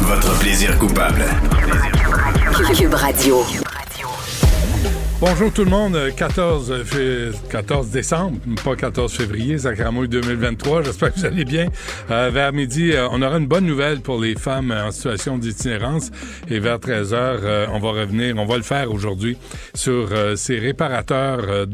Votre plaisir coupable. Cube Radio. Bonjour tout le monde, 14, fé- 14 décembre, pas 14 février, Sacramouille 2023, j'espère que vous allez bien. Euh, vers midi, euh, on aura une bonne nouvelle pour les femmes en situation d'itinérance et vers 13 heures, euh, on va revenir, on va le faire aujourd'hui, sur euh, ces réparateurs euh,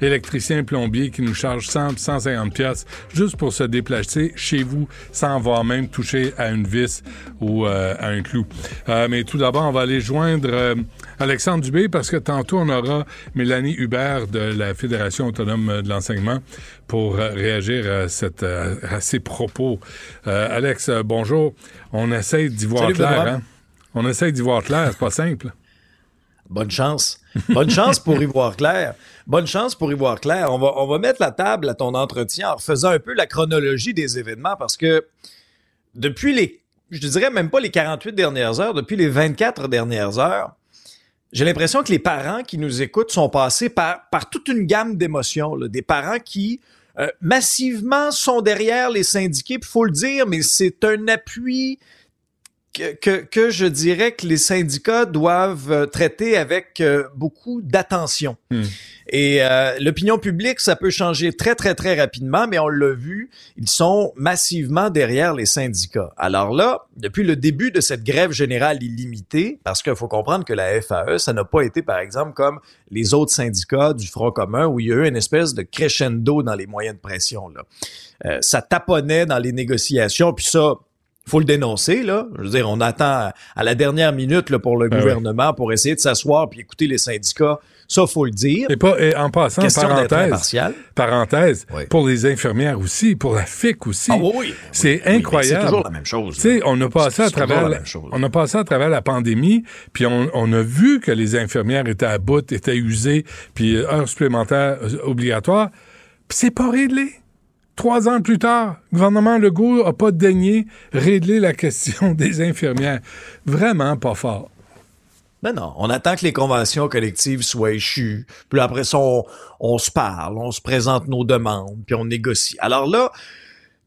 électriciens plombiers qui nous chargent 100, 150 pièces juste pour se déplacer chez vous sans avoir même touché à une vis ou euh, à un clou. Euh, mais tout d'abord, on va aller joindre euh, Alexandre Dubé parce que tantôt on aura Mélanie Hubert de la Fédération autonome de l'enseignement pour euh, réagir à, cette, euh, à ces propos. Euh, Alex, euh, bonjour. On essaye d'y voir Salut, clair. Hein? On essaye d'y voir clair, c'est pas simple. Bonne chance. Bonne chance pour y voir clair. Bonne chance pour y voir clair. On va, on va mettre la table à ton entretien en refaisant un peu la chronologie des événements parce que depuis les, je dirais même pas les 48 dernières heures, depuis les 24 dernières heures, j'ai l'impression que les parents qui nous écoutent sont passés par, par toute une gamme d'émotions. Des parents qui euh, massivement sont derrière les syndiqués. Il faut le dire, mais c'est un appui que, que, que je dirais que les syndicats doivent euh, traiter avec euh, beaucoup d'attention. Hmm. Et euh, l'opinion publique, ça peut changer très, très, très rapidement, mais on l'a vu, ils sont massivement derrière les syndicats. Alors là, depuis le début de cette grève générale illimitée, parce qu'il faut comprendre que la FAE, ça n'a pas été, par exemple, comme les autres syndicats du Front commun, où il y a eu une espèce de crescendo dans les moyens de pression. Là. Euh, ça taponnait dans les négociations, puis ça, faut le dénoncer, là. Je veux dire, on attend à la dernière minute là, pour le oui. gouvernement pour essayer de s'asseoir puis écouter les syndicats. Ça, faut le dire. Et, pas, et en passant, Question parenthèse, parenthèse Oui. pour les infirmières aussi, pour la FIC aussi. Ah oui, oui. C'est incroyable. C'est toujours la même chose. Tu sais, on a passé à travers, la la- même chose. on a passé à travers la pandémie, puis on, on a vu que les infirmières étaient à bout, étaient usées, puis heures supplémentaires euh, obligatoires. Puis c'est pas réglé. Trois ans plus tard, le gouvernement Legault a pas daigné régler la question des infirmières. Vraiment pas fort. Ben non, on attend que les conventions collectives soient échues. Puis après ça, on se parle, on se présente nos demandes, puis on négocie. Alors là,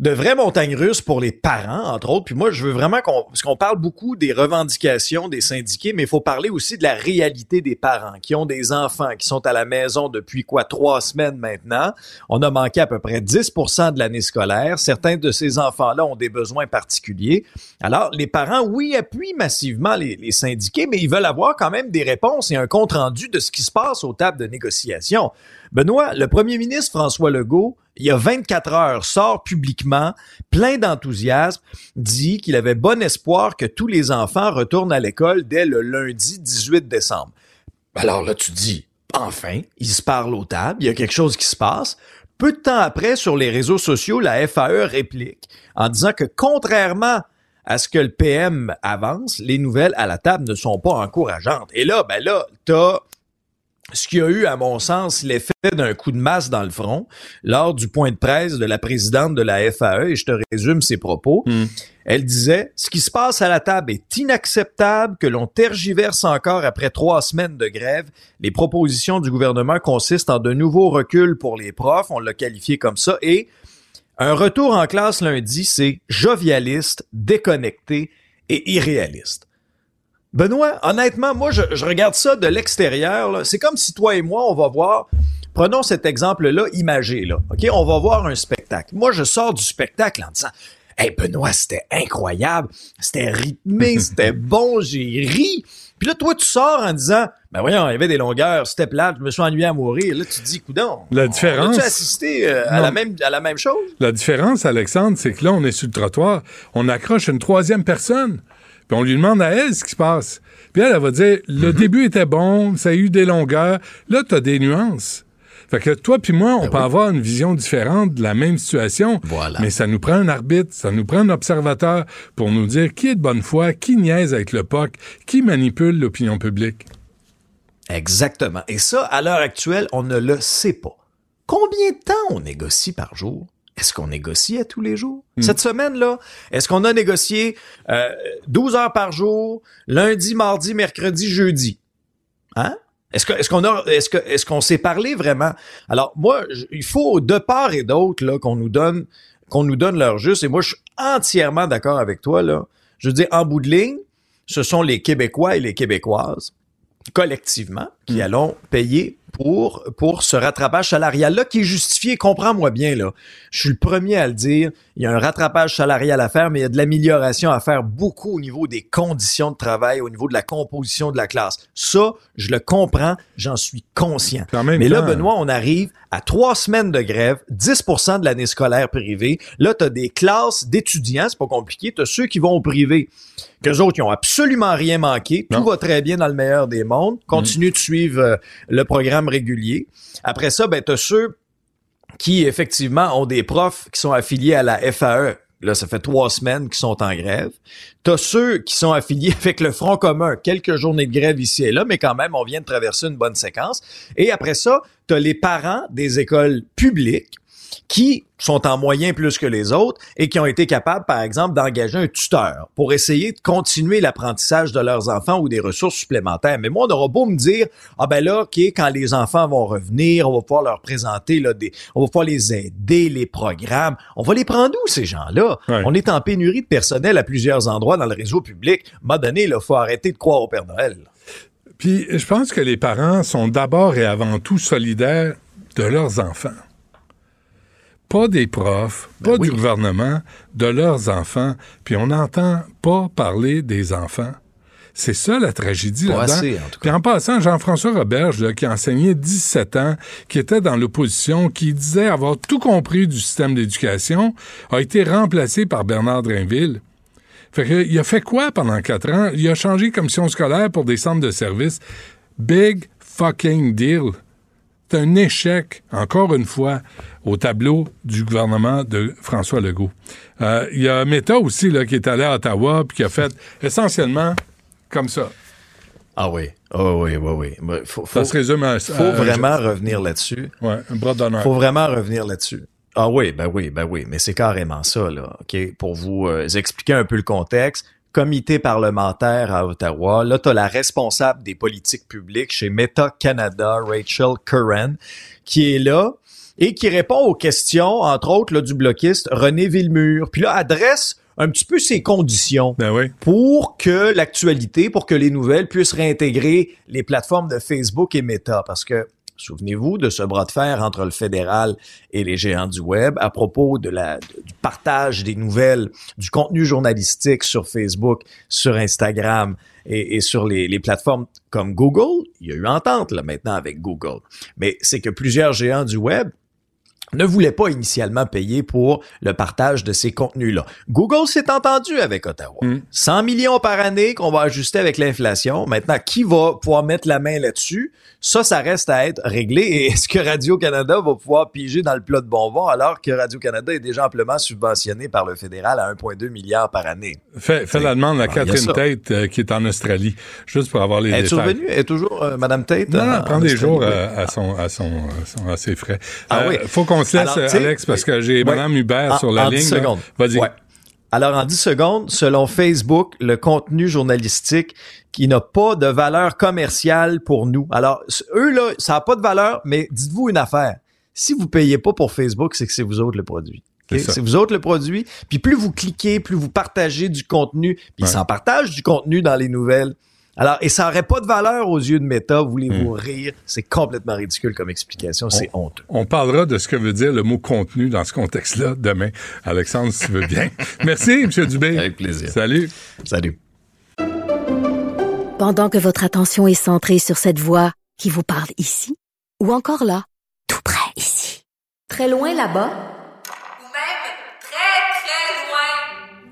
de vraies montagnes russes pour les parents, entre autres. Puis moi, je veux vraiment qu'on... Parce qu'on parle beaucoup des revendications des syndiqués, mais il faut parler aussi de la réalité des parents qui ont des enfants qui sont à la maison depuis quoi, trois semaines maintenant. On a manqué à peu près 10% de l'année scolaire. Certains de ces enfants-là ont des besoins particuliers. Alors, les parents, oui, appuient massivement les, les syndiqués, mais ils veulent avoir quand même des réponses et un compte-rendu de ce qui se passe aux tables de négociation. Benoît, le premier ministre François Legault, il y a 24 heures, sort publiquement, plein d'enthousiasme, dit qu'il avait bon espoir que tous les enfants retournent à l'école dès le lundi 18 décembre. Alors là, tu dis, enfin, ils se parlent aux tables, il y a quelque chose qui se passe. Peu de temps après, sur les réseaux sociaux, la FAE réplique en disant que contrairement à ce que le PM avance, les nouvelles à la table ne sont pas encourageantes. Et là, ben là, t'as ce qui a eu, à mon sens, l'effet d'un coup de masse dans le front lors du point de presse de la présidente de la FAE, et je te résume ses propos. Hmm. Elle disait, ce qui se passe à la table est inacceptable, que l'on tergiverse encore après trois semaines de grève. Les propositions du gouvernement consistent en de nouveaux reculs pour les profs, on l'a qualifié comme ça, et un retour en classe lundi, c'est jovialiste, déconnecté et irréaliste. Benoît, honnêtement, moi, je, je regarde ça de l'extérieur. C'est comme si toi et moi, on va voir, prenons cet exemple-là imagé, là. OK? On va voir un spectacle. Moi, je sors du spectacle en disant, Hey, Benoît, c'était incroyable. C'était rythmé, c'était bon, j'ai ri. Puis là, toi, tu sors en disant, ben voyons, il y avait des longueurs, c'était plate, je me suis ennuyé à mourir. Là, tu te dis, coudon. La différence- Tu assisté euh, à la même à la même chose? La différence, Alexandre, c'est que là, on est sur le trottoir, on accroche une troisième personne, puis on lui demande à elle ce qui se passe. Puis elle, elle va dire, le Mhm. début était bon, ça a eu des longueurs. Là, tu as des nuances. Fait que toi puis moi, on peut avoir une vision différente de la même situation. Ben Voilà. Mais ça nous prend un arbitre, ça nous prend un observateur pour nous dire qui est de bonne foi, qui niaise avec le POC, qui manipule l'opinion publique. Exactement. Et ça, à l'heure actuelle, on ne le sait pas. Combien de temps on négocie par jour? Est-ce qu'on négocie à tous les jours? Cette semaine-là, est-ce qu'on a négocié euh, 12 heures par jour, lundi, mardi, mercredi, jeudi? Hein? Est-ce qu'on a est-ce que est-ce qu'on s'est parlé vraiment? Alors moi, il faut de part et d'autre là qu'on nous donne qu'on nous donne leur juste et moi je suis entièrement d'accord avec toi là. Je veux dire en bout de ligne, ce sont les Québécois et les Québécoises collectivement qui allons payer pour pour ce rattrapage salarial là qui est justifié, comprends-moi bien là. Je suis le premier à le dire, il y a un rattrapage salarial à faire mais il y a de l'amélioration à faire beaucoup au niveau des conditions de travail, au niveau de la composition de la classe. Ça, je le comprends, j'en suis conscient. Mais là Benoît, on arrive à trois semaines de grève, 10% de l'année scolaire privée. Là, tu as des classes d'étudiants, c'est pas compliqué, tu as ceux qui vont au privé, qu'eux autres, ils ont absolument rien manqué, tout Non. va très bien dans le meilleur des mondes, continue de suivre euh, le programme régulier. Après ça, ben, tu as ceux qui, effectivement, ont des profs qui sont affiliés à la FAE. Là, ça fait trois semaines qu'ils sont en grève. T'as ceux qui sont affiliés avec le Front commun. Quelques journées de grève ici et là, mais quand même, on vient de traverser une bonne séquence. Et après ça, t'as les parents des écoles publiques qui sont en moyen plus que les autres et qui ont été capables, par exemple, d'engager un tuteur pour essayer de continuer l'apprentissage de leurs enfants ou des ressources supplémentaires. Mais moi, on aura beau me dire, ah ben là, OK, quand les enfants vont revenir, on va pouvoir leur présenter, là, des, on va pouvoir les aider, les programmes. On va les prendre où, ces gens-là? Ouais. On est en pénurie de personnel à plusieurs endroits dans le réseau public. À un moment donné, il faut arrêter de croire au Père Noël. Puis je pense que les parents sont d'abord et avant tout solidaires de leurs enfants. Pas des profs, pas Ben oui. du gouvernement, de leurs enfants. Puis on n'entend pas parler des enfants. C'est ça la tragédie Pas là-dedans. Puis en passant, Jean-François Roberge, là, qui a enseigné 17 ans, qui était dans l'opposition, qui disait avoir tout compris du système d'éducation, a été remplacé par Bernard Drainville. Fait que, il a fait quoi pendant quatre ans? Il a changé commission scolaire pour des centres de services. Big fucking deal. C'est un échec, encore une fois, au tableau du gouvernement de François Legault. Euh, il y a Meta aussi, là, qui est allé à Ottawa puis qui a fait essentiellement comme ça. Ah oui, ah oui, oui, oui. Faut, faut, Ça se résume à... faut vraiment revenir là-dessus. Ouais, un bras d'honneur. Faut vraiment revenir là-dessus. Ah oui, ben oui, ben oui, mais c'est carrément ça, là. OK? Pour vous euh, expliquer un peu le contexte, comité parlementaire à Ottawa, là, tu as la responsable des politiques publiques chez Meta Canada, Rachel Curran, qui est là et qui répond aux questions, entre autres, là, du bloquiste René Villemur. Puis là, adresse un petit peu ses conditions Ben oui. pour que l'actualité, pour que les nouvelles puissent réintégrer les plateformes de Facebook et Meta. Parce que, souvenez-vous de ce bras de fer entre le fédéral et les géants du web à propos du partage des nouvelles, du contenu journalistique sur Facebook, sur Instagram et, et sur les, les plateformes comme Google. Il y a eu entente là maintenant avec Google. Mais c'est que plusieurs géants du web ne voulait pas initialement payer pour le partage de ces contenus-là. Google s'est entendu avec Ottawa. 100 millions par année qu'on va ajuster avec l'inflation. Maintenant, qui va pouvoir mettre la main là-dessus? Ça, ça reste à être réglé. Et est-ce que Radio-Canada va pouvoir piger dans le plat de bonbons alors que Radio-Canada est déjà amplement subventionné par le fédéral à 1,2 milliard par année? Fais, fais la demande à Ah, Catherine. Tate euh, qui est en Australie, juste pour avoir les Elle est revenue? Elle est toujours euh, Madame Tate? Non, non, prend en des jours euh, à, son, à, son, à, son- à ses frais. Ah Euh, oui. Faut qu'on se laisse, Alors, Alex, parce que j'ai ouais. Madame Hubert En- sur la en ligne. 10 là. secondes. Vas-y. Ouais. Alors, en 10 secondes, selon Facebook, le contenu journalistique qui n'a pas de valeur commerciale pour nous. Alors, eux, là, ça n'a pas de valeur, mais dites-vous une affaire. Si vous payez pas pour Facebook, c'est que c'est vous autres le produit. C'est vous autres le produit. Puis plus vous cliquez, plus vous partagez du contenu. Puis ils s'en partagent du contenu dans les nouvelles. Alors, et ça aurait pas de valeur aux yeux de Meta. Voulez-vous Hmm. rire? C'est complètement ridicule comme explication. C'est honteux. On parlera de ce que veut dire le mot contenu dans ce contexte-là demain. Alexandre, si tu veux bien. Merci, M. Dubé. Avec plaisir. Salut. Salut. Pendant que votre attention est centrée sur cette voix qui vous parle ici, ou encore là, tout près ici, très loin là-bas, Ou même très, très loin.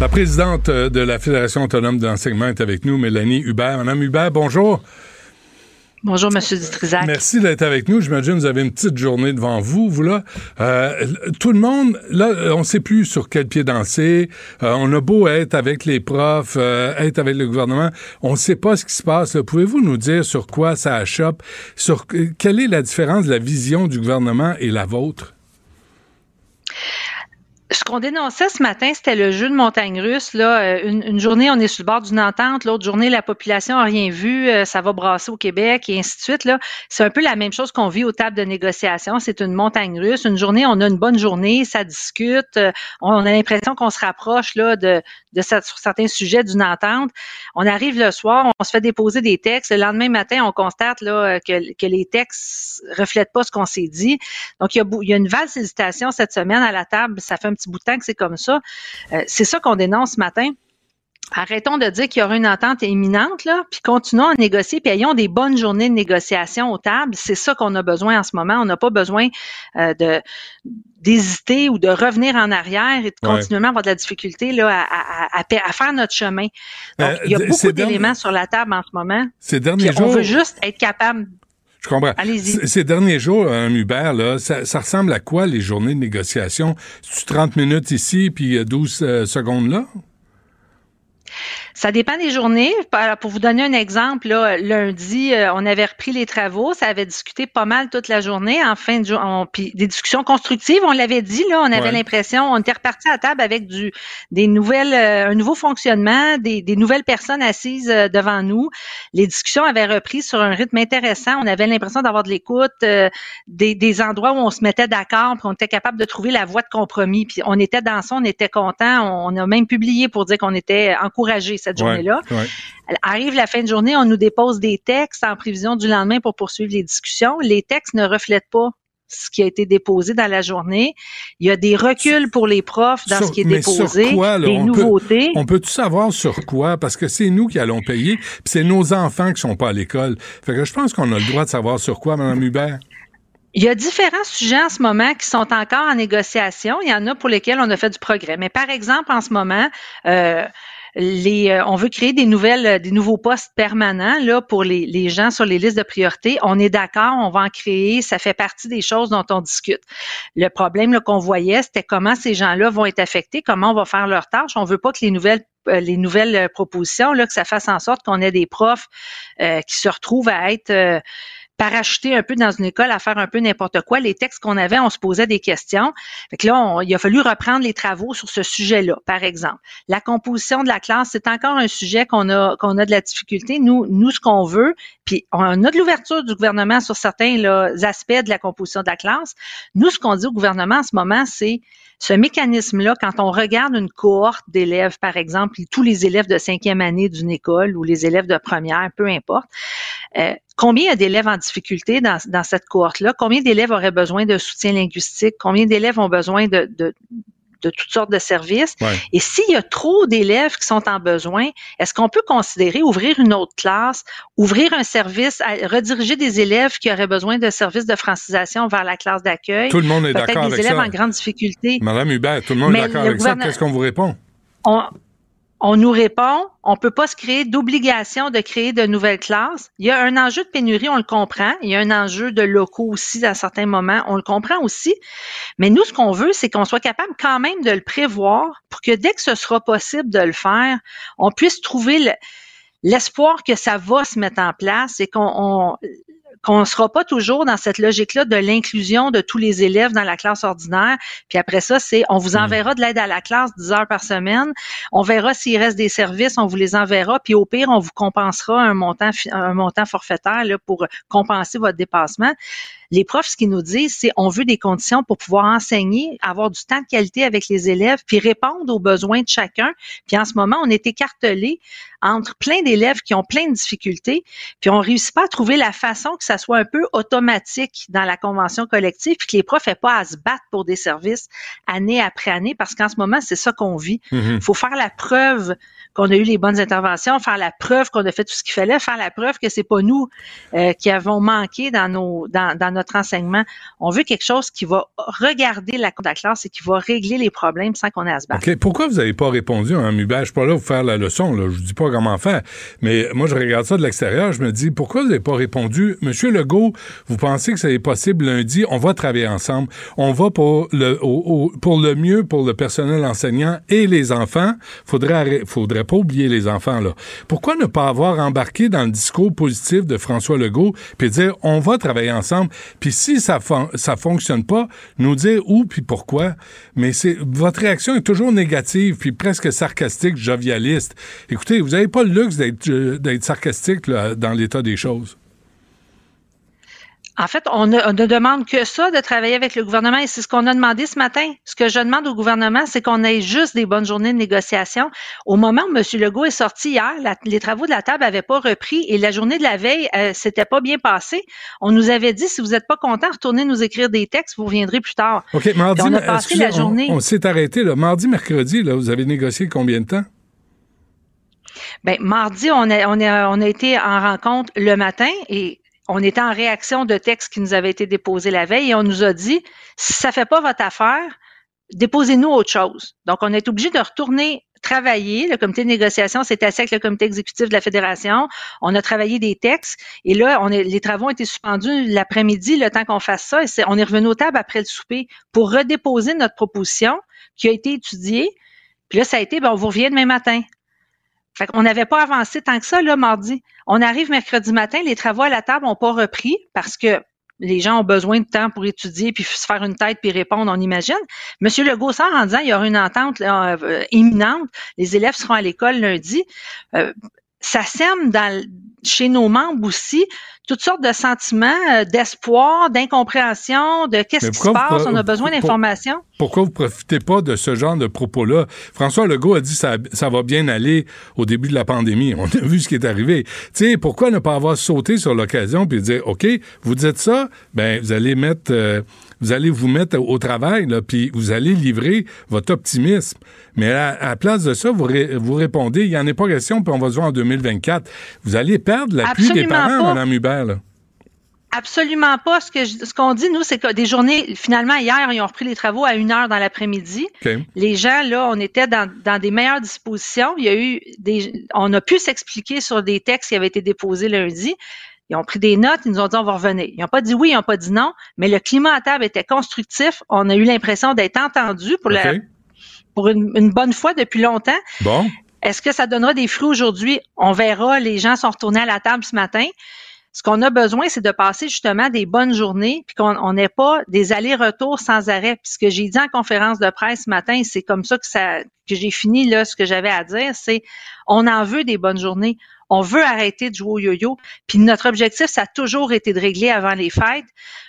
La présidente euh, de la Fédération autonome d'enseignement est avec nous, Mélanie Hubert. Madame Hubert, bonjour. Bonjour, Monsieur Dutrisac. Merci d'être avec nous. J'imagine que vous avez une petite journée devant vous, vous là. Euh, tout le monde, là, on ne sait plus sur quel pied danser. Euh, on a beau être avec les profs, euh, être avec le gouvernement, on ne sait pas ce qui se passe. Pouvez-vous nous dire sur quoi ça achoppe? Sur euh, quelle est la différence de la vision du gouvernement et la vôtre? Ce qu'on dénonçait ce matin, c'était le jeu de montagne russe. Là. Euh, Une, journée, on est sur le bord d'une entente. L'autre journée, la population n'a rien vu. euh, Ça va brasser au Québec et ainsi de suite. Là. C'est un peu la même chose qu'on vit aux tables de négociation. C'est une montagne russe. Une journée, on a une bonne journée, ça discute. euh, On a l'impression qu'on se rapproche là, de, certains sujets d'une entente. On arrive le soir, on se fait déposer des textes. Le lendemain matin, on constate là, que, que les textes reflètent pas ce qu'on s'est dit. Donc, il y, a, il une valse d'hésitation cette semaine à la table. Ça fait un petit bout de temps que c'est comme ça. Euh, c'est ça qu'on dénonce ce matin. Arrêtons de dire qu'il y aura une entente imminente, là, puis continuons à négocier, puis ayons des bonnes journées de négociation aux tables. C'est ça qu'on a besoin en ce moment. On n'a pas besoin euh, de d'hésiter ou de revenir en arrière et de Ouais. continuellement avoir de la difficulté là, à, à- à- à faire notre chemin. Donc, Euh, il y a beaucoup d'éléments sur la table en ce moment. Ces derniers on jours. veut juste être capable. Je comprends. Allez-y. Ces derniers jours, un Hubert, là, ça, ça ressemble à quoi les journées de négociation? C'est 30 minutes ici, puis euh, 12 euh, secondes là? Ça dépend des journées. Alors, Pour vous donner un exemple, là, lundi, euh, on avait repris les travaux. Ça avait discuté pas mal toute la journée. En fin de on- puis des discussions constructives. On l'avait dit là, on avait Ouais. l'impression, on était reparti à table avec du des nouvelles, euh, un nouveau fonctionnement, des, des nouvelles personnes assises euh, devant nous. Les discussions avaient repris sur un rythme intéressant. On avait l'impression d'avoir de l'écoute, euh, des, des endroits où on se mettait d'accord, puis on était capable de trouver la voie de compromis. Puis on était dans ça, on était content. On a même publié pour dire qu'on était cette journée-là. Ouais, ouais. Arrive la fin de journée, on nous dépose des textes en prévision du lendemain pour poursuivre les discussions. Les textes ne reflètent pas ce qui a été déposé dans la journée. Il y a des reculs pour les profs dans Sur- ce qui est sur déposé, quoi, là? des On peut- nouveautés. On peut-tu savoir sur quoi? Parce que c'est nous qui allons payer, puis c'est nos enfants qui sont pas à l'école. Fait que je pense qu'on a le droit de savoir sur quoi, Mme Hubert. Il y a différents sujets en ce moment qui sont encore en négociation. Il y en a pour lesquels on a fait du progrès. Mais par exemple, en ce moment, euh, euh, on veut créer des nouvelles, euh, des nouveaux postes permanents là pour les, gens sur les listes de priorité. On est d'accord, on va en créer. Ça fait partie des choses dont on discute. Le problème qu'on voyait, c'était comment ces gens-là vont être affectés, comment on va faire leur tâche. On veut pas que les nouvelles euh, les nouvelles propositions, là, que ça fasse en sorte qu'on ait des profs qui se retrouvent à être parachuter un peu dans une école à faire un peu n'importe quoi. Les textes qu'on avait, on se posait des questions. Fait que là, il a fallu reprendre les travaux sur ce sujet-là, par exemple. La composition de la classe, c'est encore un sujet qu'on a qu'on a de la difficulté. Nous, nous, ce qu'on veut, puis on a de l'ouverture du gouvernement sur certains là, aspects de la composition de la classe. Nous, ce qu'on dit au gouvernement en ce moment, c'est ce mécanisme-là, quand on regarde une cohorte d'élèves, par exemple, tous les élèves de cinquième année d'une école ou les élèves de première, peu importe, euh, combien il y a d'élèves en difficulté dans, cette cohorte-là? Combien d'élèves auraient besoin de soutien linguistique? Combien d'élèves ont besoin de, de toutes sortes de services? Et s'il y a trop d'élèves qui sont en besoin, est-ce qu'on peut considérer ouvrir une autre classe, ouvrir un service, rediriger des élèves qui auraient besoin de services de francisation vers la classe d'accueil? Tout le monde est d'accord avec ça. des élèves en grande difficulté. Madame Hubert, tout le monde est d'accord avec ça. Qu'est-ce qu'on vous répond? On nous répond, on peut pas se créer d'obligation de créer de nouvelles classes. Il y a un enjeu de pénurie, on le comprend. Il y a un enjeu de locaux aussi à certains moments, on le comprend aussi. Mais nous, ce qu'on veut, c'est qu'on soit capable quand même de le prévoir pour que dès que ce sera possible de le faire, on puisse trouver l'espoir que ça va se mettre en place et qu'on qu'on ne sera pas toujours dans cette logique-là de l'inclusion de tous les élèves dans la classe ordinaire. Puis après ça, c'est on vous hmm. enverra de l'aide à la classe 10 heures par semaine. On verra s'il reste des services, on vous les enverra. Puis au pire, on vous compensera un montant, un montant forfaitaire là, pour compenser votre dépassement. Les profs, ce qu'ils nous disent, c'est on veut des conditions pour pouvoir enseigner, avoir du temps de qualité avec les élèves, puis répondre aux besoins de chacun. Puis en ce moment, on est écartelé entre plein d'élèves qui ont plein de difficultés, puis on réussit pas à trouver la façon que ça soit un peu automatique dans la convention collective, puis que les profs n'aient pas à se battre pour des services année après année, parce qu'en ce moment, c'est ça qu'on vit. Il mm-hmm. faut faire la preuve qu'on a eu les bonnes interventions, faire la preuve qu'on a fait tout ce qu'il fallait, faire la preuve que c'est pas nous euh, qui avons manqué dans nos dans, dans, notre On veut quelque chose qui va regarder la de la classe et qui va régler les problèmes sans qu'on ait à se battre. Pourquoi vous n'avez pas répondu, hein, Mubel? Je suis pas là pour faire la leçon, là. Je dis pas comment faire. Mais moi, je regarde ça de l'extérieur, je me dis, pourquoi vous n'avez pas répondu? Monsieur Legault, vous pensez que ça est possible lundi? On va travailler ensemble. On va pour le, pour le mieux pour le personnel enseignant et les enfants. Faudrait, faudrait pas oublier les enfants, là. Pourquoi ne pas avoir embarqué dans le discours positif de François Legault puis dire on va travailler ensemble? Puis si ça ça fonctionne pas, nous dire où puis pourquoi. Mais c'est votre réaction est toujours négative puis presque sarcastique, jovialiste. Écoutez, vous n'avez pas le luxe d'être euh, d'être sarcastique dans l'état des choses. En fait, on ne, demande que ça, de travailler avec le gouvernement, et c'est ce qu'on a demandé ce matin. Ce que je demande au gouvernement, c'est qu'on ait juste des bonnes journées de négociation. Au moment où M. Legault est sorti hier, les travaux de la table n'avaient pas repris et la journée de la veille, euh, s'était pas bien passée. On nous avait dit, si vous n'êtes pas content, retournez nous écrire des textes, vous reviendrez plus tard. OK, mardi, on a passé la journée. On, s'est arrêté, là. Mardi, mercredi, là, vous avez négocié combien de temps? Ben, mardi, on a, on, a, on a été en rencontre le matin et on était en réaction de textes qui nous avaient été déposés la veille et on nous a dit, si ça fait pas votre affaire, déposez-nous autre chose. Donc, on est obligé de retourner travailler. Le comité de négociation s'est assis avec le comité exécutif de la fédération. On a travaillé des textes et là, on les travaux ont été suspendus l'après-midi, le temps qu'on fasse ça. Et on est revenu aux tables après le souper pour redéposer notre proposition qui a été étudiée. Puis là, ça a été, ben, on vous revient demain matin. Fait qu'on n'avait pas avancé tant que ça, là, mardi. On arrive mercredi matin, les travaux à la table n'ont pas repris parce que les gens ont besoin de temps pour étudier puis se faire une tête puis répondre, on imagine. Monsieur Legault en disant il y aura une entente euh, imminente, les élèves seront à l'école lundi. Euh, ça sème dans, chez nos membres aussi toutes sortes de sentiments euh, d'espoir, d'incompréhension, de qu'est-ce qui se passe, on a besoin d'informations. Pourquoi vous profitez pas de ce genre de propos-là? François Legault a dit ça, ça va bien aller au début de la pandémie. On a vu ce qui est arrivé. Tu sais, pourquoi ne pas avoir sauté sur l'occasion puis dire, OK, vous dites ça, ben, vous allez mettre, euh, vous allez vous mettre au travail, là, puis vous allez livrer votre optimisme. Mais à, la place de ça, vous, vous répondez, il n'y en a pas question, puis on va se voir en 2024. Vous allez perdre l'appui des parents, Mme Hubert. Absolument pas. Ce que je- ce qu'on dit, nous, c'est que des journées, finalement, hier, ils ont repris les travaux à une heure dans l'après-midi. Les gens, là, on était dans, dans des meilleures dispositions. Il y a eu des, on a pu s'expliquer sur des textes qui avaient été déposés lundi. Ils ont pris des notes, ils nous ont dit on va revenir. Ils n'ont pas dit oui, ils n'ont pas dit non, mais le climat à table était constructif. On a eu l'impression d'être entendu pour, la, pour une, une bonne fois depuis longtemps. Bon. Est-ce que ça donnera des fruits aujourd'hui? On verra. Les gens sont retournés à la table ce matin. Ce qu'on a besoin, c'est de passer justement des bonnes journées, puis qu'on on n'ait pas des allers-retours sans arrêt. Puis ce que j'ai dit en conférence de presse ce matin, c'est comme ça que ça que j'ai fini là ce que j'avais à dire, c'est on en veut des bonnes journées. On veut arrêter de jouer au yo-yo. Puis notre objectif, ça a toujours été de régler avant les fêtes.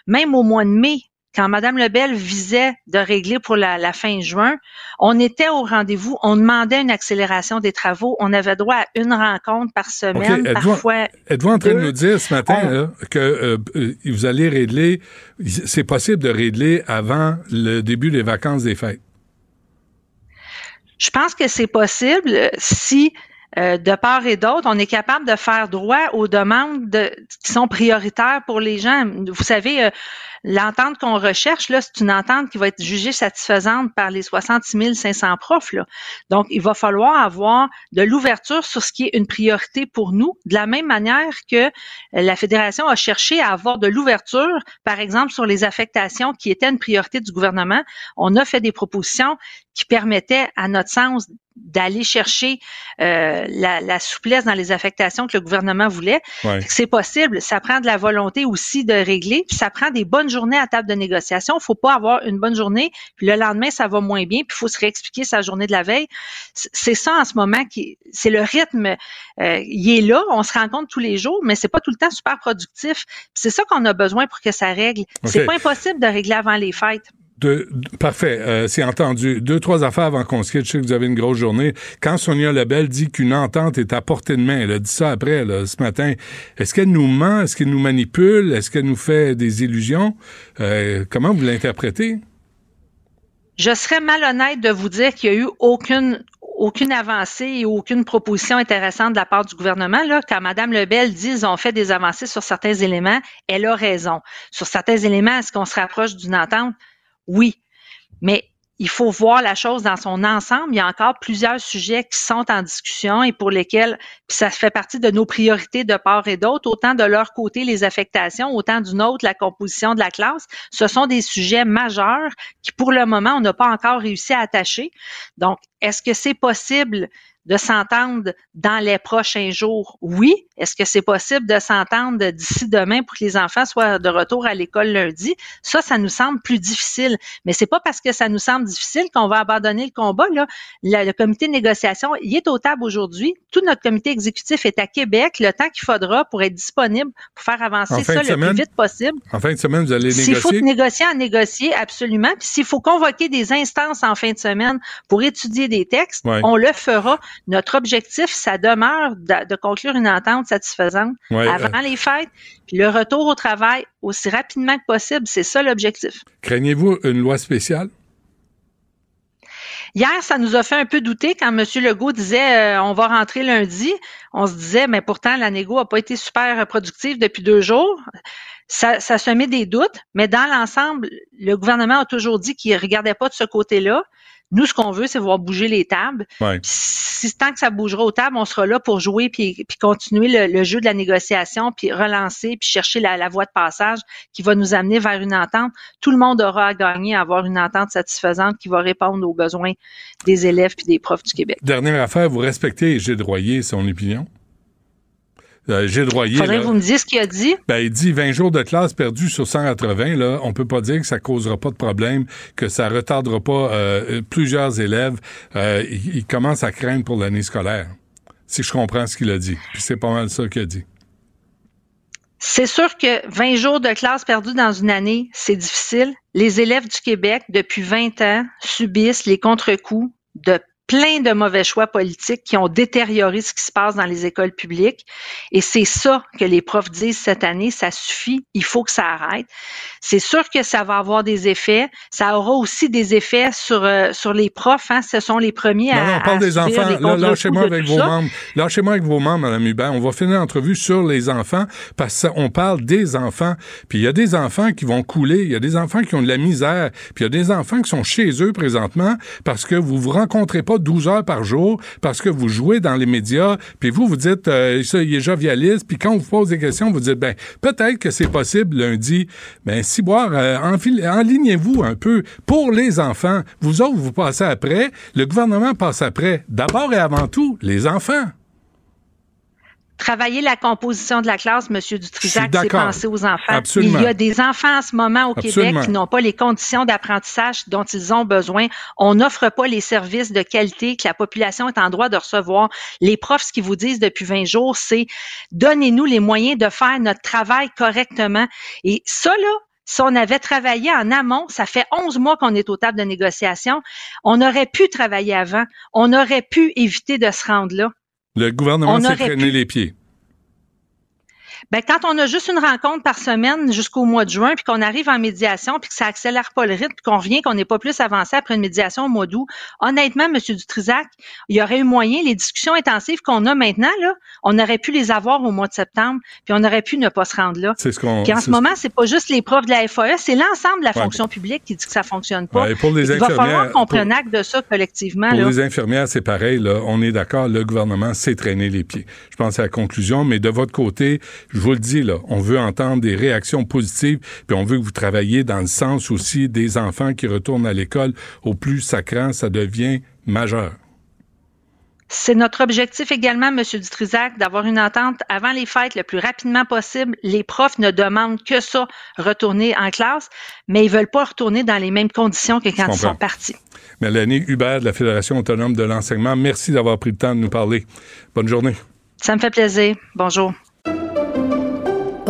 Même au mois de mai, quand Mme Lebel visait de régler pour la, la fin juin, on était au rendez-vous. On demandait une accélération des travaux. On avait droit à une rencontre par semaine, êtes-vous- parfois. Êtes-vous en train de nous dire ce matin On- là, que euh, euh, vous allez régler, c'est possible de régler avant le début des vacances des fêtes? Je pense que c'est possible euh, si, euh, de part et d'autre, on est capable de faire droit aux demandes de- qui sont prioritaires pour les gens. Vous savez, euh, l'entente qu'on recherche, là, c'est une entente qui va être jugée satisfaisante par les 66 500 profs. Là. Donc, il va falloir avoir de l'ouverture sur ce qui est une priorité pour nous, de la même manière que la Fédération a cherché à avoir de l'ouverture, par exemple, sur les affectations qui étaient une priorité du gouvernement. On a fait des propositions qui permettaient, à notre sens, d'aller chercher euh, la, la souplesse dans les affectations que le gouvernement voulait. Ouais. C'est possible. Ça prend de la volonté aussi de régler. Puis ça prend des bonnes journées à table de négociation. Il faut pas avoir une bonne journée, puis le lendemain, ça va moins bien, puis il faut se réexpliquer sa journée de la veille. C'est ça en ce moment qui, c'est le rythme. euh, il est là, on se rencontre tous les jours, mais c'est pas tout le temps super productif. C'est ça qu'on a besoin pour que ça règle. C'est pas impossible de régler avant les fêtes. Parfait, euh, c'est entendu. Deux, trois affaires avant qu'on se quitte. Je sais que vous avez une grosse journée. Quand Sonia Lebel dit qu'une entente est à portée de main, elle a dit ça après, ce matin. Est-ce qu'elle nous ment? Est-ce qu'elle nous manipule? Est-ce qu'elle nous fait des illusions? Euh, comment vous l'interprétez? Je serais malhonnête de vous dire qu'il y a eu aucune aucune avancée et aucune proposition intéressante de la part du gouvernement. Quand Mme Lebel dit qu'ils ont fait des avancées sur certains éléments, elle a raison. Sur certains éléments, est-ce qu'on se rapproche d'une entente? Oui. Mais il faut voir la chose dans son ensemble. Il y a encore plusieurs sujets qui sont en discussion et pour lesquels puis ça fait partie de nos priorités de part et d'autre, autant de leur côté les affectations, autant d'une autre la composition de la classe. Ce sont des sujets majeurs qui, pour le moment, on n'a pas encore réussi à attacher. Donc, est-ce que c'est possible de s'entendre dans les prochains jours? Oui. Est-ce que c'est possible de s'entendre d'ici demain pour que les enfants soient de retour à l'école lundi? Ça, ça nous semble plus difficile. Mais c'est pas parce que ça nous semble difficile qu'on va abandonner le combat. Là. Le, le comité de négociation, il est au table aujourd'hui. Tout notre comité exécutif est à Québec. Le temps qu'il faudra pour être disponible pour faire avancer En fin ça le semaine? plus vite possible. En fin de semaine, vous allez S'il faut négocier? négocier, à négocier, absolument. Puis s'il faut convoquer des instances en fin de semaine pour étudier des textes, Ouais. on le fera. Notre objectif, ça demeure de, de conclure une entente satisfaisante Ouais, avant les fêtes. Puis le retour au travail aussi rapidement que possible, c'est ça l'objectif. Craignez-vous une loi spéciale? Hier, ça nous a fait un peu douter quand M. Legault disait euh, on va rentrer lundi. On se disait, mais pourtant, la négo n'a pas été super productive depuis deux jours. Ça, ça se met des doutes, mais dans l'ensemble, le gouvernement a toujours dit qu'il ne regardait pas de ce côté-là. Nous, ce qu'on veut, c'est voir bouger les tables. Ouais. Si tant que ça bougera aux tables, on sera là pour jouer puis, puis continuer le, le jeu de la négociation, puis relancer, puis chercher la, la voie de passage qui va nous amener vers une entente. Tout le monde aura à gagner à avoir une entente satisfaisante qui va répondre aux besoins des élèves puis des profs du Québec. Dernière affaire, vous respectez Gilles Royer, son opinion? Euh, Gilles Royer, Faudrait là, que vous me disiez ce qu'il a dit. ben, il dit 20 jours de classe perdus sur 180. Là, on peut pas dire que ça causera pas de problème, que ça retardera pas euh, plusieurs élèves. Euh, il, il commence à craindre pour l'année scolaire. Si je comprends ce qu'il a dit. Puis c'est pas mal ça qu'il a dit. C'est sûr que 20 jours de classe perdus dans une année, c'est difficile. Les élèves du Québec, depuis 20 ans, subissent les contre-coups de plein de mauvais choix politiques qui ont détérioré ce qui se passe dans les écoles publiques. Et c'est ça que les profs disent cette année, ça suffit, il faut que ça arrête. C'est sûr que ça va avoir des effets. Ça aura aussi des effets sur, euh, sur les profs. Hein. Ce sont les premiers à. Non, on parle des enfants. Là, lâchez-moi avec vos membres. Lâchez-moi avec vos membres, Mme Hubert. On va finir l'entrevue sur les enfants parce qu'on parle des enfants. Puis il y a des enfants qui vont couler. Il y a des enfants qui ont de la misère. Puis il y a des enfants qui sont chez eux présentement parce que vous vous rencontrez pas 12 heures par jour, parce que vous jouez dans les médias. Puis vous, vous dites, euh, ça, il est jovialiste. Puis quand on vous pose des questions, vous dites, ben peut-être que c'est possible lundi. Ben Ciboire, euh, enlignez-vous un peu pour les enfants. Vous autres, vous passez après. Le gouvernement passe après. D'abord et avant tout, les enfants travailler la composition de la classe, M. Dutrisac, c'est penser aux enfants. Il y a des enfants en ce moment au Québec qui n'ont pas les conditions d'apprentissage dont ils ont besoin. On n'offre pas les services de qualité que la population est en droit de recevoir. Les profs, ce qu'ils vous disent depuis 20 jours, c'est donnez-nous les moyens de faire notre travail correctement. Et ça, là, si on avait travaillé en amont, ça fait 11 mois qu'on est au table de négociation, on aurait pu travailler avant, on aurait pu éviter de se rendre là. Le gouvernement s'est traîné les pieds. Ben, quand on a juste une rencontre par semaine jusqu'au mois de juin, puis qu'on arrive en médiation, puis que ça accélère pas le rythme, puis qu'on revient, qu'on n'est pas plus avancé après une médiation au mois d'août, honnêtement, M. Dutrisac, il y aurait eu moyen, les discussions intensives qu'on a maintenant, là, on aurait pu les avoir au mois de septembre, puis on aurait pu ne pas se rendre là. C'est ce qu'on. Puis en ce moment, c'est pas juste les profs de la FAE, c'est l'ensemble de la fonction publique qui dit que ça fonctionne pas. pour les il va falloir qu'on prenne acte de ça collectivement. Pour les infirmières, c'est pareil, là. On est d'accord, le gouvernement s'est traîné les pieds. Je pense à la conclusion, mais de votre côté, je vous le dis, là, on veut entendre des réactions positives, puis on veut que vous travailliez dans le sens aussi des enfants qui retournent à l'école. Au plus sacrant, ça devient majeur. C'est notre objectif également, M. Dutrisac, d'avoir une entente avant les fêtes le plus rapidement possible. Les profs ne demandent que ça, retourner en classe, mais ils veulent pas retourner dans les mêmes conditions que quand ils sont partis. Mélanie Hubert de la Fédération autonome de l'enseignement, merci d'avoir pris le temps de nous parler. Bonne journée. Ça me fait plaisir. Bonjour.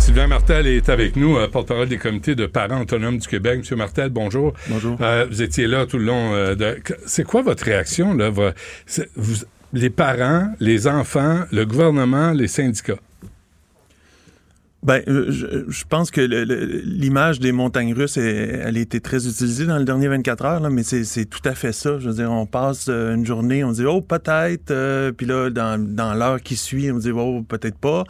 Sylvain Martel est avec nous, euh, porte-parole des comités de parents autonomes du Québec. Monsieur Martel, bonjour. Bonjour. Euh, vous étiez là tout le long. euh, de... C'est quoi votre réaction, là? vous- les parents, les enfants, le gouvernement, les syndicats? Ben, euh, je, je pense que l'image des montagnes russes, elle, elle a été très utilisée dans le dernier 24 heures, là, mais c'est tout à fait ça. Je veux dire, on passe euh, une journée, on dit oh peut-être, euh, puis là dans, dans l'heure qui suit, on dit oh peut-être pas,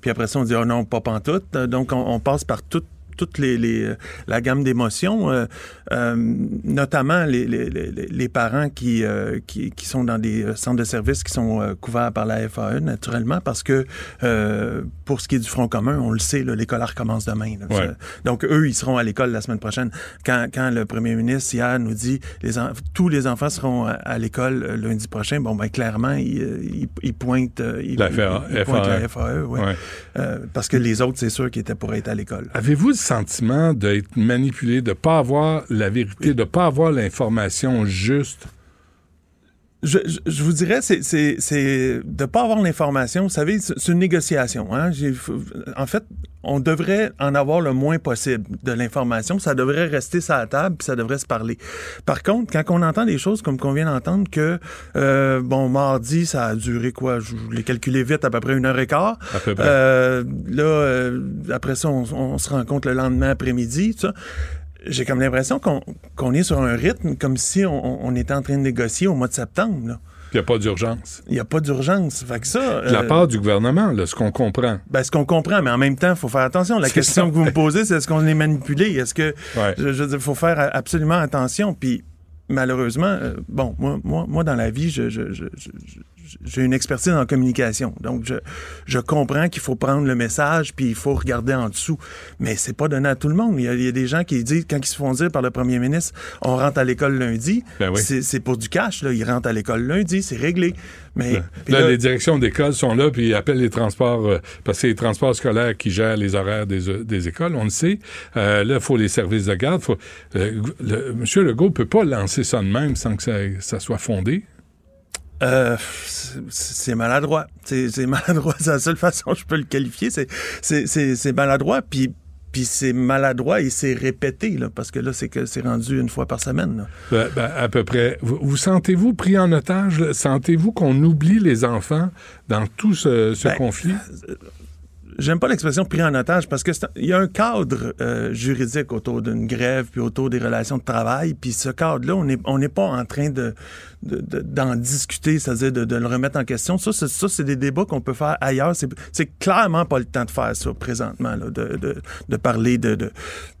puis après ça on dit oh non pas pantoute. Donc on, on passe par toute toute les, les, euh, la gamme d'émotions, euh, euh, notamment les, les, les, parents qui, euh, qui, qui sont dans des centres de services qui sont couverts par la FAE, naturellement, parce que pour ce qui est du Front commun, on le sait, l'école recommence demain. là. Ouais. Ça- Donc, eux, ils seront à l'école la semaine prochaine. Quand, quand le premier ministre, hier, nous dit les tous les enfants seront à, à l'école euh, lundi prochain, bon, ben clairement, il, euh, il, il pointe, euh, il, La FAE. ouais. Ouais. Euh, parce que les autres, c'est sûr qu'ils étaient pour être à l'école. Avez-vous le sentiment d'être manipulé, de pas avoir la vérité, de pas avoir l'information juste? Je, je, vous dirais, c'est, de pas avoir l'information. Vous savez, c'est une négociation. Hein? En fait, on devrait en avoir le moins possible de l'information. Ça devrait rester sur la table, puis ça devrait se parler. Par contre, quand on entend des choses comme qu'on vient d'entendre que, euh, bon, mardi, ça a duré quoi? Je l'ai calculé vite, à peu près une heure et quart. À peu près. Euh, là, euh, après ça, on, on se rencontre le lendemain après-midi, tout ça. J'ai comme l'impression qu'on est sur un rythme comme si on, on était en train de négocier au mois de septembre. là. Il n'y a pas d'urgence. Il n'y a pas d'urgence. Fait que ça. De la euh, part du gouvernement, là, ce qu'on comprend. ben, ce qu'on comprend, mais en même temps, il faut faire attention. La question ça. que vous me posez, c'est est-ce qu'on est manipulé? Est-ce que. Ouais. Je, je veux dire, faut faire absolument attention. Puis, malheureusement, euh, bon, moi, moi, moi, dans la vie, je- je- j'ai une expertise en communication. Donc, je, je comprends qu'il faut prendre le message, puis il faut regarder en dessous. Mais c'est pas donné à tout le monde. Il y a, il y a des gens qui disent, quand ils se font dire par le premier ministre, on rentre à l'école lundi, Ben oui. c'est, pour du cash. Là. Ils rentrent à l'école lundi, c'est réglé. Mais, puis Là, là- les directions d'école sont là, puis ils appellent les transports, euh, parce que c'est les transports scolaires qui gèrent les horaires des, euh, des écoles, on le sait. Euh, là, il faut les services de garde. Faut, euh, le, Monsieur Legault peut pas lancer ça de même sans que ça, ça soit fondé. Euh, c'est- maladroit. C'est maladroit. C'est la seule façon que je peux le qualifier. C'est- maladroit, puis puis c'est maladroit et c'est répété, là, parce que là, c'est que c'est rendu une fois par semaine. Ben, ben, à peu près. Vous, vous sentez-vous pris en otage? Sentez-vous qu'on oublie les enfants dans tout ce, ce Ben, conflit? J'aime pas l'expression pris en otage parce que il y a un cadre euh, juridique autour d'une grève puis autour des relations de travail. Puis ce cadre-là, on n'est on n'est pas en train de de- de- d'en discuter, c'est-à-dire de, le remettre en question. Ça, c'est, des débats qu'on peut faire ailleurs. C'est, clairement pas le temps de faire ça présentement, là, de, de, parler de,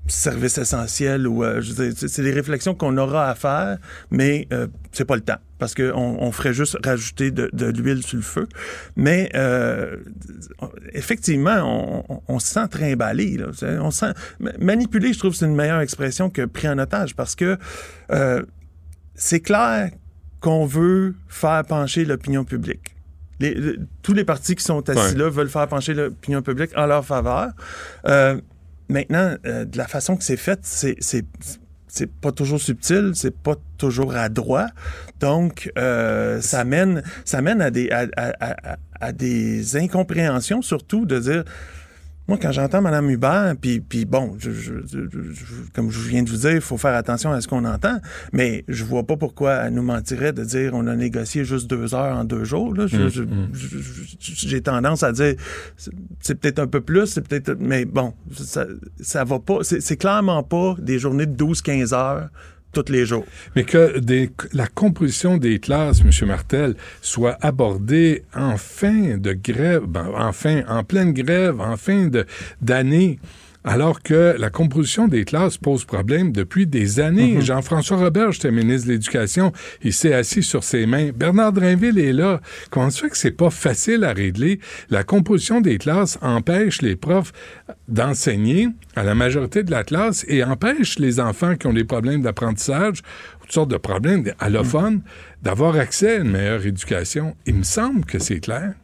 services essentiels ou euh, c'est, des réflexions qu'on aura à faire, mais euh, c'est pas le temps parce qu'on on ferait juste rajouter de, l'huile sur le feu. Mais euh, effectivement, on, se sent trimballé. Là. On se sent ma- manipulé. Je trouve c'est une meilleure expression que pris en otage parce que euh, c'est clair qu'on veut faire pencher l'opinion publique. Les- le- tous les partis qui sont assis Ouais. là veulent faire pencher l'opinion publique en leur faveur. Euh, maintenant, euh, de la façon que c'est fait, c'est c'est pas toujours subtil, c'est pas toujours adroit. Donc, euh, ça mène ça mène à des à, à- à- à des incompréhensions surtout de dire moi, quand j'entends Mme Hubert, puis, puis bon, je, je- je- comme je viens de vous dire, il faut faire attention à ce qu'on entend, mais je vois pas pourquoi elle nous mentirait de dire on a négocié juste deux heures en deux jours. Là. Je- je- J'ai tendance à dire c'est c'est peut-être un peu plus, c'est peut-être, mais bon, ça, ça va pas, c'est c'est clairement pas des journées de 12-15 heures Mais que la composition des classes, M. Martel, soit abordée en fin de grève, ben, en, pleine grève, en fin d'année, alors que la composition des classes pose problème depuis des années. Jean-François Roberge était ministre de l'Éducation, il s'est assis sur ses mains. Bernard Drinville est là. Comment ça fait que c'est pas facile à régler? La composition des classes empêche les profs d'enseigner à la majorité de la classe et empêche les enfants qui ont des problèmes d'apprentissage, toutes sortes de problèmes allophones, d'avoir accès à une meilleure éducation. Il me semble que c'est clair.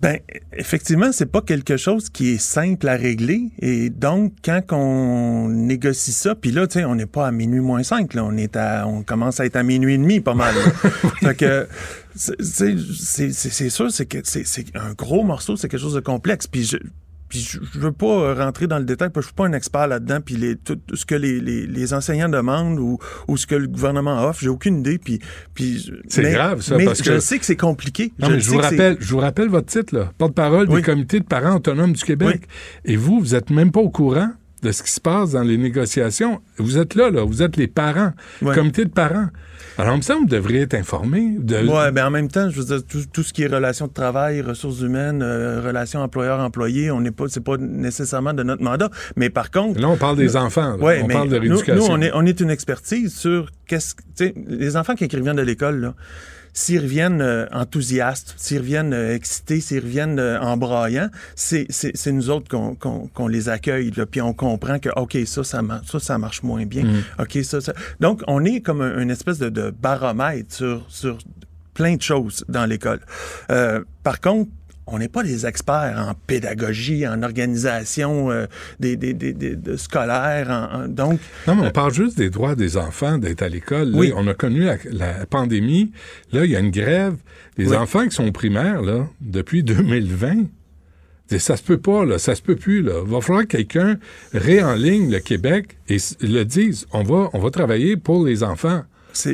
Ben, effectivement, c'est pas quelque chose qui est simple à régler. Et donc, quand on négocie ça, puis là, tu sais, on n'est pas à minuit moins 5, là, on est à, on commence à être à minuit et demi, pas mal. fait que, c'est- c'est c'est- c'est- c'est sûr, c'est que c'est c'est un gros morceau, c'est quelque chose de complexe. Puis je, puis je, je veux pas rentrer dans le détail, parce que je suis pas un expert là-dedans. Puis les, tout ce que les, les, les enseignants demandent ou, ou ce que le gouvernement offre, j'ai aucune idée. Puis, puis C'est grave, ça, mais parce je que- sais que c'est compliqué. Non, mais je vous, rappelle, je vous rappelle votre titre, là. Porte-parole Oui. du Comité de parents autonomes du Québec. Et vous, vous êtes même pas au courant de ce qui se passe dans les négociations. Vous êtes là, là. Vous êtes les parents. Ouais. Comité de parents. Alors, il me semble que vous devriez être informé. De... Ouais, ben en même temps, je veux dire, tout, tout ce qui est relations de travail, ressources humaines, euh, relations employeur-employé, on n'est pas, c'est pas nécessairement de notre mandat. Mais par contre, Là, on parle des enfants. là. ouais, on mais parle de nous, rééducation. nous, on est, on est une expertise sur qu'est-ce, que- tu sais, les enfants qui reviennent de l'école là. S'ils reviennent euh, enthousiastes, s'ils reviennent euh, excités, s'ils reviennent euh, en braillant, c'est, nous autres qu'on, les accueille, là, puis on comprend que, OK, ça, ça, ça, ça marche moins bien. OK, ça, ça. Donc, on est comme un- une espèce de, de baromètre sur, sur plein de choses dans l'école. Euh, par contre, on n'est pas des experts en pédagogie, en organisation euh, des, des, des, des- de scolaires. en- en- donc, Non, mais on parle juste des droits des enfants d'être à l'école. Oui. On a connu la, la pandémie. Là, il y a une grève. Les Oui. enfants qui sont au primaire, là, depuis 2020, c'est- ça se peut pas, là. Ça se peut plus, là. Il va falloir que quelqu'un réenligne le Québec et le dise. On va, on va travailler pour les enfants.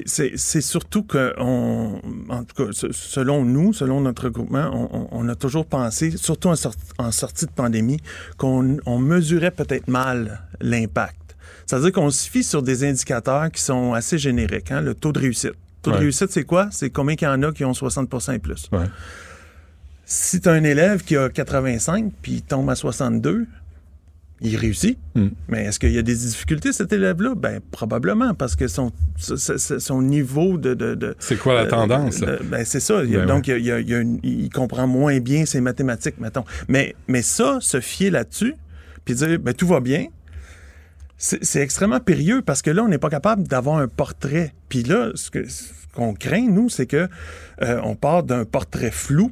C'est- surtout que, on, en tout cas, se- selon nous, selon notre groupement, on, a toujours pensé, surtout en, sort- en sortie de pandémie, qu'on on mesurait peut-être mal l'impact. C'est-à-dire qu'on se fie sur des indicateurs qui sont assez génériques. hein, le taux de réussite. Le taux Ouais. de réussite, c'est quoi? C'est combien qu'il y en a qui ont 60% et plus. Ouais. Si tu as un élève qui a 85 puis il tombe à 62, il réussit. Mm. Mais est-ce qu'il y a des difficultés, cet élève-là? Ben, probablement, parce que son, son- niveau de... de- de- C'est quoi la euh, tendance, ben, c'est ça. Ben donc, il, y a- il y a une- il comprend moins bien ses mathématiques, mettons. Mais, mais ça, se fier là-dessus, puis dire, ben, tout va bien, c'est extrêmement périlleux parce que là, on n'est pas capable d'avoir un portrait. Puis là, ce qu'on craint, nous, c'est que euh, on part d'un portrait flou,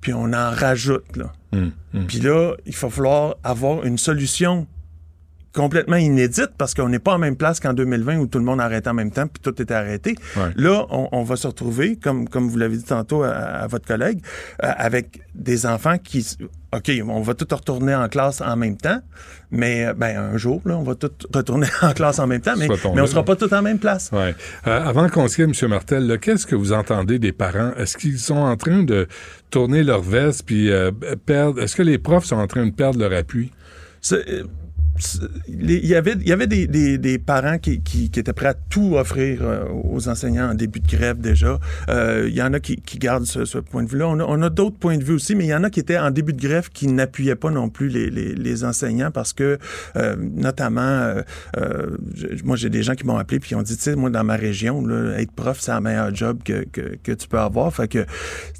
puis on en rajoute, là. Hum, hum. Puis là, il va falloir avoir une solution complètement inédite parce qu'on n'est pas en même place qu'en 2020 où tout le monde arrêtait en même temps puis tout était arrêté. Ouais. Là, on, on va se retrouver, comme, comme vous l'avez dit tantôt à, à votre collègue, euh, avec des enfants qui... OK, on va tout retourner en classe en même temps, mais euh, ben, un jour, là, on va tout retourner en classe en même temps, mais, on sera pas tous en même place. Ouais. Euh, avant qu'on se quitte, M. Martel, qu'est-ce que vous entendez des parents? Est-ce qu'ils sont en train de tourner leur veste puis euh, perdre... Est-ce que les profs sont en train de perdre leur appui? Il y avait, il y avait des, des- des parents qui, qui- qui étaient prêts à tout offrir euh, aux enseignants en début de grève déjà. Euh, il y en a qui, qui gardent ce, ce point de vue-là. On a, on a d'autres points de vue aussi, mais il y en a qui étaient en début de grève qui n'appuyaient pas non plus les, les- les enseignants parce que, euh, notamment, euh, moi j'ai des gens qui m'ont appelé puis qui ont dit, tu sais, moi dans ma région, là, être prof, c'est un meilleur job que, que, que tu peux avoir. Fait que, tu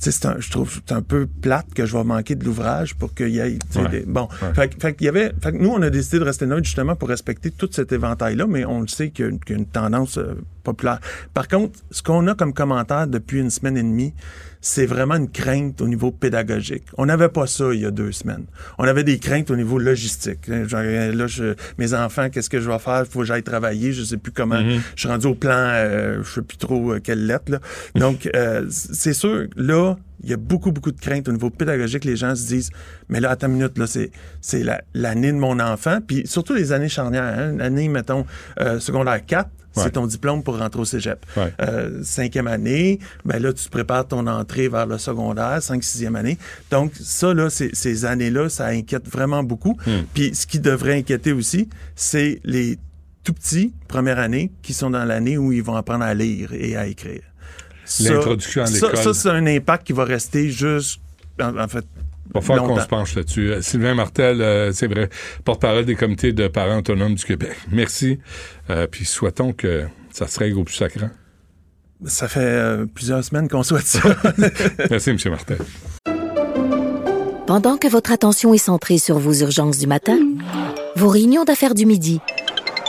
sais, c'est un- je trouve que c'est un peu plate que je vais manquer de l'ouvrage pour qu'il y ait, Ouais. des- bon. Ouais. Fait, fait y avait, fait que nous, on a décidé de rester neutre justement pour respecter tout cet éventail-là, mais on le sait qu'il y a une, tendance euh, populaire. Par contre, ce qu'on a comme commentaire depuis une semaine et demie, c'est vraiment une crainte au niveau pédagogique. On n'avait pas ça il y a deux semaines. On avait des craintes au niveau logistique. Genre, là, je- mes enfants, qu'est-ce que je vais faire? Il faut que j'aille travailler. Je sais plus comment. Je suis rendu au plan, euh, je sais plus trop euh, quelle lettre. Là. Donc, euh, c'est sûr, là, il y a beaucoup, beaucoup de craintes au niveau pédagogique. Les gens se disent, mais là, attends une minute, là, c'est, c'est la- l'année de mon enfant. Puis surtout les années charnières. Hein? L'année, mettons, euh, secondaire 4, Ouais. c'est ton diplôme pour rentrer au cégep. Ouais. Euh, cinquième année, ben là, tu te prépares ton entrée vers le secondaire, cinq, sixième année. Donc, ça, là, ces années-là, ça inquiète vraiment beaucoup. Puis, ce qui devrait inquiéter aussi, c'est les tout petits, première année, qui sont dans l'année où ils vont apprendre à lire et à écrire. L'introduction à l'école. Ça, c'est un impact qui va rester juste, en, en fait, va falloir qu'on se penche là-dessus. Euh, Sylvain Martel, euh, c'est vrai, porte-parole des comités de parents autonomes du Québec. Merci. Euh, puis souhaitons que ça se règle au plus sacrant. Ça fait euh, plusieurs semaines qu'on souhaite ça. Merci, M. Martel. Pendant que votre attention est centrée sur vos urgences du matin, vos réunions d'affaires du midi,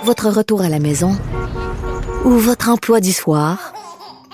votre retour à la maison ou votre emploi du soir,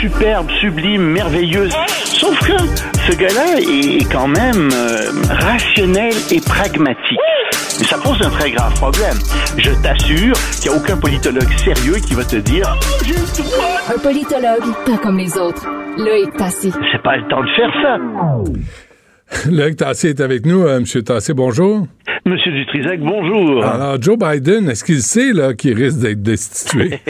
Superbe, sublime, merveilleuse. Sauf que ce gars-là est quand même euh, rationnel et pragmatique. Mais ça pose un très grave problème. Je t'assure qu'il n'y a aucun politologue sérieux qui va te dire Un politologue, pas comme les autres. Loïc Tassi. c'est pas le temps de faire ça. Loïc Tassé est avec nous. Euh, Monsieur Tassé, bonjour. Monsieur Dutrisac, bonjour. Alors, Joe Biden, est-ce qu'il sait là, qu'il risque d'être destitué?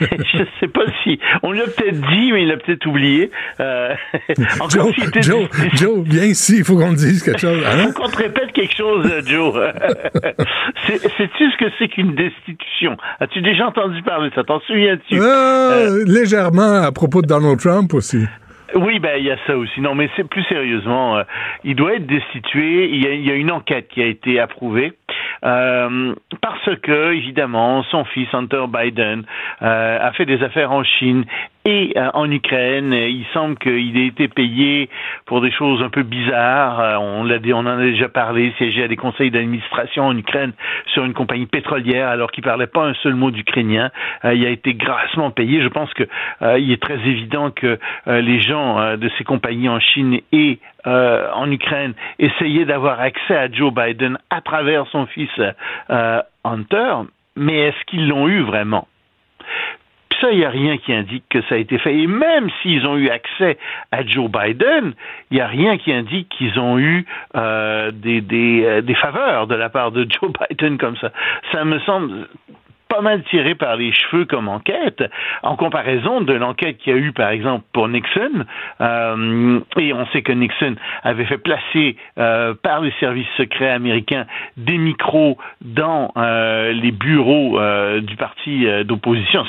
je sais pas si. On lui a peut-être dit, mais il l'a peut-être oublié. Euh, Joe, était- Joe, Joe, viens ici, il faut qu'on te dise quelque chose. Hein? Faut qu'on te répète quelque chose, euh, Joe. Sais-tu ce que c'est qu'une destitution? As-tu déjà entendu parler de ça? T'en souviens-tu? Ah, Légèrement à propos de Donald Trump aussi. Oui, ben il y a ça aussi. Non, mais c'est plus sérieusement, euh, il doit être destitué. Il y, a, il y a une enquête qui a été approuvée euh, parce que, évidemment, son fils Hunter Biden euh, a fait des affaires en Chine et euh, en Ukraine. Il semble qu'il ait été payé pour des choses un peu bizarres. Euh, on en a déjà parlé. Siégé à des conseils d'administration en Ukraine sur une compagnie pétrolière alors qu'il parlait pas un seul mot d'ukrainien. Euh, il a été grassement payé. Je pense que euh, il est très évident que les gens de ces compagnies en Chine et en Ukraine essayaient d'avoir accès à Joe Biden à travers son fils Hunter, mais est-ce qu'ils l'ont eu vraiment? Ça, il n'y a rien qui indique que ça a été fait. Et même s'ils ont eu accès à Joe Biden, il n'y a rien qui indique qu'ils ont eu euh, des, des, euh, des faveurs de la part de Joe Biden comme ça. Ça me semble pas mal tiré par les cheveux comme enquête, en comparaison de l'enquête qu'il y a eu, par exemple, pour Nixon. Euh, et on sait que Nixon avait fait placer euh, par les services secrets américains des micros dans euh, les bureaux euh, du parti euh, d'opposition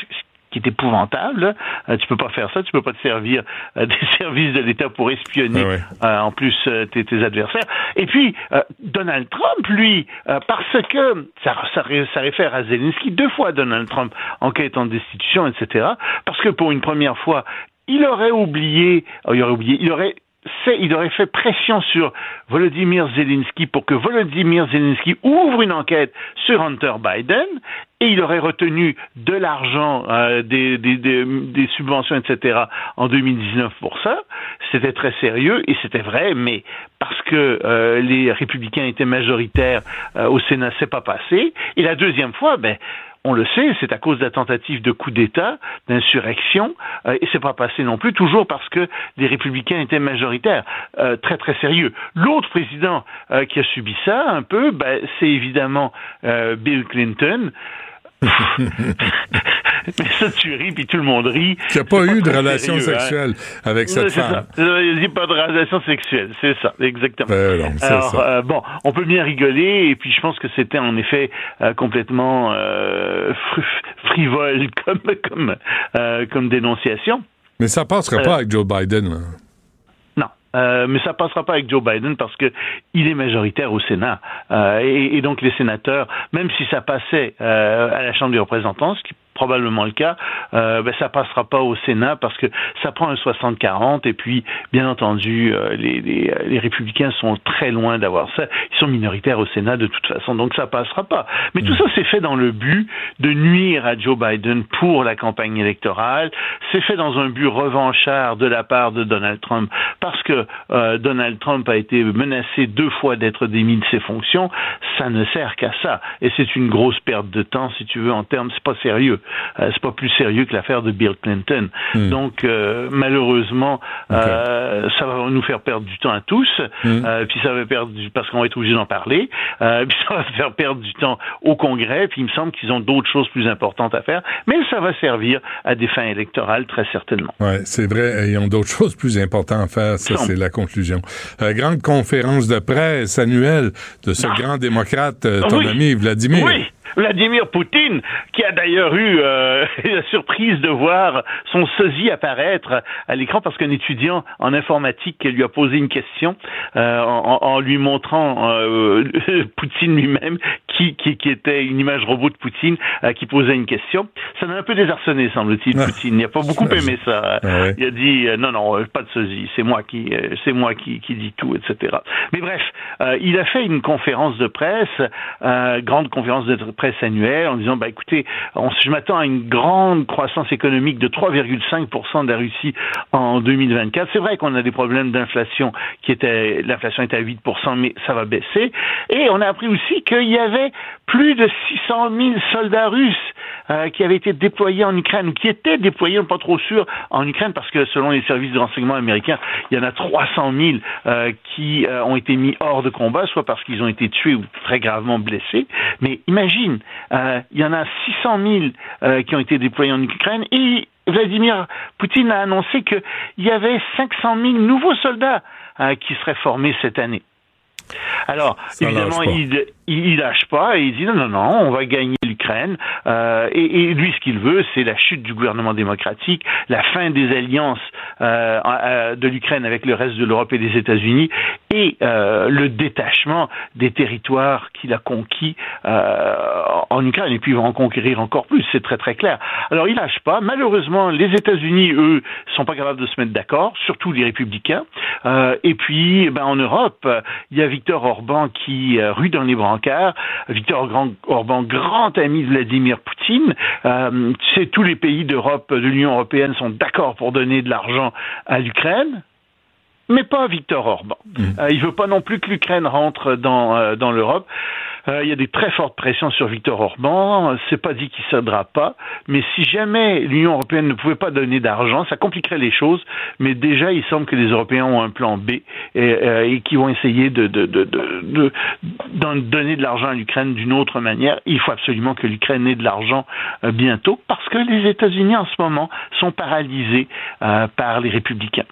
qui est épouvantable. Euh, tu peux pas faire ça, tu peux pas te servir euh, des services de l'État pour espionner euh, en plus euh, tes, tes adversaires. Et puis euh, Donald Trump, lui, euh, parce que ça, ça, ça réfère à Zelensky deux fois Donald Trump enquête en destitution, etc. Parce que pour une première fois, il aurait oublié, il aurait oublié, il aurait il aurait fait pression sur Volodymyr Zelensky pour que Volodymyr Zelensky ouvre une enquête sur Hunter Biden et il aurait retenu de l'argent, euh, des, des, des, des subventions, etc. en 2019 pour ça. C'était très sérieux et c'était vrai, mais parce que euh, les républicains étaient majoritaires euh, au Sénat, c'est pas passé. Et la deuxième fois, ben on le sait, c'est à cause de la tentative de coup d'État, d'insurrection, euh, et c'est pas passé non plus, toujours parce que les républicains étaient majoritaires. Euh, très très sérieux. L'autre président euh, qui a subi ça un peu, ben, c'est évidemment euh, Bill Clinton. Mais ça, tu ris, puis tout le monde rit. Qui n'a pas C'est eu de relation sérieux, hein? sexuelle avec cette femme. ça. Il n'y a pas de relation sexuelle, c'est ça, exactement. Ben non, Alors, ça. euh, bon, on peut bien rigoler, et puis je pense que c'était en effet euh, complètement euh, fr- frivole comme, comme, comme dénonciation. Mais ça passera Euh, pas avec Joe Biden. là. Euh, mais ça passera pas avec Joe Biden parce que il est majoritaire au Sénat. Euh, et, donc les sénateurs, même si ça passait euh, à la Chambre des représentants, ce qui probablement le cas, euh, ben, ça passera pas au Sénat parce que ça prend un 60-40 et puis bien entendu euh, les, les, les républicains sont très loin d'avoir ça. Ils sont minoritaires au Sénat de toute façon, donc ça passera pas. Mais tout ça c'est fait dans le but de nuire à Joe Biden pour la campagne électorale. C'est fait dans un but revanchard de la part de Donald Trump parce que euh, Donald Trump a été menacé deux fois d'être démis de ses fonctions. Ça ne sert qu'à ça et c'est une grosse perte de temps si tu veux en termes. C'est pas sérieux. Euh, c'est pas plus sérieux que l'affaire de Bill Clinton. Donc euh, malheureusement, euh, ça va nous faire perdre du temps à tous. Euh, puis ça va perdre du, parce qu'on va être obligé d'en parler. Puis ça va faire perdre du temps au Congrès. Puis il me semble qu'ils ont d'autres choses plus importantes à faire. Mais ça va servir à des fins électorales très certainement. Oui, c'est vrai. Ils ont d'autres choses plus importantes à faire. Ça, c'est la conclusion. Grande conférence de presse annuelle de ce grand démocrate, euh, ton Oui. ami Vladimir. Oui. Vladimir Poutine, qui a d'ailleurs eu euh, la surprise de voir son sosie apparaître à l'écran parce qu'un étudiant en informatique lui a posé une question euh, en, en lui montrant euh, Poutine lui-même, qui, qui, qui était une image robot de Poutine, euh, qui posait une question. Ça m'a un peu désarçonné, semble-t-il, Poutine. Il n'a pas beaucoup aimé ça. Ah. Il a dit euh, non, non, euh, pas de sosie, c'est moi qui, c'est moi qui, qui dis tout, etc. Mais bref, euh, il a fait une conférence de presse, euh, grande conférence de presse annuelle en disant, bah écoutez, je m'attends à une grande croissance économique de 3,5% de la Russie en 2024. C'est vrai qu'on a des problèmes d'inflation qui étaient, l'inflation était à 8%, mais ça va baisser. Et on a appris aussi qu'il y avait plus de 600 000 soldats russes euh, qui avaient été déployés en Ukraine ou qui étaient déployés, on n'est pas trop sûr, en Ukraine parce que selon les services de renseignement américains, il y en a 300 000 euh, qui euh, ont été mis hors de combat, soit parce qu'ils ont été tués ou très gravement blessés. Mais imagine, il y en a 600 000 qui ont été déployés en Ukraine et Vladimir Poutine a annoncé qu'il y avait 500 000 nouveaux soldats qui seraient formés cette année. Alors, évidemment, il, il, lâche pas et il dit non, non, non, on va gagner l'Ukraine. Euh, et, et, lui, ce qu'il veut, c'est la chute du gouvernement démocratique, la fin des alliances euh, euh de l'Ukraine avec le reste de l'Europe et des États-Unis, et euh, le détachement des territoires qu'il a conquis euh, en Ukraine. Et puis, il va en conquérir encore plus, c'est très très clair. Alors, il lâche pas. Malheureusement, les États-Unis, eux, sont pas capables de se mettre d'accord, surtout les républicains. Euh, et puis, ben, en Europe, il y a Victor Orban qui rue dans les brancards. Victor Orban, grand ami de Vladimir Poutine. Euh, tu sais, tous les pays d'Europe, de l'Union européenne sont d'accord pour donner de l'argent à l'Ukraine mais pas Victor Orban. Mmh. Euh, il veut pas non plus que l'Ukraine rentre dans, euh, dans l'Europe. Euh, il y a des très fortes pressions sur Victor Orban. C'est pas dit qu'il cédera pas, mais si jamais l'Union européenne ne pouvait pas donner d'argent, ça compliquerait les choses. Mais déjà, il semble que les Européens ont un plan B et, euh, et qui vont essayer de, donner de l'argent à l'Ukraine d'une autre manière. Il faut absolument que l'Ukraine ait de l'argent euh, bientôt parce que les États-Unis en ce moment sont paralysés par les républicains.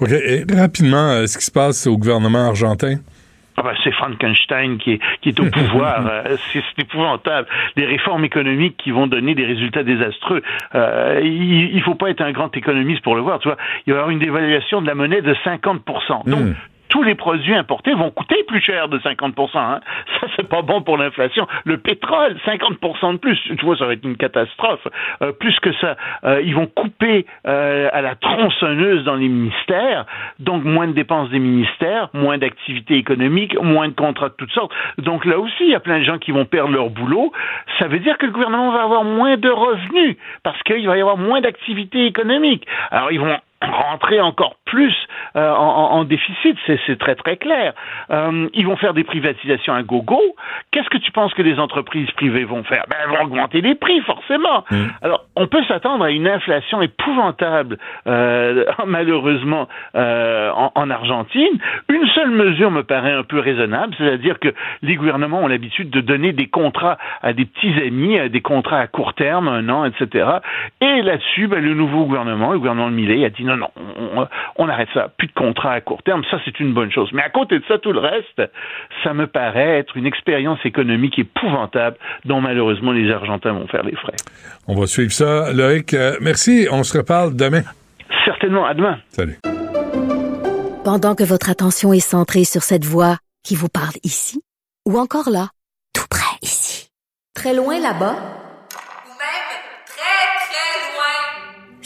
OK. Et rapidement, ce qui se passe au gouvernement argentin? Ah ben, c'est Frankenstein qui est, qui est au pouvoir. Euh, c'est épouvantable. Des réformes économiques qui vont donner des résultats désastreux. Euh, il, il faut pas être un grand économiste pour le voir. Tu vois, il va y avoir une dévaluation de la monnaie de 50 Donc, hmm tous les produits importés vont coûter plus cher de 50 hein. Ça, c'est pas bon pour l'inflation. Le pétrole, 50 de plus. Tu vois, ça va être une catastrophe. Euh, plus que ça, euh, ils vont couper euh, à la tronçonneuse dans les ministères, donc moins de dépenses des ministères, moins d'activités économiques, moins de contrats de toutes sortes. Donc là aussi, il y a plein de gens qui vont perdre leur boulot. Ça veut dire que le gouvernement va avoir moins de revenus parce qu'il va y avoir moins d'activités économiques. Alors, ils vont rentrer encore plus euh, en, en, déficit, c'est très très clair. Euh, ils vont faire des privatisations à gogo. Qu'est-ce que tu penses que les entreprises privées vont faire? Ben, Elles vont augmenter les prix, forcément. Mmh. Alors, on peut s'attendre à une inflation épouvantable, euh, malheureusement, en, en, Argentine. Une seule mesure me paraît un peu raisonnable, c'est-à-dire que les gouvernements ont l'habitude de donner des contrats à des petits amis, des contrats à court terme, un an, etc. Et là-dessus, ben, le nouveau gouvernement, le gouvernement de Millet, a dit non, non, on, arrête ça. Plus de contrats à court terme, ça c'est une bonne chose. Mais à côté de ça, tout le reste, ça me paraît être une expérience économique épouvantable dont malheureusement les Argentins vont faire les frais. On va suivre ça. Loïc, euh, merci. On se reparle demain. Certainement. À demain. Salut. Pendant que votre attention est centrée sur cette voix qui vous parle ici, ou encore là, tout près ici, très loin là-bas,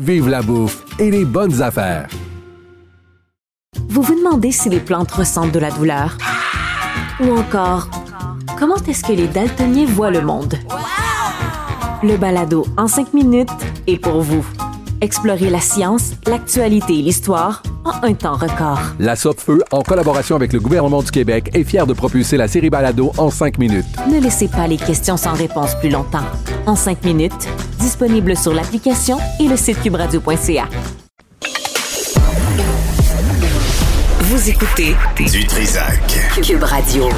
Vive la bouffe et les bonnes affaires. Vous vous demandez si les plantes ressentent de la douleur? Ou encore, comment est-ce que les daltoniens voient le monde? Le balado en cinq minutes est pour vous. Explorez la science, l'actualité et l'histoire en un temps record. La Feu, en collaboration avec le gouvernement du Québec, est fière de propulser la série Balado en cinq minutes. Ne laissez pas les questions sans réponse plus longtemps. En cinq minutes, disponible sur l'application et le site cubradio.ca. Vous écoutez du Trisac. Cube Radio.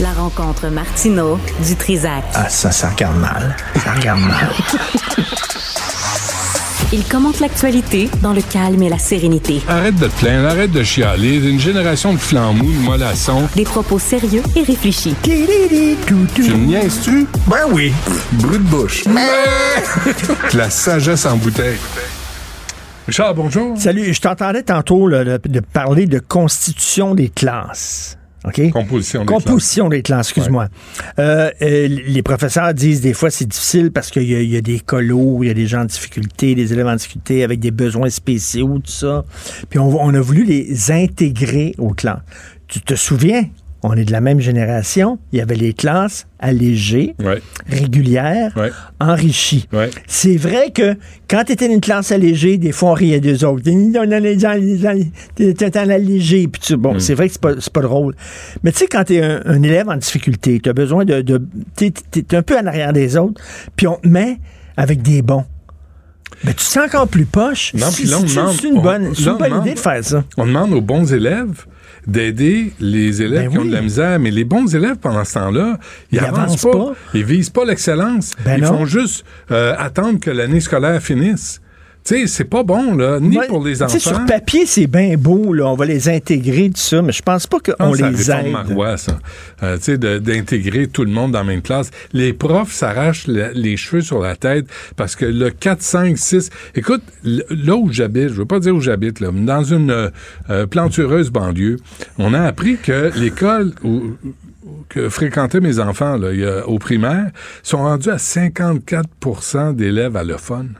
La rencontre Martino du Trisac. Ah, ça, ça regarde mal. Ça regarde mal. Il commente l'actualité dans le calme et la sérénité. Arrête de te plaindre, arrête de chialer. Une génération de flambous, de mollassons. Des propos sérieux et réfléchis. Tu me niaises-tu? Ben oui. Brut de bouche. La sagesse en bouteille. Richard, bonjour. Salut, je t'entendais tantôt là, de, de parler de constitution des classes. Composition des Composition des classes, excuse-moi. Euh, euh, les professeurs disent des fois c'est difficile parce qu'il y, a- il y a des colos, il y a des gens en difficulté, des élèves en difficulté avec des besoins spéciaux, tout ça. Puis on, on a voulu les intégrer aux classes. Tu te souviens? On est de la même génération. Il y avait les classes allégées, Ouais. régulières, Ouais. enrichies. Ouais. C'est vrai que quand tu étais dans une classe allégée, des fois on riait des autres. T'es en allégé. Puis tu- bon, c'est vrai que c'est pas, pas drôle. Mais tu sais, quand tu es un, un élève en difficulté, tu as besoin de. de t'es, t'es un peu en arrière des autres, puis on te met avec des bons. Ben, tu te sens encore plus poche. Non, Si- puis là, on si- demande- c'est une on- bonne, une demande- idée de faire ça. On demande aux bons élèves d'aider les élèves Ben qui ont de la misère. Mais les bons élèves, pendant ce temps-là, ils, Ils avancent avancent pas. pas. Ils visent pas l'excellence. Ben ils non. font juste euh, attendre que l'année scolaire finisse. Tu sais, c'est pas bon, là, ni Ouais, pour les enfants. Sur papier, c'est bien beau, là, on va les intégrer, tout ça, mais je pense pas qu'on que les aide. Marois, ça. Euh, tu sais, d'intégrer tout le monde dans la même classe. Les profs s'arrachent le- les cheveux sur la tête parce que le 4, 5, 6... Écoute, là où j'habite, je veux pas dire où j'habite, là, mais dans une euh, euh, plantureuse banlieue, on a appris que l'école où que fréquentaient mes enfants là, au primaire sont rendus à 54% d'élèves allophones.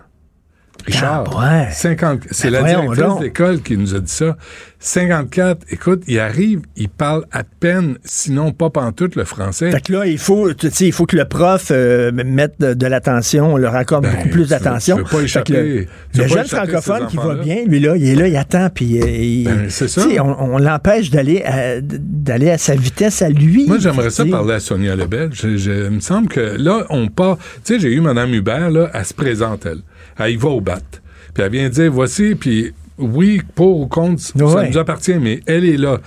Richard, Ah, ouais. 50, c'est Ben la directrice d'école qui nous a dit ça. 54, écoute, il arrive, il parle à peine, sinon pas pantoute le français. Fait que là, il faut, tu sais, il faut que le prof euh, mette de, de l'attention, on leur accorde Ben, beaucoup plus d'attention. Le, le pas jeune francophone qui va bien, lui là, il est là, il attend, puis euh, il- Ben, c'est ça. On, on l'empêche d'aller à, d'aller à sa vitesse à lui. Moi, j'aimerais ça parler à Sonia Lebel. Je, je- il me semble que là, on part. Tu sais, j'ai eu Mme Hubert, là, elle se présente, elle. Elle y va au bat. Puis elle vient dire voici, puis oui, pour ou contre, ça nous appartient, mais elle est là.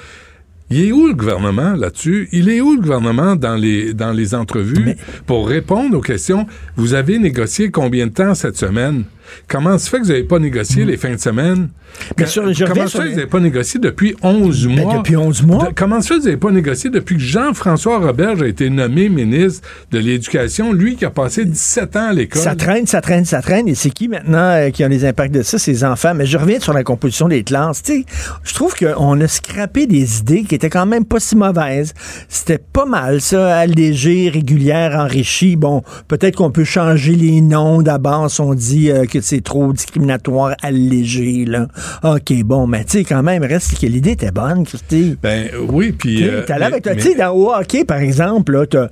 Il est où le gouvernement là-dessus? Il est où le gouvernement dans les, dans les entrevues pour répondre aux questions? Vous avez négocié combien de temps cette semaine? Comment se fait que vous n'avez pas négocié les fins de semaine? Que- sur- je comment se fait que vous n'avez pas négocié depuis 11 Ben, mois? depuis 11 mois. De- comment se fait que vous n'avez pas négocié depuis que Jean-François Roberge a été nommé ministre de l'Éducation, lui qui a passé 17 ans à l'école? Ça traîne, ça traîne, ça traîne. Et c'est qui maintenant euh, qui a les impacts de ça? Ces enfants. Mais je reviens sur la composition des classes. Tu sais, je trouve qu'on a scrappé des idées qui étaient quand même pas si mauvaises. C'était pas mal, ça, allégé, régulière, enrichi. Bon, peut-être qu'on peut changer les noms d'abord si on dit euh, que c'est trop discriminatoire, allégé, là. OK, bon, mais tu sais, quand même, reste que l'idée était bonne, Christy. Ben oui, puis... Tu euh, avec, tu sais, dans au hockey, par exemple, là, t'as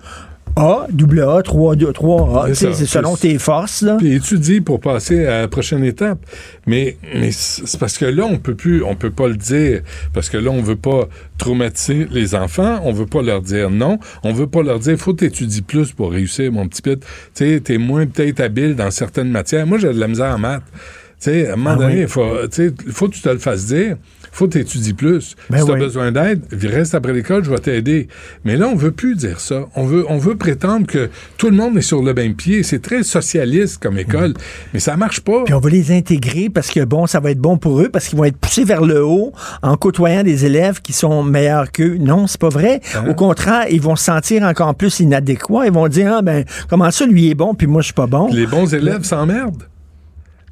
A, double A, 3, 2, 3 A. C'est Tu sais, ça. C'est selon tes forces, là. Puis étudie pour passer à la prochaine étape. Mais, mais c'est parce que là, on peut plus, on peut pas le dire. Parce que là, on veut pas traumatiser les enfants. On veut pas leur dire non. On veut pas leur dire, faut t'étudier plus pour réussir, mon petit pit. Tu sais, t'es moins peut-être habile dans certaines matières. Moi, j'ai de la misère en maths. Tu sais, à un moment Ah donné, oui. il faut, tu sais, faut que tu te le fasses dire. Faut que tu étudies plus. Ben si tu as oui. besoin d'aide, reste après l'école, je vais t'aider. Mais là, on veut plus dire ça. On veut, on veut prétendre que tout le monde est sur le même pied. C'est très socialiste comme école, mais ça marche pas. Puis on va les intégrer parce que, bon, ça va être bon pour eux, parce qu'ils vont être poussés vers le haut en côtoyant des élèves qui sont meilleurs qu'eux. Non, c'est pas vrai. Hein? Au contraire, ils vont se sentir encore plus inadéquats. Ils vont dire, ah, ben, comment ça, lui est bon, puis moi, je suis pas bon. Les bons élèves s'emmerdent.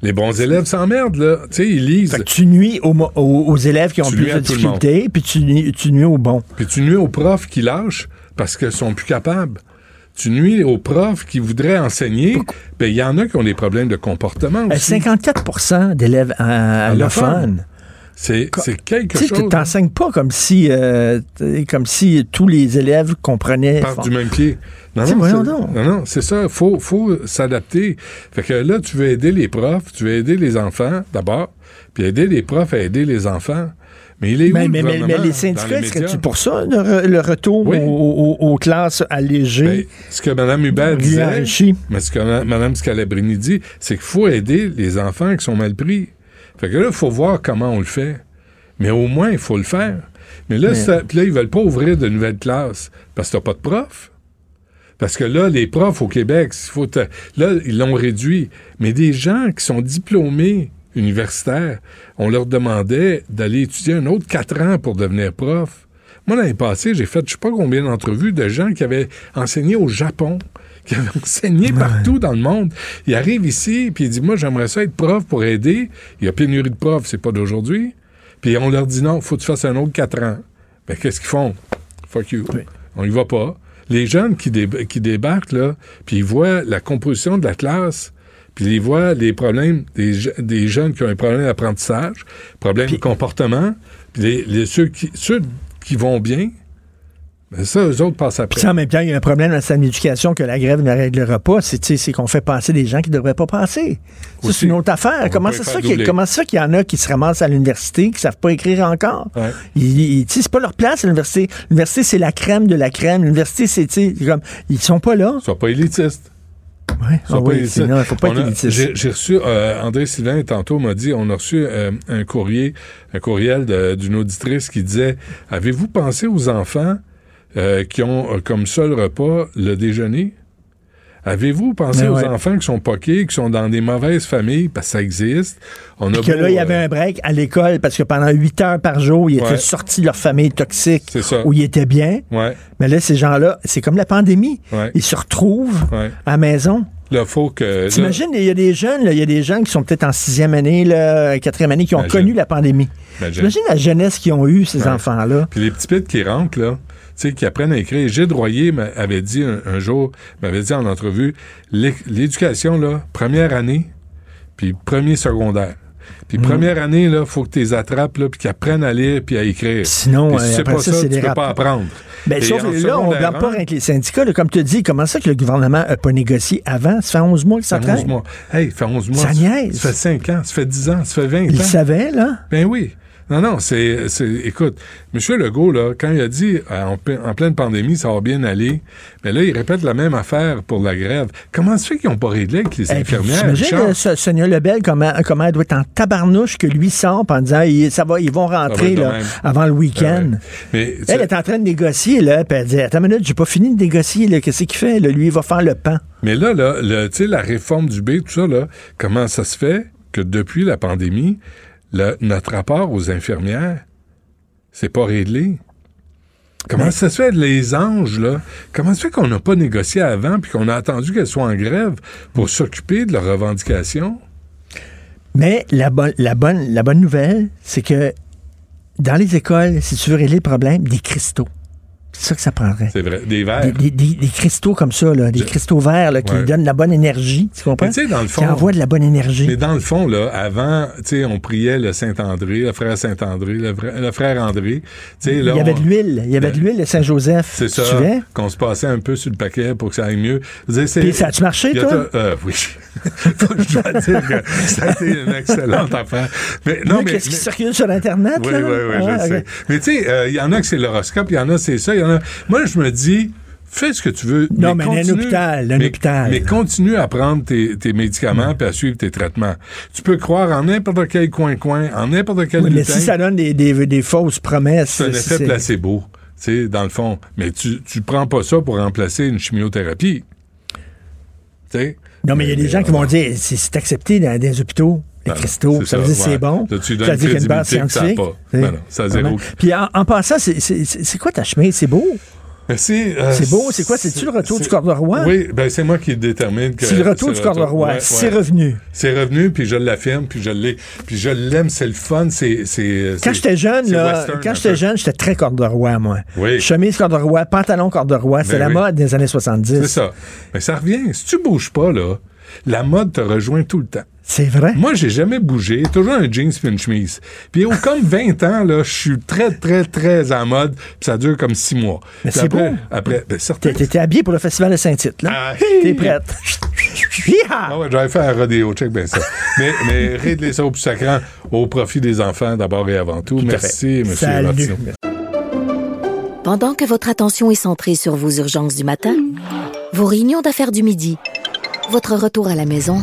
Les bons élèves s'emmerdent, là. Tu sais, ils lisent. Fait que tu nuis aux, mo- aux- aux élèves qui ont Tu plus de difficultés, puis tu nuis, tu nuis aux bons. Puis tu nuis aux profs qui lâchent parce qu'ils sont plus capables. Tu nuis aux profs qui voudraient enseigner. Ben, il y en a qui ont des problèmes de comportement Euh, aussi. 54% d'élèves euh, allophones. C'est quelque Tu sais, chose. t'enseignes pas comme si, euh, comme si tous les élèves comprenaient. Part du même pied. Non, Tu non, voyons donc. non, non, c'est ça. Faut, faut s'adapter. Fait que là, tu veux aider les profs, tu veux aider les enfants d'abord, puis aider les profs à aider les enfants. Mais il est où Mais, le mais, mais- mais les syndicats, médias? pour ça, le, re- le retour Oui. aux, aux- aux classes allégées? Ben, ce que Mme Hubert disait, mais ce que Mme Scalabrini dit, c'est qu'il faut aider les enfants qui sont mal pris. Fait que là, il faut voir comment on le fait. Mais au moins, il faut le faire. Mais là, Mais- ça- là ils veulent pas ouvrir de nouvelles classes parce que t'as pas de profs. Parce que là, les profs au Québec, faut te- là, ils l'ont réduit. Mais des gens qui sont diplômés universitaires, on leur demandait d'aller étudier un autre quatre ans pour devenir prof. Moi, l'année passée, j'ai fait je sais pas combien d'entrevues de gens qui avaient enseigné au Japon, qui avaient enseigné partout dans le monde. Ils arrivent ici, puis ils disent, moi, j'aimerais ça être prof pour aider. Il y a pénurie de profs, c'est pas d'aujourd'hui. Puis on leur dit, non, faut que tu fasses un autre quatre ans. Ben, qu'est-ce qu'ils font? Fuck you. On y va pas. Les jeunes qui, dé- qui débarquent, là, puis ils voient la composition de la classe, puis ils voient les problèmes des, je- des jeunes qui ont un problème d'apprentissage, problème de comportement, puis les, les- ceux, qui, ceux qui vont bien, ben ça, eux autres passent après. Puis en même temps, il y a un problème dans son éducation que la grève ne réglera pas. C'est, c'est qu'on fait passer des gens qui ne devraient pas passer. C'est une autre affaire. On Comment va ça, qu'il, y en a qui se ramassent à l'université, qui ne savent pas écrire encore? Ouais. Ils- ils- c'est pas leur place à l'université. L'université, c'est la crème de la crème. L'université, c'est, c'est comme, ils sont pas là. Sois pas élitiste. Ouais. Ah oui, c'est- faut pas. J'ai reçu, euh, André Sylvain, tantôt, m'a dit, on a reçu euh, un courrier, un courriel d'une auditrice qui disait, avez-vous pensé aux enfants euh, qui ont euh, comme seul repas le déjeuner? Avez-vous pensé Mais aux enfants qui sont poqués, qui sont dans des mauvaises familles, parce que ça existe? On a que beau, là, il y euh, avait un break à l'école parce que pendant huit heures par jour, ils étaient sortis de leur famille toxique où ils étaient bien. Ouais, Mais là, ces gens-là, c'est comme la pandémie. Ils se retrouvent à la maison. Là, faut que... T'imagines, il y a des jeunes, il y a des jeunes qui sont peut-être en sixième année, là, quatrième année, qui ont Imagine. connu la pandémie. Imagine. T'imagines la jeunesse qu'ils ont eue, ces Ouais. enfants-là? Puis les petits pits qui rentrent, là, tu sais, qui apprennent à écrire. Gilles Royer m'a- avait dit un, un jour, m'avait dit en entrevue, l'é- l'éducation, là, première année, puis premier secondaire. Puis Mm. première année, là, faut que tu les attrapes, là, puis qu'ils apprennent à lire puis à écrire. Sinon, Puis si euh, après pas ça, ça, c'est tu des peux pas apprendre. Ben, sauf que là, on ne regarde pas avec les syndicats. là. comme tu dis, comment ça que le gouvernement n'a pas négocié avant? Ça fait 11 mois que ça Ça fait 11 traîne. mois. Hey, ça fait 11 mois. Ça niaise. Ça fait 5 ans, ça fait 10 ans, ça fait 20 Ils ans. savaient, là? Ben oui. Non, non, c'est, c'est, écoute, M. Legault, là, quand il a dit euh, en, pleine pandémie, ça va bien aller, mais là, il répète la même affaire pour la grève. Comment ça fait qu'ils n'ont pas réglé avec les puis, infirmières? Richard? euh, So- Sonia Lebel, comment, comment elle doit être en tabarnouche que lui sort en disant il- ça va, ils vont rentrer là, avant le week-end. Ben ouais. Mais, Elle est en train de négocier, là, puis elle dit Attends une minute, j'ai pas fini de négocier, là. Qu'est-ce qu'il fait? là? Lui, il va faire le pain. mais là, là, tu sais, la réforme du B, tout ça, là, comment ça se fait que depuis la pandémie, le- notre rapport aux infirmières, c'est pas réglé? Comment ça se fait, les anges, là? Comment ça fait qu'on n'a pas négocié avant puis qu'on a attendu qu'elles soient en grève pour s'occuper de leurs revendications? Mais la, bonne la, bonne, la bonne nouvelle, c'est que dans les écoles, si tu veux régler le problème, des cristaux. C'est ça que ça prendrait. C'est vrai. Des verres. Des, des- cristaux comme ça, là, des cristaux verts là, qui Ouais. donnent de la bonne énergie. Tu comprends? Mais dans le fond- Qui envoient de la bonne énergie. Mais dans le fond, là, avant, on priait le Saint-André, le frère Saint-André, le, frère- le frère André. Là, il y avait de l'huile. Il y avait de l'huile de Saint-Joseph. C'est ça. Qu'on se passait un peu sur le paquet pour que ça aille mieux. Puis ça a-tu marché, toi? euh, oui. Faut que je dois dire que ça a été une excellente affaire. Mais non, mais. Qu'est-ce qui circule sur Internet? oui, là? oui, oui, Ah, je ok. sais. Mais tu sais, euh, il y en a que c'est l'horoscope, il y en a c'est ça, il y en a. Moi, je me dis, fais ce que tu veux. Non, mais un continue- hôpital, un mais, hôpital. Mais continue à prendre tes, tes médicaments puis à suivre tes traitements. Tu peux croire en n'importe quel coin-coin, en n'importe quel Oui, mais si ça donne des, des- des fausses promesses. C'est un effet placebo, tu sais, dans le fond. Mais tu, tu prends pas ça pour remplacer une chimiothérapie. Tu sais? Non, mais il y a des gens qui vont dire c'est c'est accepté dans des hôpitaux. Les Ben cristaux, ça veut dire ouais. c'est bon. Tu donnes ça veut dire qu'il y a une base que scientifique. Ben ça zéro. Puis en, passant, c'est- quoi ta chemise? C'est beau? Merci. euh, C'est beau, c'est quoi? C'est-tu le retour du corps de roi? Oui, ben c'est moi qui détermine que. C'est le retour du corps de roi. Ouais, C'est ouais. revenu. C'est revenu, puis je l'affirme, puis je l'ai. Puis je l'aime, c'est le fun, c'est. c'est- Quand j'étais jeune, là, western quand j'étais jeune, j'étais très corde de roi, moi. Oui. Chemise corde de roi, pantalon corde de roi, c'est Ben la oui. mode des années 70. C'est ça. Mais ça revient. Si tu bouges pas, là, la mode te rejoint tout le temps. C'est vrai? Moi, j'ai jamais bougé. Toujours un jeans puis une chemise. Puis au comme 20 ans, là, je suis très, très, très en mode. Puis ça dure comme 6 mois. Mais c'est après, beau. Après, ben, certain. T'es- T'étais habillé pour le festival de Saint-Tite, là. Ah, T'es prête. Ah ouais, j'avais fait un rodéo, check bien ça. mais, mais régler ça au plus sacrant au profit des enfants d'abord et avant tout. à Merci, fait. M. Salut. Martineau. Pendant que votre attention est centrée sur vos urgences du matin, vos réunions d'affaires du midi, votre retour à la maison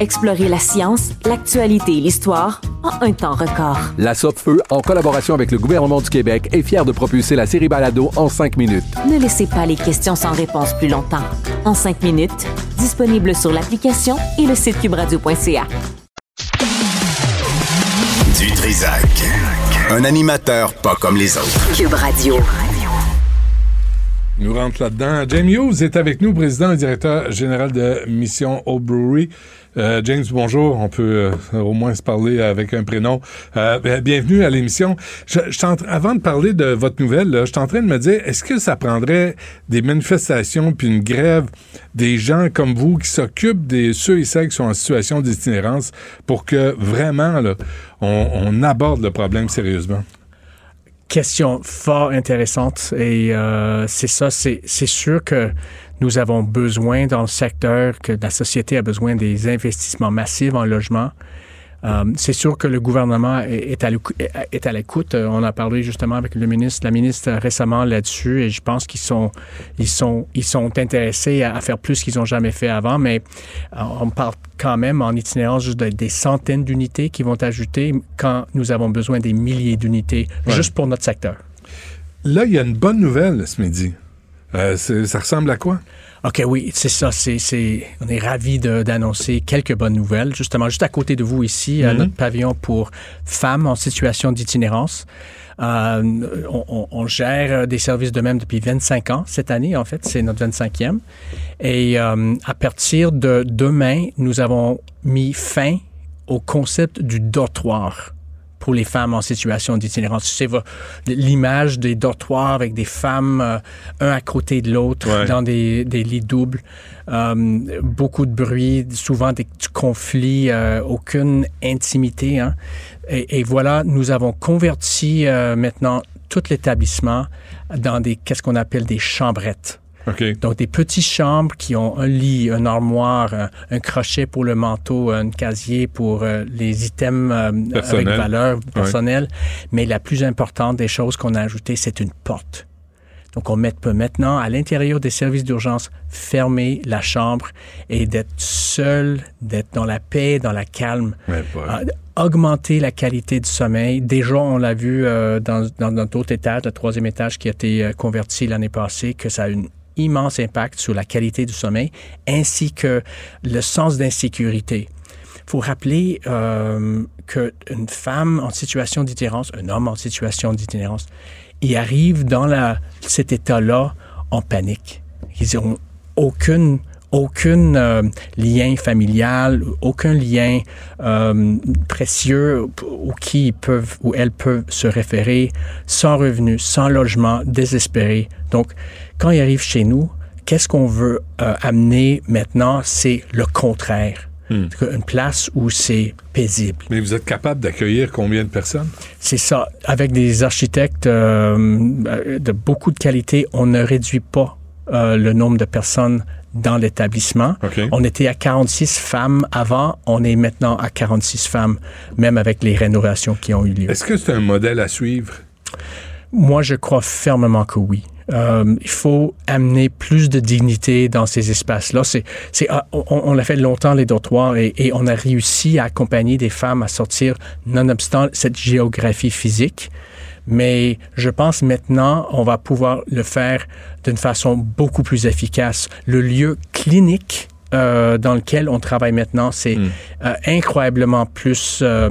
Explorez la science, l'actualité et l'histoire en un temps record. La Feu, en collaboration avec le gouvernement du Québec, est fière de propulser la série Balado en cinq minutes. Ne laissez pas les questions sans réponse plus longtemps. En cinq minutes, disponible sur l'application et le site cubradio.ca. Du Trisac. Un animateur pas comme les autres. Cube Radio. Nous rentre là-dedans. James Hughes est avec nous, président et directeur général de Mission Old Brewery. Euh, James, bonjour. On peut euh, au moins se parler avec un prénom. Euh, bienvenue à l'émission. Je, je avant de parler de votre nouvelle, là, je suis en train de me dire, est-ce que ça prendrait des manifestations puis une grève des gens comme vous qui s'occupent des ceux et celles qui sont en situation d'itinérance pour que vraiment là, on, on aborde le problème sérieusement? Question fort intéressante et euh, c'est ça, c'est sûr que nous avons besoin dans le secteur, que la société a besoin des investissements massifs en logement. Euh, c'est sûr que le gouvernement est à l'écoute. On a parlé justement avec le ministre, la ministre récemment là-dessus, et je pense qu'ils sont, ils sont, ils sont intéressés à, faire plus qu'ils n'ont jamais fait avant. Mais euh, on parle quand même en itinérance juste des centaines d'unités qui vont ajouter quand nous avons besoin des milliers d'unités juste pour notre secteur. Là, il y a une bonne nouvelle ce midi. Euh, ça ressemble à quoi? OK, oui, c'est ça. C'est, on est ravis d'annoncer quelques bonnes nouvelles. Justement, juste à côté de vous ici, à mhm. notre pavillon pour femmes en situation d'itinérance. Euh, on, gère des services de même depuis 25 ans. Cette année, en fait, c'est notre 25e. Et euh, à partir de demain, nous avons mis fin au concept du dortoir pour les femmes en situation d'itinérance. C'est l'image des dortoirs avec des femmes euh, un à côté de l'autre dans des, des, lits doubles. Euh, beaucoup de bruit, souvent des conflits, euh, aucune intimité. Hein. Et, et, voilà, nous avons converti maintenant tout l'établissement dans des qu'est-ce qu'on appelle des chambrettes. Donc, des petites chambres qui ont un lit, une armoire, un, crochet pour le manteau, un casier pour euh, les items euh, avec valeur personnelle. Mais la plus importante des choses qu'on a ajoutées, c'est une porte. Donc, on peut maintenant, à l'intérieur des services d'urgence, fermer la chambre et d'être seul, d'être dans la paix, dans la calme, euh, augmenter la qualité du sommeil. Déjà, on l'a vu dans, dans notre autre étage, le troisième étage qui a été converti l'année passée, que ça a une immense impact sur la qualité du sommeil ainsi que le sens d'insécurité. Il faut rappeler euh, qu'une femme en situation d'itinérance, un homme en situation d'itinérance, il arrive dans cet état-là en panique. Ils n'ont aucune aucun euh, lien familial, aucun lien euh, précieux où qui peuvent ou elles peuvent se référer, sans revenu, sans logement, désespérés. Donc, quand ils arrivent chez nous, qu'est-ce qu'on veut euh, amener maintenant? C'est le contraire. Hmm. Une place où c'est paisible. Mais vous êtes capable d'accueillir combien de personnes? C'est ça. Avec des architectes de beaucoup de qualité, on ne réduit pas le nombre de personnes dans l'établissement. On était à 46 femmes avant, on est maintenant à 46 femmes, même avec les rénovations qui ont eu lieu. Est-ce que c'est un modèle à suivre? Moi, je crois fermement que oui. Euh, il faut amener plus de dignité dans ces espaces-là. C'est, c'est, ah, on, on l'a fait longtemps, les dortoirs, et, et, on a réussi à accompagner des femmes à sortir, nonobstant cette géographie physique mais je pense maintenant, on va pouvoir le faire d'une façon beaucoup plus efficace. Le lieu clinique euh, dans lequel on travaille maintenant, c'est Hmm. euh, incroyablement plus euh,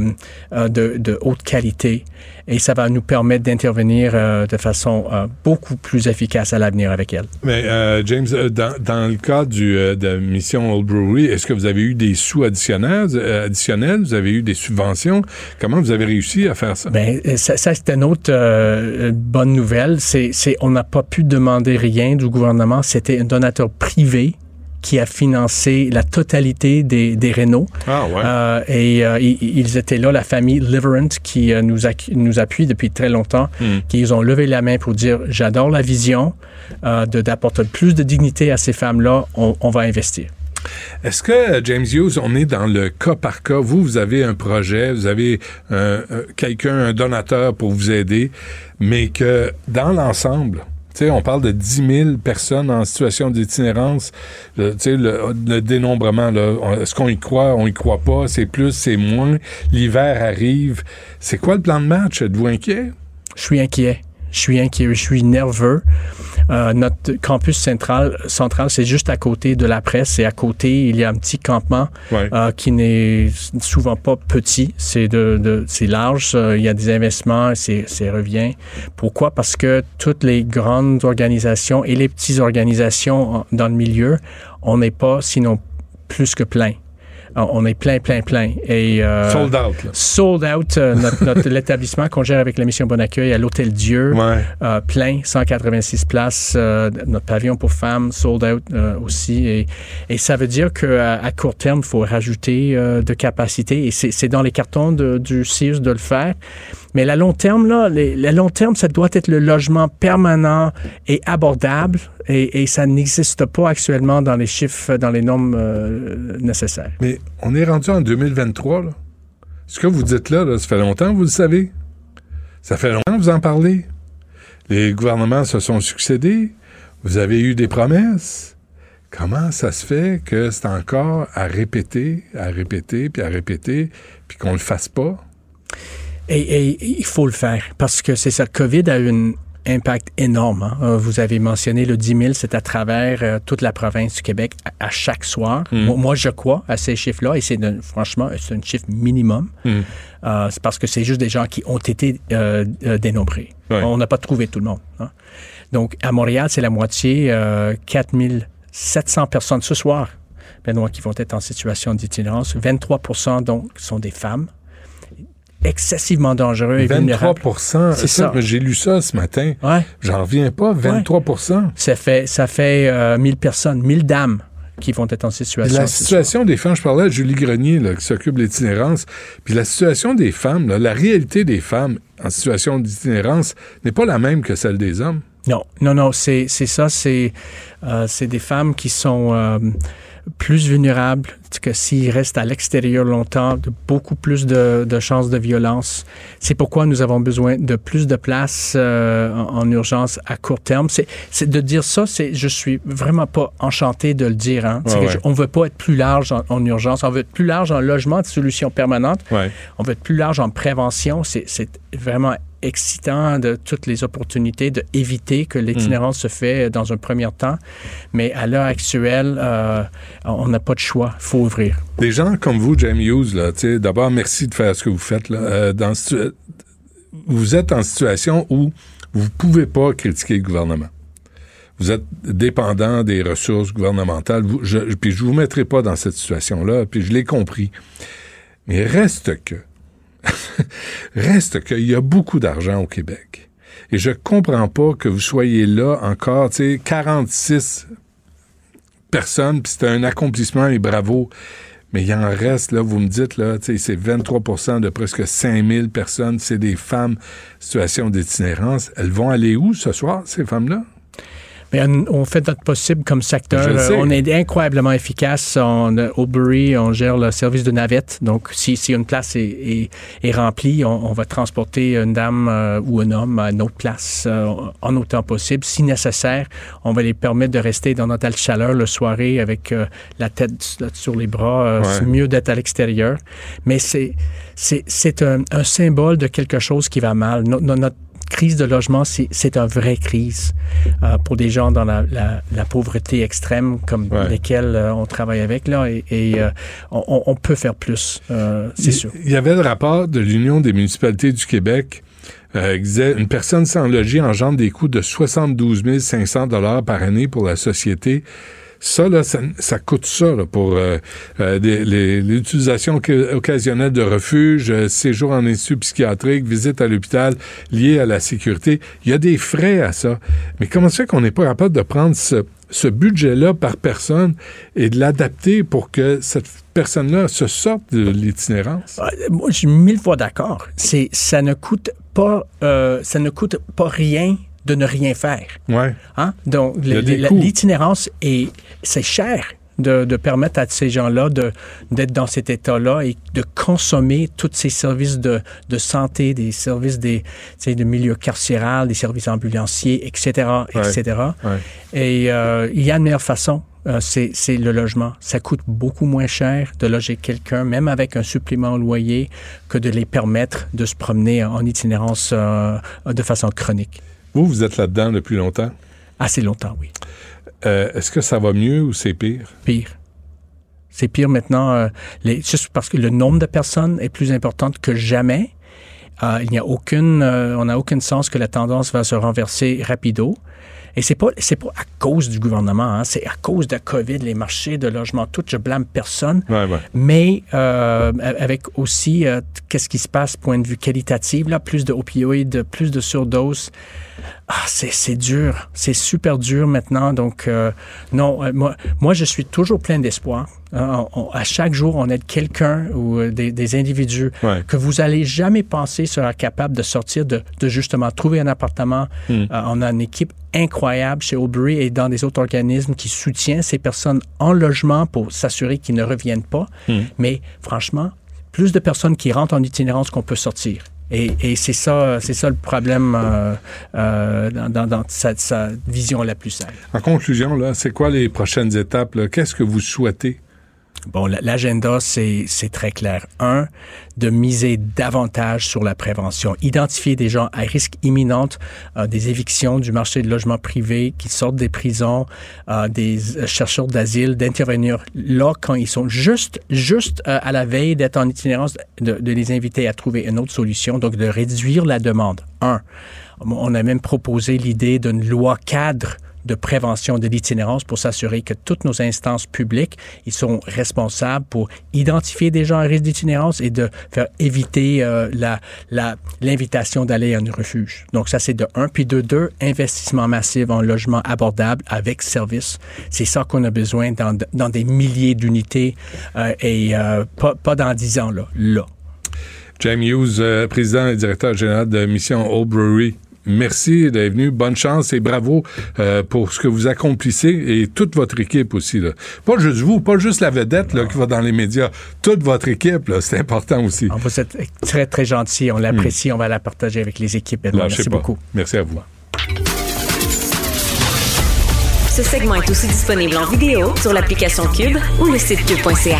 euh, de, de haute qualité et ça va nous permettre d'intervenir euh, de façon euh, beaucoup plus efficace à l'avenir avec elle. Mais euh, James, euh, dans, dans le cas du, euh, de Mission Old Brewery, est-ce que vous avez eu des sous additionnels, euh, additionnels? Vous avez eu des subventions? Comment vous avez réussi à faire ça? Ben, euh, ça, ça c'est une autre euh, bonne nouvelle. C'est, c'est, on n'a pas pu demander rien du gouvernement. C'était un donateur privé qui a financé la totalité des, des rénaux. Ah ouais. Euh, et euh, ils, étaient là, la famille Liverant, qui euh, nous, nous appuie depuis très longtemps, Hmm. qui ils ont levé la main pour dire j'adore la vision de d'apporter plus de dignité à ces femmes-là, on, on va investir. Est-ce que, James Hughes, on est dans le cas par cas? Vous, vous avez un projet, vous avez euh, quelqu'un, un donateur pour vous aider, mais que dans l'ensemble, on parle de 10 000 personnes en situation d'itinérance. Le- Tu sais, le, le dénombrement, est-ce qu'on y croit, on y croit pas, c'est plus, c'est moins, l'hiver arrive. C'est quoi le plan de match? Êtes-vous inquiet? Je suis inquiet. Je suis inquiet, je suis nerveux. Euh, notre campus central, central c'est juste à côté de la presse. Et à côté, il y a un petit campement Ouais. euh, qui n'est souvent pas petit. C'est de, de- c'est large. euh, il y a des investissements. C'est, c'est revient. Pourquoi? Parce que toutes les grandes organisations et les petites organisations dans le milieu, on n'est pas sinon plus que plein. Euh, On est plein, plein, plein. Et, euh, Sold out, là. Sold out, euh, notre, notre- l'établissement qu'on gère avec la mission Bon Accueil à l'Hôtel Dieu, Ouais. euh, plein, 186 places. euh, notre pavillon pour femmes, sold out euh, aussi. Et, et ça veut dire qu'à à court terme, il faut rajouter euh, de capacité. Et c'est c'est dans les cartons de- du CIUS de le faire. Mais la long terme, là, long terme, ça doit être le logement permanent et abordable. Et, ça n'existe pas actuellement dans les chiffres, dans les normes euh, nécessaires. Mais on est rendu en 2023, là. Ce que vous dites là, là, ça fait longtemps vous le savez. Ça fait longtemps que vous en parlez. Les gouvernements se sont succédés. Vous avez eu des promesses. Comment ça se fait que c'est encore à répéter, à répéter, puis à répéter, puis qu'on le fasse pas? Et, et il faut le faire parce que c'est ça. COVID a eu un impact énorme. hein. Euh, Vous avez mentionné le 10 000, c'est à travers euh, toute la province du Québec à, à chaque soir. Mm. Moi, moi, je crois à ces chiffres-là et c'est franchement, c'est un chiffre minimum. Mm. Euh, c'est parce que c'est juste des gens qui ont été euh, euh, dénombrés. On n'a pas trouvé tout le monde. hein. Donc, à Montréal, c'est la moitié, euh, 4 700 personnes ce soir, Benoît, qui vont être en situation d'itinérance. 23% donc sont des femmes excessivement dangereux et 23 vulnérables. C'est ça. J'ai lu ça ce matin. Ouais. J'en reviens pas. 23% Ça fait, ça fait euh, 1000 personnes, 1000 dames qui vont être en situation. La situation des femmes, je parlais à Julie Grenier, là, qui s'occupe de l'itinérance, puis la situation des femmes, là, la réalité des femmes en situation d'itinérance n'est pas la même que celle des hommes. Non, non, non, c'est ça, c'est euh, c'est des femmes qui sont euh, plus vulnérables que s'ils restent à l'extérieur longtemps, de beaucoup plus de, de chances de violence. C'est pourquoi nous avons besoin de plus de places euh, en, en urgence à court terme. C'est de dire ça, c'est je suis vraiment pas enchanté de le dire. Hein. Ouais, que ouais. je- on veut pas être plus large en, en urgence, on veut être plus large en logement de solutions permanentes. Ouais. On veut être plus large en prévention. C'est c'est vraiment excitant de toutes les opportunités de éviter que l'itinérance se fait dans un premier temps. Mais à l'heure actuelle, euh, on n'a pas de choix. Il faut ouvrir. Des gens comme vous, Jamie Hughes, d'abord, merci de faire ce que vous faites. Euh, dans vous êtes en situation où vous ne pouvez pas critiquer le gouvernement. Vous êtes dépendant des ressources gouvernementales. Je, puis je vous mettrai pas dans cette situation-là, puis je l'ai compris. Mais reste que, reste qu'il y a beaucoup d'argent au Québec. Et je comprends pas que vous soyez là encore, tu sais, 46 personnes, puis c'est un accomplissement et bravo. Mais il en reste, là, vous me dites, là, tu sais, c'est 23% de presque 5000 personnes, c'est des femmes, situation d'itinérance. Elles vont aller où ce soir, ces femmes-là? Mais on, on fait notre possible comme secteur. Euh, On est incroyablement efficace. On, euh, au Bury, on gère le service de navette. Donc, si, si une place est, est- est remplie, on, on va transporter une dame euh, ou un homme à une autre place euh, en autant possible. Si nécessaire, on va les permettre de rester dans notre chaleur le soirée avec euh, la tête sur les bras. Euh, Ouais. C'est mieux d'être à l'extérieur. Mais c'est c'est c'est un, un symbole de quelque chose qui va mal. No- no- notre crise de logement, c'est une vraie crise euh, pour des gens dans la, la, la pauvreté extrême comme lesquels euh, on travaille avec là, et, et, euh, on, on peut faire plus, euh, c'est sûr. Il y avait le rapport de l'Union des municipalités du Québec euh, qui disait une personne sans logis engendre des coûts de 72 500 dollars par année pour la société. Ça, là, ça, ça coûte ça là, pour euh, euh, l'utilisation occasionnelle de refuge, euh, séjour en institut psychiatrique, visite à l'hôpital liée à la sécurité. Il y a des frais à ça. Mais comment ça fait qu'on n'est pas capable de prendre ce, ce budget-là par personne et de l'adapter pour que cette personne-là se sorte de l'itinérance? Euh, Moi, je suis mille fois d'accord. C'est, ça ne coûte pas, euh, ça ne coûte pas rien de ne rien faire. Ouais. Hein? Donc, l'itinérance est, c'est cher. De, de permettre à ces gens-là d'être dans cet état-là et de consommer tous ces services de, de santé, des services des, de milieu carcéral, des services ambulanciers, etc., etc. Ouais. Et euh, il y a une meilleure façon, euh, c'est c'est le logement. Ça coûte beaucoup moins cher de loger quelqu'un, même avec un supplément au loyer, que de les permettre de se promener en itinérance euh, de façon chronique. Vous, vous êtes là-dedans depuis longtemps? Assez longtemps, oui. Euh, Est-ce que ça va mieux ou c'est pire? Pire. C'est pire maintenant, euh, les, juste parce que le nombre de personnes est plus important que jamais. Euh, il n'y a aucune, on n'a aucun sens que la tendance va se renverser rapido. Et c'est pas, c'est pas à cause du gouvernement, hein, c'est à cause de la COVID, les marchés de logement, tout. Je blâme personne. Ouais, ouais. Mais euh, avec aussi, euh, qu'est-ce qui se passe point de vue qualitatif, là, plus de opioïdes, plus de surdoses. Ah, c'est, c'est dur. C'est super dur maintenant. Donc, euh, non, moi, moi, je suis toujours plein d'espoir. Hein, à chaque jour, on aide quelqu'un ou des, des individus Ouais. que vous allez jamais penser sera capable de sortir, de, de justement trouver un appartement. Euh, on a une équipe incroyable chez Aubry et dans des autres organismes qui soutient ces personnes en logement pour s'assurer qu'ils ne reviennent pas. Hmm. Mais franchement, plus de personnes qui rentrent en itinérance qu'on peut sortir. Et, et c'est ça, c'est ça le problème euh, euh, dans, dans- dans sa, sa vision la plus simple. En conclusion, là, c'est quoi les prochaines étapes? là? Qu'est-ce que vous souhaitez? Bon, la- l'agenda, c'est très clair. Un, de miser davantage sur la prévention. Identifier des gens à risque imminent, euh, des évictions du marché de logement privé qui sortent des prisons, euh, des euh, chercheurs d'asile, d'intervenir là quand ils sont juste, juste à la veille d'être en itinérance, de, de les inviter à trouver une autre solution, donc de réduire la demande. Un, on a même proposé l'idée d'une loi cadre de prévention de l'itinérance pour s'assurer que toutes nos instances publiques, ils sont responsables pour identifier des gens à risque d'itinérance et de faire éviter euh, la, l'invitation d'aller en refuge. Donc ça, c'est de un. Puis de deux, investissement massif en logement abordable avec service. C'est ça qu'on a besoin dans, dans des milliers d'unités euh, et euh, pas, pas dans dix ans, là. James Hughes, président et directeur général de Mission Old Brewery. Merci d'être venu. Bonne chance et bravo euh, pour ce que vous accomplissez et toute votre équipe aussi. Là. Pas juste vous, pas juste la vedette là, qui va dans les médias. Toute votre équipe, là, c'est important aussi. On vous êtes très, très gentil. On l'apprécie. On va la partager avec les équipes. Lâchez Merci pas. beaucoup. Merci à vous. Ce segment est aussi disponible en vidéo sur l'application Cube ou le site cube.ca.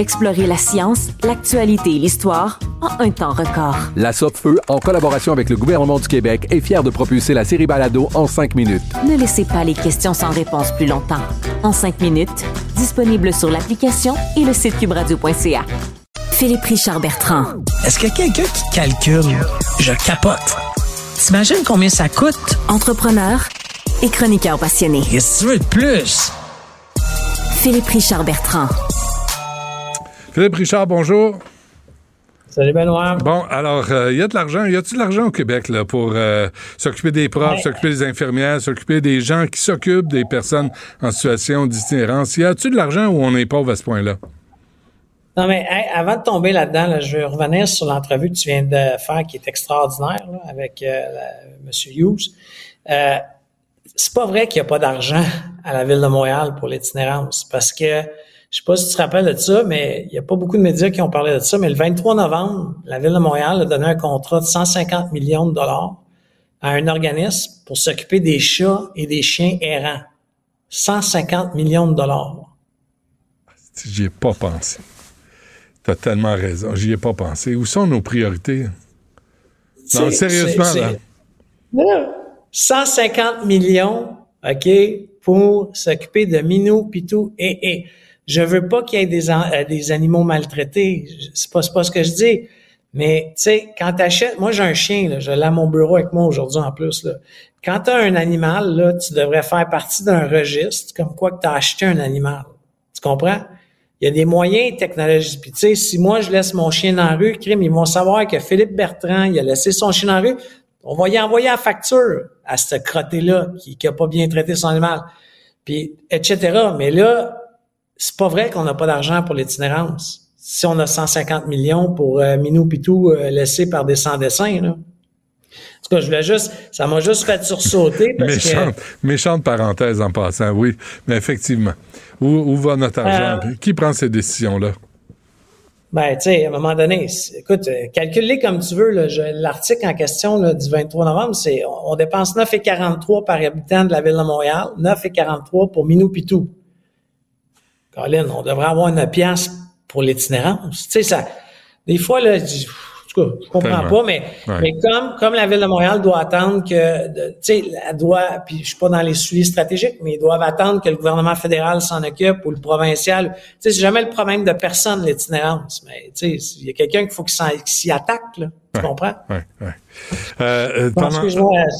Explorez la science, l'actualité et l'histoire en un temps record. La Feu, en collaboration avec le gouvernement du Québec, est fière de propulser la série Balado en cinq minutes. Ne laissez pas les questions sans réponse plus longtemps. En cinq minutes, disponible sur l'application et le site cubradio.ca. Philippe Richard Bertrand. Est-ce qu'il y a quelqu'un qui calcule? Je capote. T'imagines combien ça coûte? Entrepreneur et chroniqueur passionné. Qu'est-ce que tu veux de plus? Philippe Richard Bertrand. Philippe Richard, bonjour. Salut Benoît. Bon, alors, il y a de l'argent. Y a-t-il de l'argent au Québec là, pour euh, s'occuper des profs, Ouais. s'occuper des infirmières, s'occuper des gens qui s'occupent des personnes en situation d'itinérance? Y a-t-il de l'argent où on est pauvre à ce point-là? Non, mais hey, avant de tomber là-dedans, là, je veux revenir sur l'entrevue que tu viens de faire qui est extraordinaire là, avec euh, M. Hughes. Euh, c'est pas vrai qu'il n'y a pas d'argent à la Ville de Montréal pour l'itinérance parce que je sais pas si tu te rappelles de ça, mais il n'y a pas beaucoup de médias qui ont parlé de ça, mais le 23 novembre, la Ville de Montréal a donné un contrat de 150 millions de dollars à un organisme pour s'occuper des chats et des chiens errants. 150 millions de dollars. J'y ai pas pensé. T'as tellement raison. J'y ai pas pensé. Où sont nos priorités? Non, sérieusement. Là, 150 millions, OK, pour s'occuper de Minou, Pitou et et. Je veux pas qu'il y ait des, euh, animaux maltraités. C'est pas, pas ce que je dis. Mais, tu sais, quand t'achètes, moi, j'ai un chien, là, je l'ai à mon bureau avec moi aujourd'hui en plus, là. Quand t'as un animal, là, tu devrais faire partie d'un registre comme quoi que t'as acheté un animal. Tu comprends? Il y a des moyens technologiques. Puis, tu sais, si moi, je laisse mon chien la rue, crime, ils vont savoir que Philippe Bertrand, il a laissé son chien dans la rue. On va y envoyer la facture à ce crotté-là qui, qui a pas bien traité son animal. Puis, etc. Mais là, c'est pas vrai qu'on n'a pas d'argent pour l'itinérance. Si on a 150 millions pour euh, Minou Pitou euh, laissé par des sans-dessins, là. En tout cas, je voulais juste, ça m'a juste fait sursauter parce Méchante, que, méchante parenthèse en passant, oui. Mais effectivement, où, où va notre argent? Euh, Puis Qui prend ces décisions-là? ben, tu sais, à un moment donné, écoute, euh, calcule-les comme tu veux, L'article en question, là, du 23 novembre, c'est, on, on dépense 9,43 par habitant de la ville de Montréal, 9,43 pour Minou Pitou. Colin, on devrait avoir une pièce pour l'itinérance. Tu sais, ça, des fois, là, je dis, en tout cas, je comprends Tellement. pas, mais, Ouais. mais comme, comme la Ville de Montréal doit attendre que, tu sais, elle doit, puis je suis pas dans les souliers stratégiques, mais ils doivent attendre que le gouvernement fédéral s'en occupe ou le provincial. Tu sais, c'est jamais le problème de personne, l'itinérance. Mais, tu sais, il y a quelqu'un qu'il faut qu'il s'y attaque, là. Tu comprends? Oui, oui. Euh, euh, pendant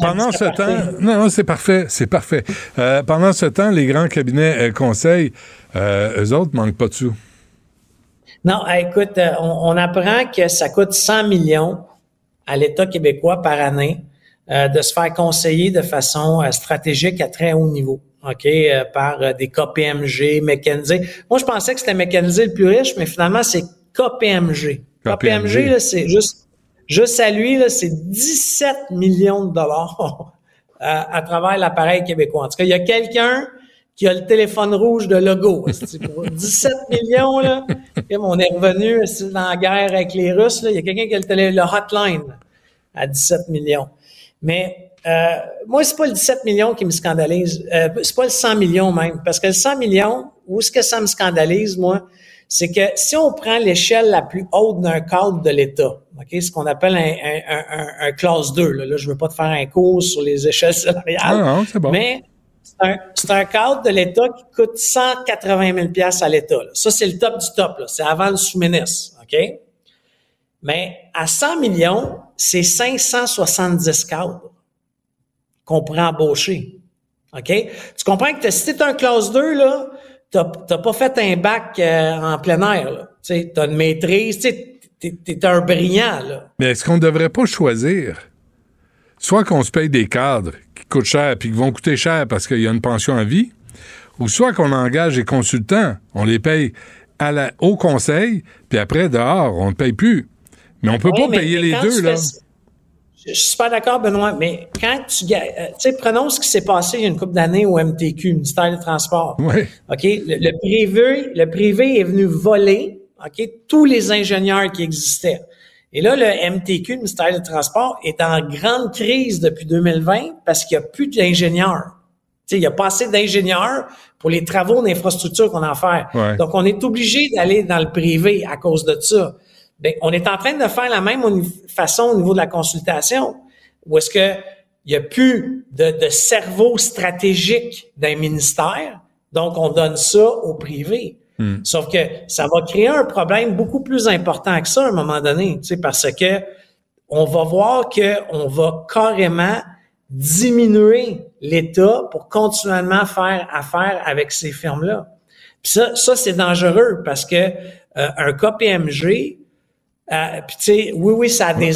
pendant ce temps, non, non, c'est parfait, c'est parfait. Euh, pendant ce temps, les grands cabinets euh, conseils, euh, eux autres manquent pas de sous. Non, écoute, euh, on, on apprend que ça coûte 100 millions à l'État québécois par année euh, de se faire conseiller de façon euh, stratégique à très haut niveau. OK, euh, par des KPMG, McKinsey. Moi, je pensais que c'était McKinsey le plus riche, mais finalement, c'est KPMG. KPMG, là, c'est juste, juste à lui, là, c'est 17 millions de dollars à, à travers l'appareil québécois. En tout cas, il y a quelqu'un qui a le téléphone rouge de logo. C'est pour 17 millions, là. On est revenu c'est dans la guerre avec les Russes, là. Il y a quelqu'un qui a le, télé, le hotline à 17 millions. Mais euh, moi, c'est pas le 17 millions qui me scandalise. Euh, c'est pas le 100 millions même. Parce que le 100 millions, où est-ce que ça me scandalise, moi? C'est que si on prend l'échelle la plus haute d'un cadre de l'État, ok, ce qu'on appelle un, un, un, un, classe 2, là, là, je veux pas te faire un cours sur les échelles salariales, Ah, non, c'est bon. mais c'est un, un cadre de l'État qui coûte 180 000 à l'État. Ça, c'est le top du top. C'est avant le sous-ministre. OK? Mais à 100 millions, c'est 570 cadres qu'on pourrait embaucher. OK? Tu comprends que si t'es un classe 2, là, t'as pas fait un bac euh, en plein air. Tu t'as une maîtrise. Tu t'es un brillant. Là. Mais est-ce qu'on ne devrait pas choisir soit qu'on se paye des cadres qui coûtent cher puis qui vont coûter cher parce qu'il y a une pension à vie, ou soit qu'on engage des consultants, on les paye à la, au conseil, puis après, dehors, on ne paye plus. Mais on peut Oui, pas mais- payer mais les deux, là. fais- Je suis super d'accord, Benoît, mais quand tu euh, tu sais, prenons ce qui s'est passé il y a une couple d'années au MTQ, ministère des Transports. Oui. OK? Le, le privé, le privé est venu voler, OK, tous les ingénieurs qui existaient. Et là, le MTQ, le ministère des Transports, est en grande crise depuis 2020 parce qu'il n'y a plus d'ingénieurs. Tu sais, il n'y a pas assez d'ingénieurs pour les travaux d'infrastructure qu'on a à faire. Ouais. Donc, on est obligé d'aller dans le privé à cause de ça. Ben, on est en train de faire la même façon au niveau de la consultation, où est-ce que il y a plus de, de cerveau stratégique d'un ministère, donc on donne ça au privé. Hmm. Sauf que ça va créer un problème beaucoup plus important que ça à un moment donné, tu sais, parce que on va voir que on va carrément diminuer l'État pour continuellement faire affaire avec ces firmes-là. Puis ça, ça c'est dangereux parce que euh, un KPMG, euh, puis tu sais, oui, oui, ça a des,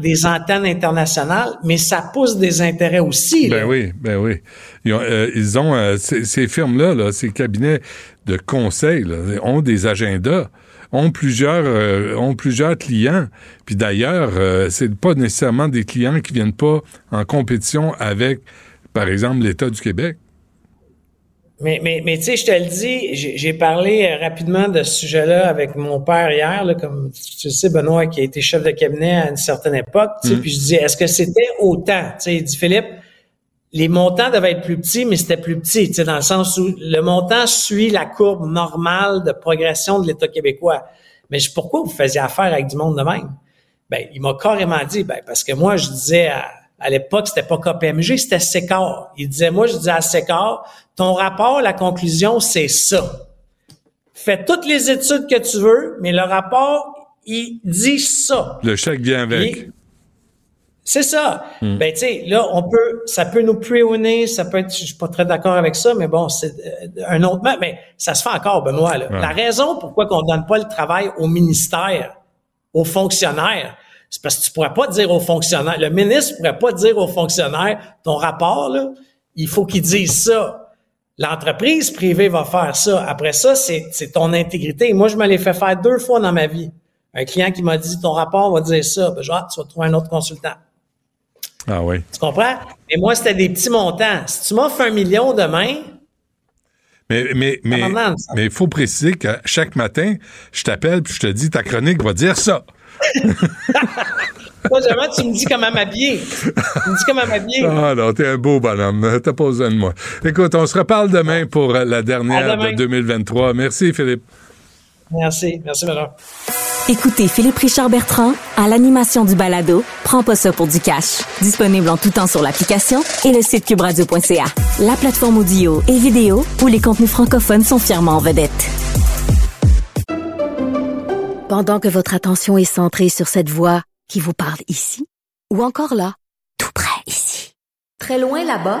des antennes internationales, mais ça pousse des intérêts aussi. Ben oui, ben oui. Ils ont, euh, ils ont euh, ces, ces firmes-là, là, ces cabinets de conseil, là, ont des agendas ont plusieurs euh, ont plusieurs clients. Puis d'ailleurs, euh, c'est pas nécessairement des clients qui viennent pas en compétition avec, par exemple, l'État du Québec. Mais, mais, mais tu sais, je te le dis, j'ai parlé euh, rapidement de ce sujet-là avec mon père hier, là, comme tu sais, Benoît, qui a été chef de cabinet à une certaine époque. tu sais, mm. Puis je dis, est-ce que c'était autant? Tu sais, il dit, Philippe, les montants devaient être plus petits, mais c'était plus petit, tu sais, dans le sens où le montant suit la courbe normale de progression de l'État québécois. Mais pourquoi vous faisiez affaire avec du monde de même? Ben, il m'a carrément dit, ben, parce que moi, je disais à, à l'époque, c'était pas KPMG, c'était SECAR. Il disait, moi, je disais à SECAR, ton rapport, la conclusion, c'est ça. Fais toutes les études que tu veux, mais le rapport, il dit ça. Le chèque vient avec. C'est ça. Hmm. Ben, tu sais, là, on peut, ça peut nous préoner, ça peut être, je suis pas très d'accord avec ça, mais bon, c'est euh, un autre, mais ça se fait encore, Benoît, là. La raison pourquoi qu'on donne pas le travail au ministère, aux fonctionnaires, c'est parce que tu pourrais pas dire aux fonctionnaires, le ministre pourrait pas dire aux fonctionnaires, ton rapport, là, il faut qu'il dise ça. L'entreprise privée va faire ça. Après ça, c'est ton intégrité. Moi, je me l'ai fait faire deux fois dans ma vie. Un client qui m'a dit, ton rapport va dire ça. Ben, genre, tu vas trouver un autre consultant. Ah oui. Tu comprends? Mais moi, c'était des petits montants. Si tu m'offres un million demain, mais mais mais mais il faut préciser que chaque matin, je t'appelle puis je te dis ta chronique va dire ça. Moi, jamais tu me dis comment m'habiller. Tu me dis comment m'habiller. Ah non, t'es un beau bonhomme. T'as pas besoin de moi. Écoute, on se reparle demain pour la dernière de 2023. Merci, Philippe. Merci. Merci, madame. Écoutez Philippe Richard Bertrand à l'animation du balado Prends pas ça pour du cash. Disponible en tout temps sur l'application et le site cubradio.ca. La plateforme audio et vidéo où les contenus francophones sont fièrement en vedette. Pendant que votre attention est centrée sur cette voix qui vous parle ici, ou encore là, tout près ici, très loin là-bas,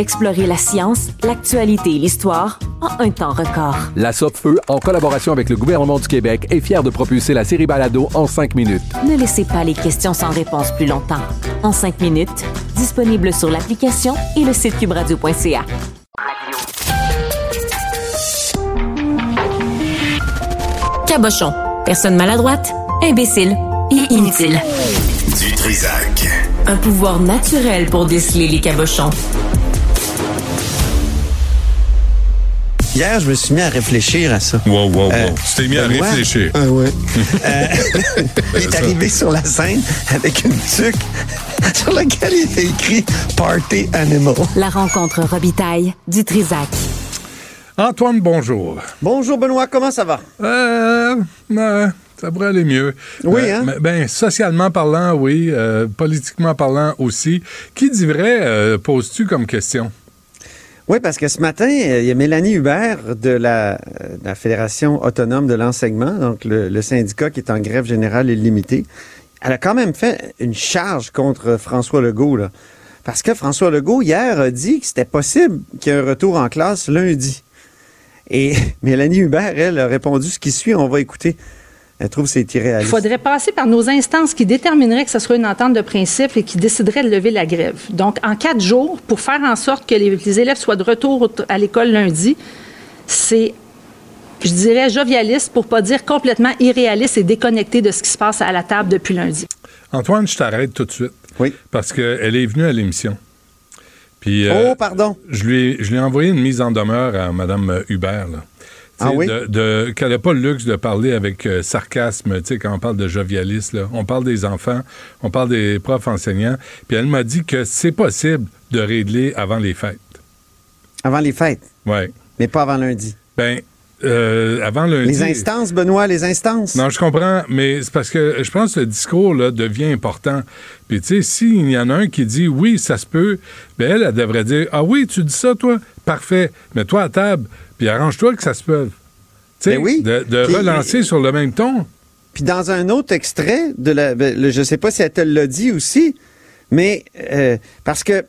Explorez la science, l'actualité et l'histoire en un temps record. La Feu, en collaboration avec le gouvernement du Québec, est fière de propulser la série Balado en cinq minutes. Ne laissez pas les questions sans réponse plus longtemps. En cinq minutes, disponible sur l'application et le site cubradio.ca. Cabochon. Personne maladroite, imbécile et inutile. Du Trisac. Un pouvoir naturel pour déceler les cabochons. Hier, je me suis mis à réfléchir à ça. Wow, wow, wow. Euh, tu t'es mis à réfléchir. Ah ouais. euh, il est arrivé sur la scène avec une tuque sur laquelle il était écrit Party Animal. La rencontre Robitaille du Trisac. Antoine, bonjour. Bonjour, Benoît. Comment ça va? Euh, ça pourrait aller mieux. Oui, euh, hein? ben, socialement parlant, oui. Euh, politiquement parlant aussi. Qui dit vrai, euh, poses-tu comme question? Oui, parce que ce matin, il y a Mélanie Hubert de la, Fédération autonome de l'enseignement, donc le, syndicat qui est en grève générale illimitée. Elle a quand même fait une charge contre François Legault, là. Parce que François Legault, hier, a dit que c'était possible qu'il y ait un retour en classe lundi. Et Mélanie Hubert, elle, a répondu ce qui suit. On va écouter. Elle trouve que c'est irréaliste. Il faudrait passer par nos instances qui détermineraient que ce soit une entente de principe et qui décideraient de lever la grève. Donc, en quatre jours, pour faire en sorte que les, élèves soient de retour à l'école lundi, c'est je dirais, jovialiste pour pas dire complètement irréaliste et déconnecté de ce qui se passe à la table depuis lundi. Antoine, je t'arrête tout de suite. Oui. Parce qu'elle est venue à l'émission. Puis, euh, Oh, pardon. Je lui, ai- je lui ai envoyé une mise en demeure à Mme Hubert. Là. Ah oui? de, de- qu'elle n'a pas le luxe de parler avec euh, sarcasme, tu sais, quand on parle de jovialisme. Là. On parle des enfants, on parle des profs enseignants. Puis elle m'a dit que c'est possible de régler avant les fêtes. Avant les fêtes, Ouais. mais pas avant lundi? Ben, euh, avant lundi. Les instances, Benoît, les instances? Non, je comprends, mais c'est parce que je pense que le discours là, devient important. Puis, tu sais, s'il y en a un qui dit oui, ça se peut, ben elle, elle devrait dire Ah oui, tu dis ça, toi Parfait. Mets-toi à table, puis arrange-toi que ça se peut. Tu sais, Ben oui. de, de Puis- relancer sur le même ton. Puis dans un autre extrait de la, ben, le- je sais pas si elle te l'a dit aussi, mais euh, parce que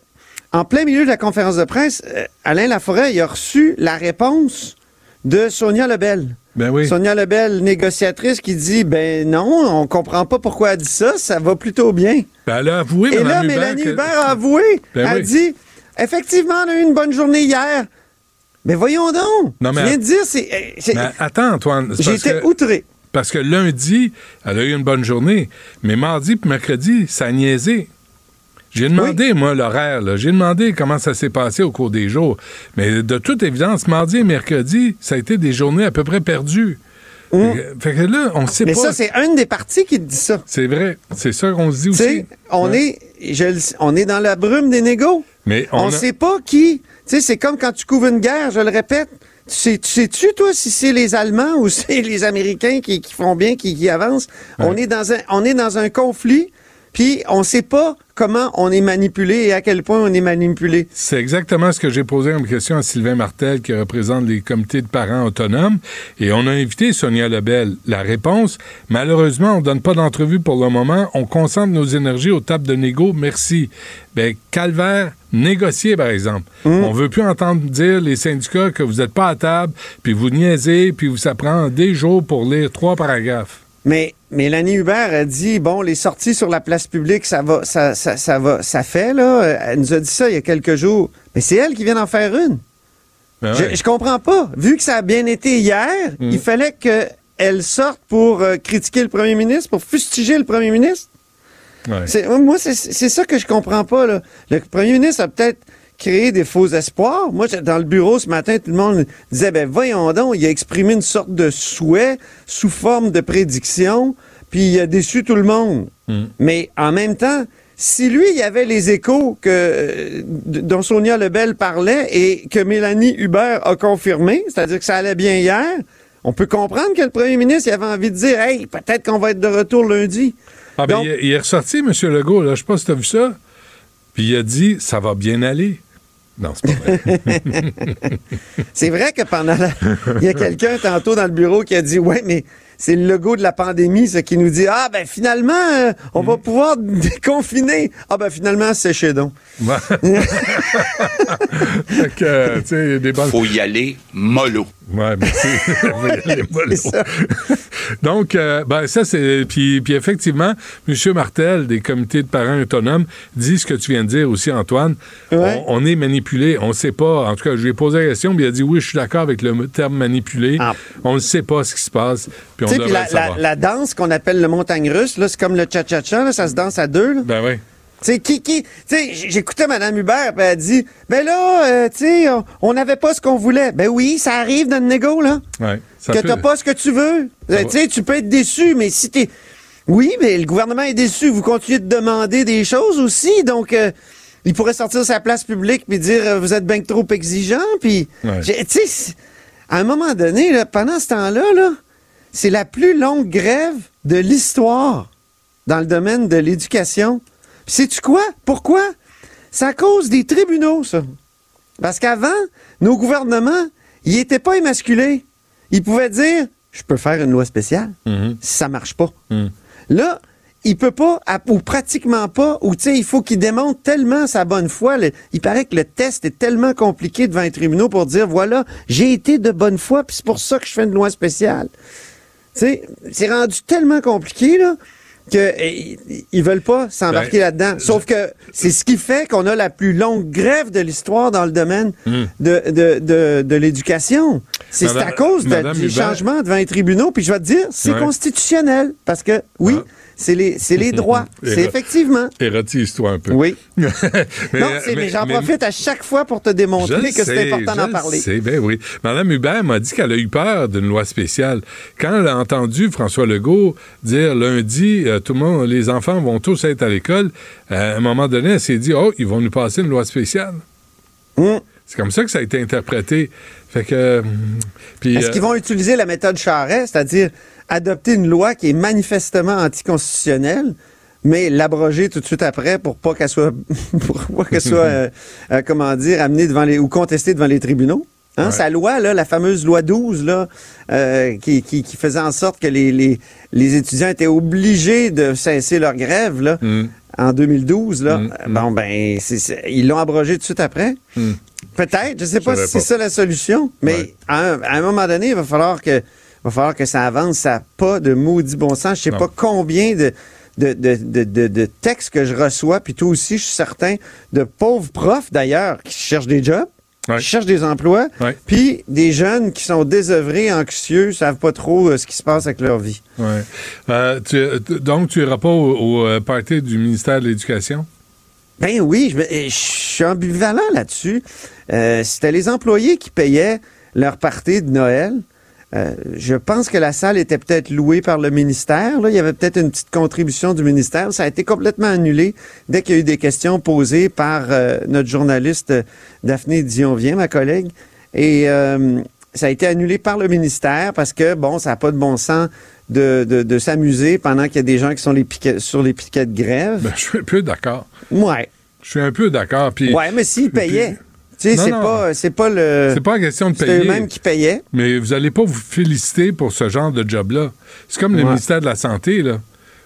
en plein milieu de la conférence de presse, euh, Alain Laforêt il a reçu la réponse de Sonia Lebel. Ben oui. Sonia Lebel, négociatrice, qui dit ben non, on comprend pas pourquoi elle dit ça, ça va plutôt bien. Ben, elle a avoué, Et là, Hubert, Mélanie que- Hubert a avoué. Ben elle oui. dit effectivement, on a eu une bonne journée hier. Mais voyons donc. Non, mais- tu viens de dire, c'est. euh, Mais attends, Antoine. J'étais outré. Parce que lundi, elle a eu une bonne journée, mais mardi puis mercredi, ça a niaisé. J'ai demandé, moi, l'horaire. là. J'ai demandé comment ça s'est passé au cours des jours. Mais de toute évidence, mardi et mercredi, ça a été des journées à peu près perdues. Fait que- Fait que là, on sait Hum. Mais pas. ça, c'est une des parties qui te dit ça. C'est vrai. C'est ça qu'on se dit aussi. on, Ouais. est, je on est dans la brume des négos. Mais On on ne a- sait pas qui. Tu sais, c'est comme quand tu couvres une guerre, je le répète. Tu sais- tu sais-tu, toi, si c'est les Allemands ou c'est les Américains qui, qui font bien, qui, qui avancent? On, est dans un, on est dans un conflit, puis on ne sait pas comment on est manipulé et à quel point on est manipulé. C'est exactement ce que j'ai posé comme question à Sylvain Martel, qui représente les comités de parents autonomes. Et on a invité Sonia Lebel. La réponse, malheureusement, on ne donne pas d'entrevue pour le moment. On concentre nos énergies aux tables de négo. Merci. Ben, calvaire, négocier, par exemple. On veut plus entendre dire, les syndicats, que vous n'êtes pas à table, puis vous niaisez, puis vous, ça prend des jours pour lire trois paragraphes. Mais Mélanie Hubert a dit bon les sorties sur la place publique ça va ça ça, ça va ça fait là elle nous a dit ça il y a quelques jours mais c'est elle qui vient d'en faire une. Ben je, ouais. je comprends pas vu que ça a bien été hier Mm. il fallait que elle sorte pour euh, critiquer le premier ministre pour fustiger le premier ministre. Ouais. Moi c'est c'est ça que je comprends pas là. Le premier ministre a peut-être créé des faux espoirs. Moi, dans le bureau ce matin, tout le monde disait, ben voyons donc, il a exprimé une sorte de souhait sous forme de prédiction, puis il a déçu tout le monde. Mais en même temps, si lui, il y avait les échos que, euh, dont Sonia Lebel parlait et que Mélanie Hubert a confirmé, c'est-à-dire que ça allait bien hier, on peut comprendre que le premier ministre il avait envie de dire, hey, peut-être qu'on va être de retour lundi. Ah, ben, Donc- il, est- il est ressorti, M. Legault, là. Je sais pas si tu as vu ça. Puis il a dit, ça va bien aller. Non, c'est pas vrai. C'est vrai que pendant la... Il y a quelqu'un tantôt dans le bureau qui a dit Ouais, mais c'est le logo de la pandémie, ce qui nous dit Ah, ben finalement, euh, on va pouvoir déconfiner. Ah, ben finalement, séchez donc. Ouais. Fait que, euh, tu sais, il y a des bonnes... Faut y aller mollo. Ouais, merci. Faut y aller mollo. Donc, euh, ben, ça, c'est. Puis, puis effectivement, M. Martel, des comités de parents autonomes, dit ce que tu viens de dire aussi, Antoine. On, on est manipulé. On ne sait pas. En tout cas, je lui ai posé la question, puis il a dit oui, je suis d'accord avec le terme manipulé. On ne sait pas ce qui se passe. Puis sais, puis la, la- la danse qu'on appelle le montagne russe, là, c'est comme le cha-cha-cha, là, ça se danse à deux. Là. Ben oui. Tu sais, qui, qui, tu sais, j- j'écoutais Mme Hubert, puis elle dit, ben là, euh, tu sais, on- n'avait pas ce qu'on voulait. Ben oui, ça arrive dans le négo, là. Ouais, ça que t'as pas ce que tu veux. Va. Tu sais, tu peux être déçu, mais si t'es... Oui, mais le gouvernement est déçu. Vous continuez de demander des choses aussi, donc... euh, il pourrait sortir sa place publique puis dire euh, vous êtes bien trop exigeant puis Ouais. tu sais à un moment donné là, pendant ce temps-là là, c'est la plus longue grève de l'histoire dans le domaine de l'éducation. Sais-tu quoi? Pourquoi? C'est à cause des tribunaux ça. Parce qu'avant, nos gouvernements, ils n'étaient pas émasculés. Ils pouvaient dire je peux faire une loi spéciale si ça marche pas. Là, il peut pas, ou pratiquement pas, ou tu sais, il faut qu'il démontre tellement sa bonne foi. Le- il paraît que le test est tellement compliqué devant les tribunaux pour dire voilà, j'ai été de bonne foi, puis c'est pour ça que je fais une loi spéciale. Sais, c'est rendu tellement compliqué, là, que eh, ils veulent pas s'embarquer Ben, là-dedans. Sauf que c'est ce qui fait qu'on a la plus longue grève de l'histoire dans le domaine Hmm. de, de, de, de l'éducation. C'est à cause de- du Hubert- changement devant les tribunaux, puis je vais te dire, c'est Ouais. constitutionnel, parce que, oui, c'est les, c'est les droits. C'est effectivement. Érotise-toi un peu. Oui. mais, non, c'est- mais, j'en profite à chaque fois pour te démontrer que c'est important d'en le parler. sais, ben oui. Madame Hubert m'a dit qu'elle a eu peur d'une loi spéciale. Quand elle a entendu François Legault dire lundi, euh, tout le monde, les enfants vont tous être à l'école, euh, à un moment donné, elle s'est dit, oh, ils vont nous passer une loi spéciale. Hum. C'est comme ça que ça a été interprété. Fait que. euh, Est-ce euh, qu'ils vont utiliser la méthode Charest, c'est-à-dire adopter une loi qui est manifestement anticonstitutionnelle, mais l'abroger tout de suite après pour pas qu'elle soit, pour pas qu'elle soit, euh, euh, comment dire, amenée devant les ou contestée devant les tribunaux? Hein, Sa loi, là, la fameuse loi 12, là, euh, qui, qui, qui faisait en sorte que les, les, les étudiants étaient obligés de cesser leur grève là, Mm. en 2012. Là. Euh, Bon, ben, c'est- c'est- ils l'ont abrogé tout de suite après. Mm. Peut-être, je sais pas si c'est ça la solution, mais à, un, à un moment donné, il va falloir que, va falloir que ça avance. Ça n'a pas de maudit bon sens. Je sais Non. pas combien de, de, de, de, de- textes que je reçois, puis toi aussi, je suis certain, de pauvres profs d'ailleurs qui cherchent des jobs, qui cherchent des emplois, puis des jeunes qui sont désœuvrés, anxieux, savent pas trop euh, ce qui se passe avec leur vie. ouais. Euh, tu- donc, tu iras pas au, au, euh, party du ministère de l'Éducation? Ben oui, je, me- je suis ambivalent là-dessus. Euh, C'était les employés qui payaient leur partie de Noël. Euh, je pense que la salle était peut-être louée par le ministère. Là. Il y avait peut-être une petite contribution du ministère. Ça a été complètement annulé dès qu'il y a eu des questions posées par euh, notre journaliste euh, Daphné Dionvien, ma collègue. Et euh, ça a été annulé par le ministère parce que, bon, ça n'a pas de bon sens de, de- de s'amuser pendant qu'il y a des gens qui sont les piquets- sur les piquets de grève. Ben, je suis un peu d'accord. Ouais. Je suis un peu d'accord. Ouais, mais s'ils payaient. Sais, c'est pas, c'est pas le. C'est pas une question de c'est payer. eux-mêmes qui payaient. Mais vous n'allez pas vous féliciter pour ce genre de job-là. C'est comme le ministère de la Santé, là.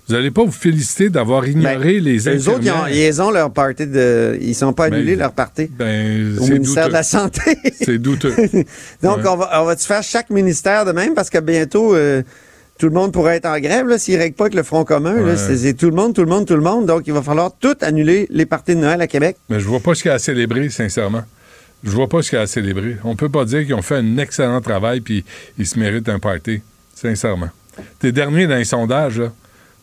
Vous n'allez pas vous féliciter d'avoir ignoré les Les Ben, autres, ils ont, infirmières. ils ont leur party de. Ils sont pas Ben, annulés leur party. Ben, au c'est ministère douteux. de la Santé. C'est douteux. Donc, Ouais. on va, on va-tu faire chaque ministère de même? Parce que bientôt, euh, tout le monde pourrait être en grève, là, s'ils ne règlent pas avec le Front commun. Ouais. C'est, c'est tout le monde, tout le monde, tout le monde. Donc, il va falloir tout annuler les parties de Noël à Québec. Mais je vois pas ce qu'il y a à célébrer, sincèrement. Je vois pas ce qu'il y a à célébrer. On peut pas dire qu'ils ont fait un excellent travail puis ils se méritent un party, sincèrement. T'es dernier dans les sondages, là.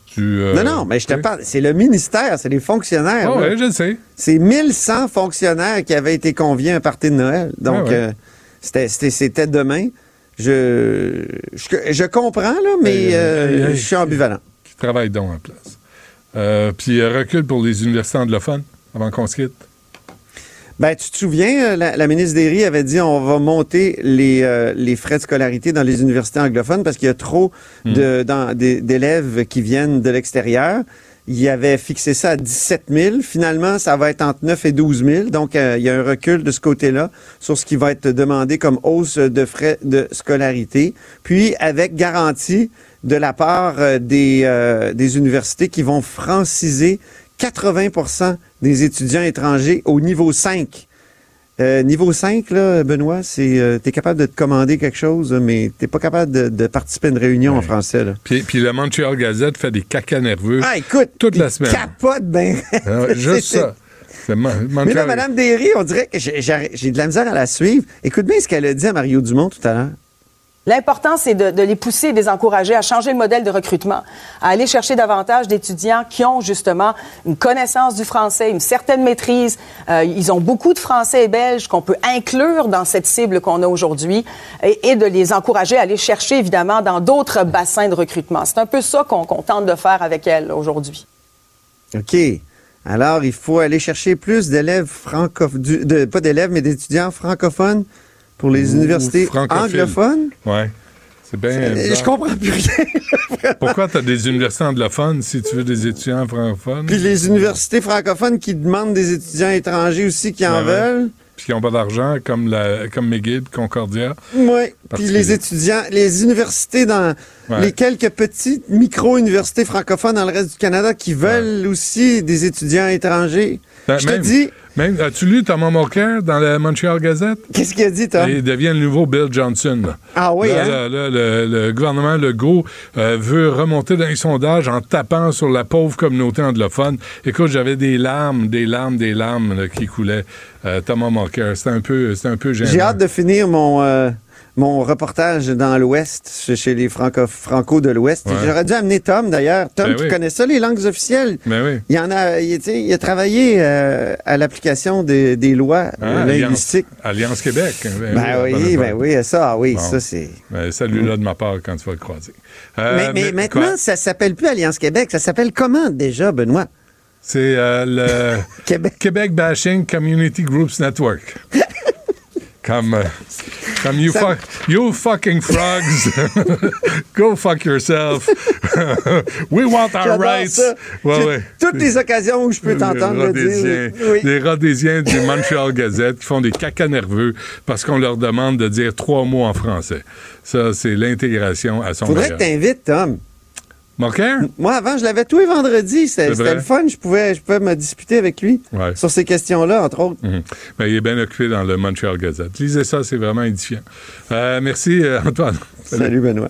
Tu, euh, non, non, mais je te parle. C'est le ministère, c'est les fonctionnaires. Ah ouais, je le sais. C'est 1100 fonctionnaires qui avaient été conviés à un party de Noël. Donc, Ah ouais. euh, c'était, c'était, c'était demain. Je, je, je comprends, là, mais euh, je suis ambivalent. Qui travaille donc en place. Puis recul pour les universités anglophones avant qu'on se quitte. Ben, tu te souviens, euh, la, la ministre Derry avait dit on va monter les, euh, les frais de scolarité dans les universités anglophones parce qu'il y a trop des- d'élèves qui viennent de l'extérieur. Il avait fixé ça à 17 000. Finalement, ça va être entre 9 et 12 000. Donc, euh, il y a un recul de ce côté-là sur ce qui va être demandé comme hausse de frais de scolarité. Puis, avec garantie de la part des, euh, des universités qui vont franciser 80% des étudiants étrangers au niveau 5. Euh, niveau 5, là, Benoît, c'est euh, t'es capable de te commander quelque chose, mais t'es pas capable de, de participer à une réunion en français. Là. Puis, puis le Montreal Gazette fait des cacas nerveux Ah, écoute, toute la semaine. Capote, ben. Juste ça. Mais là, Mme Derry, on dirait que j'ai de la misère à la suivre. Écoute bien ce qu'elle a dit à Mario Dumont tout à l'heure. L'important, c'est de, les pousser de les encourager à changer le modèle de recrutement, à aller chercher davantage d'étudiants qui ont justement une connaissance du français, une certaine maîtrise. Euh, ils ont beaucoup de Français et Belges qu'on peut inclure dans cette cible qu'on a aujourd'hui et, de les encourager à aller chercher, évidemment, dans d'autres bassins de recrutement. C'est un peu ça qu'on tente de faire avec elle aujourd'hui. OK. Alors, il faut aller chercher plus d'élèves francophones, pas d'élèves, mais d'étudiants francophones pour les universités anglophones? Ouais. C'est bien. Je comprends plus rien. Pourquoi tu as des universités anglophones si tu veux des étudiants francophones? Puis les universités francophones qui demandent des étudiants étrangers aussi qui en Ouais, ouais. veulent. Puis qui n'ont pas d'argent, comme, la, comme McGill, Concordia. Oui. Puis les étudiants, les universités dans Ouais. les quelques petites micro-universités francophones dans le reste du Canada qui veulent aussi des étudiants étrangers. Ben, Je te dis, Même, as-tu lu Thomas Mulcair dans la Montreal Gazette? qu'est-ce qu'il a dit, Tom? Il devient le nouveau Bill Johnson. là. Ah oui, Là, hein? là, le, le gouvernement Legault euh, veut remonter dans les sondages en tapant sur la pauvre communauté anglophone. Écoute, j'avais des larmes, des larmes, des larmes qui coulaient. Euh, Thomas Mulcair, c'était un peu, c'était un peu gênant. J'ai hâte de finir mon, euh, mon reportage dans l'Ouest, chez les franco, franco de l'Ouest. Ouais. J'aurais dû amener Tom, d'ailleurs. Tom, Ben tu oui. connais ça, les langues officielles? Ben oui. Il y en a, il, tu sais, il a travaillé euh, à l'application des, des lois Ah, euh, Alliance, linguistiques. Alliance Québec. Ben, Ben bonne oui, ben oui, ça, ah oui, Bon. ça c'est. Ben, Salut-là de ma part quand tu vas le croiser. Euh, mais, mais maintenant, quoi? ça s'appelle plus Alliance Québec, ça s'appelle comment déjà, Benoît? C'est euh, le Québec. Bashing Community Groups Network. comme, euh, comme you, fuck, you fucking frogs, go fuck yourself. We want our rights. Ouais. Toutes les occasions où je peux t'entendre le dire. Oui. Les Rhodésiens du Montreal Gazette qui font des caca nerveux parce qu'on leur demande de dire trois mots en français. Ça, c'est l'intégration à son Faudrait que meilleur. t'invites, Tom. Moquer? Moi, avant, je l'avais tous les vendredis. C'était le fun. Je pouvais, je pouvais me disputer avec lui Ouais. sur ces questions-là, entre autres. Mhm. Ben, il est bien occupé dans le Montreal Gazette. Lisez ça, c'est vraiment édifiant. Euh, merci, euh, Antoine. Salut, Benoît.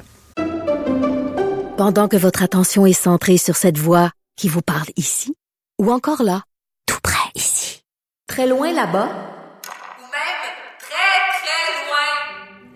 Pendant que votre attention est centrée sur cette voix qui vous parle ici, ou encore là, tout près ici, très loin là-bas,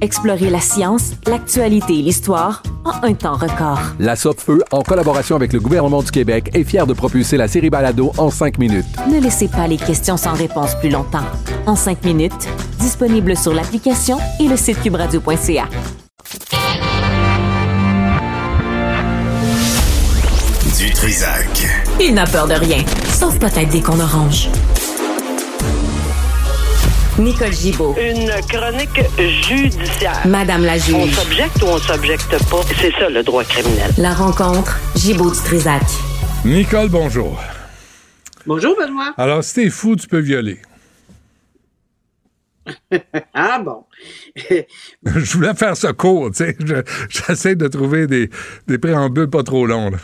Explorez la science, l'actualité et l'histoire en un temps record. La Feu, en collaboration avec le gouvernement du Québec, est fière de propulser la série Balado en cinq minutes. Ne laissez pas les questions sans réponse plus longtemps. En cinq minutes, disponible sur l'application et le site cubradio.ca. Du Trisac. Il n'a peur de rien, sauf peut-être des qu'on orange. Nicole Gibaud. Une chronique judiciaire. Madame la juge. On s'objecte ou on s'objecte pas? C'est ça le droit criminel. La rencontre, Gibaud du Trisac. Nicole, bonjour. Bonjour, Benoît. Alors, si t'es fou, tu peux violer. ah bon. Je voulais faire ça court, tu sais. Je- J'essaie de trouver des, des préambules pas trop longs. là.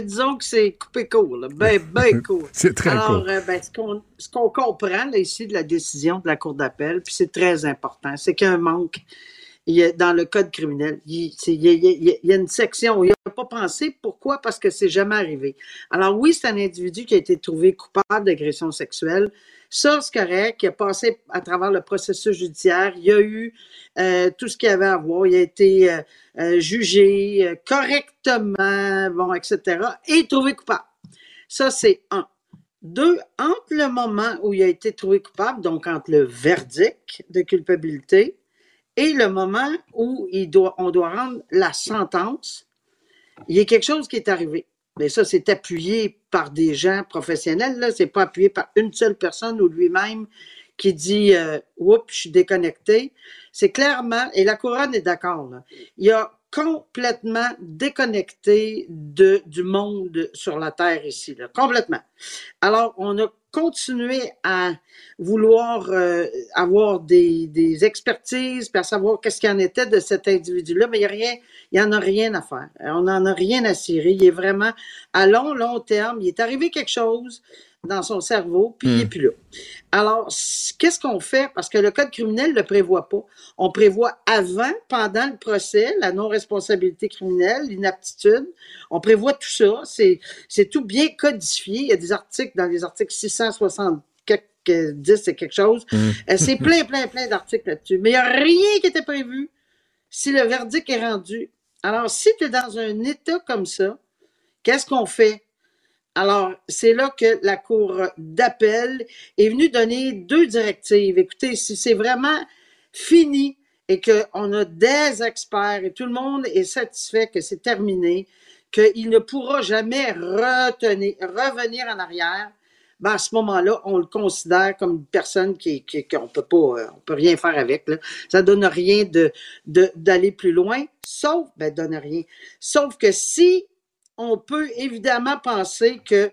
Disons que c'est coupé court, là. ben, ben court. C'est très Alors, court. euh, ben, ce qu'on comprend là, ici de la décision de la Cour d'appel, puis c'est très important, c'est qu'il y a un manque dans le code criminel. Il, y a, une section où il n'a pas pensé. Pourquoi? Parce que c'est jamais arrivé. Alors oui, c'est un individu qui a été trouvé coupable d'agression sexuelle. Ça, c'est correct. Il a passé à travers le processus judiciaire. Il a eu euh, tout ce qu'il y avait à voir. Il a été euh, euh, jugé correctement, bon, etc. Et trouvé coupable. Ça, c'est un. Deux, entre le moment où il a été trouvé coupable, donc entre le verdict de culpabilité et le moment où il doit, on doit rendre la sentence, il y a quelque chose qui est arrivé. Mais ça, c'est appuyé par des gens professionnels, là. C'est pas appuyé par une seule personne ou lui-même qui dit euh, Oups, je suis déconnecté. C'est clairement, et la couronne est d'accord, il a complètement déconnecté de, du monde sur la Terre ici, là, complètement. Alors, on a continué à vouloir euh, avoir des, expertises, puis à savoir qu'est-ce qu'il en était de cet individu-là, mais il y a rien, il y en a rien à faire. On n'en a rien à cirer. Il est vraiment à long, long terme. Il est arrivé quelque chose dans son cerveau, puis il n'est plus là. Alors, qu'est-ce qu'on fait? Parce que le code criminel ne le prévoit pas. On prévoit avant, pendant le procès, la non-responsabilité criminelle, l'inaptitude. On prévoit tout ça. C'est, tout bien codifié. Il y a des articles dans les articles 660 quelques- 10 et quelque chose. Mm. Euh, C'est plein, plein, plein d'articles là-dessus. Mais il n'y a rien qui était prévu si le verdict est rendu. Alors, si tu es dans un état comme ça, qu'est-ce qu'on fait? Alors, c'est là que la Cour d'appel est venue donner deux directives. Écoutez, si c'est vraiment fini et qu'on a des experts et tout le monde est satisfait que c'est terminé, qu'il ne pourra jamais revenir en arrière, ben à ce moment-là, on le considère comme une personne qui, qui qu'on peut pas, euh, on peut rien faire avec. Là. Ça donne rien d'aller plus loin, sauf, ben rien. Sauf que si on peut évidemment penser que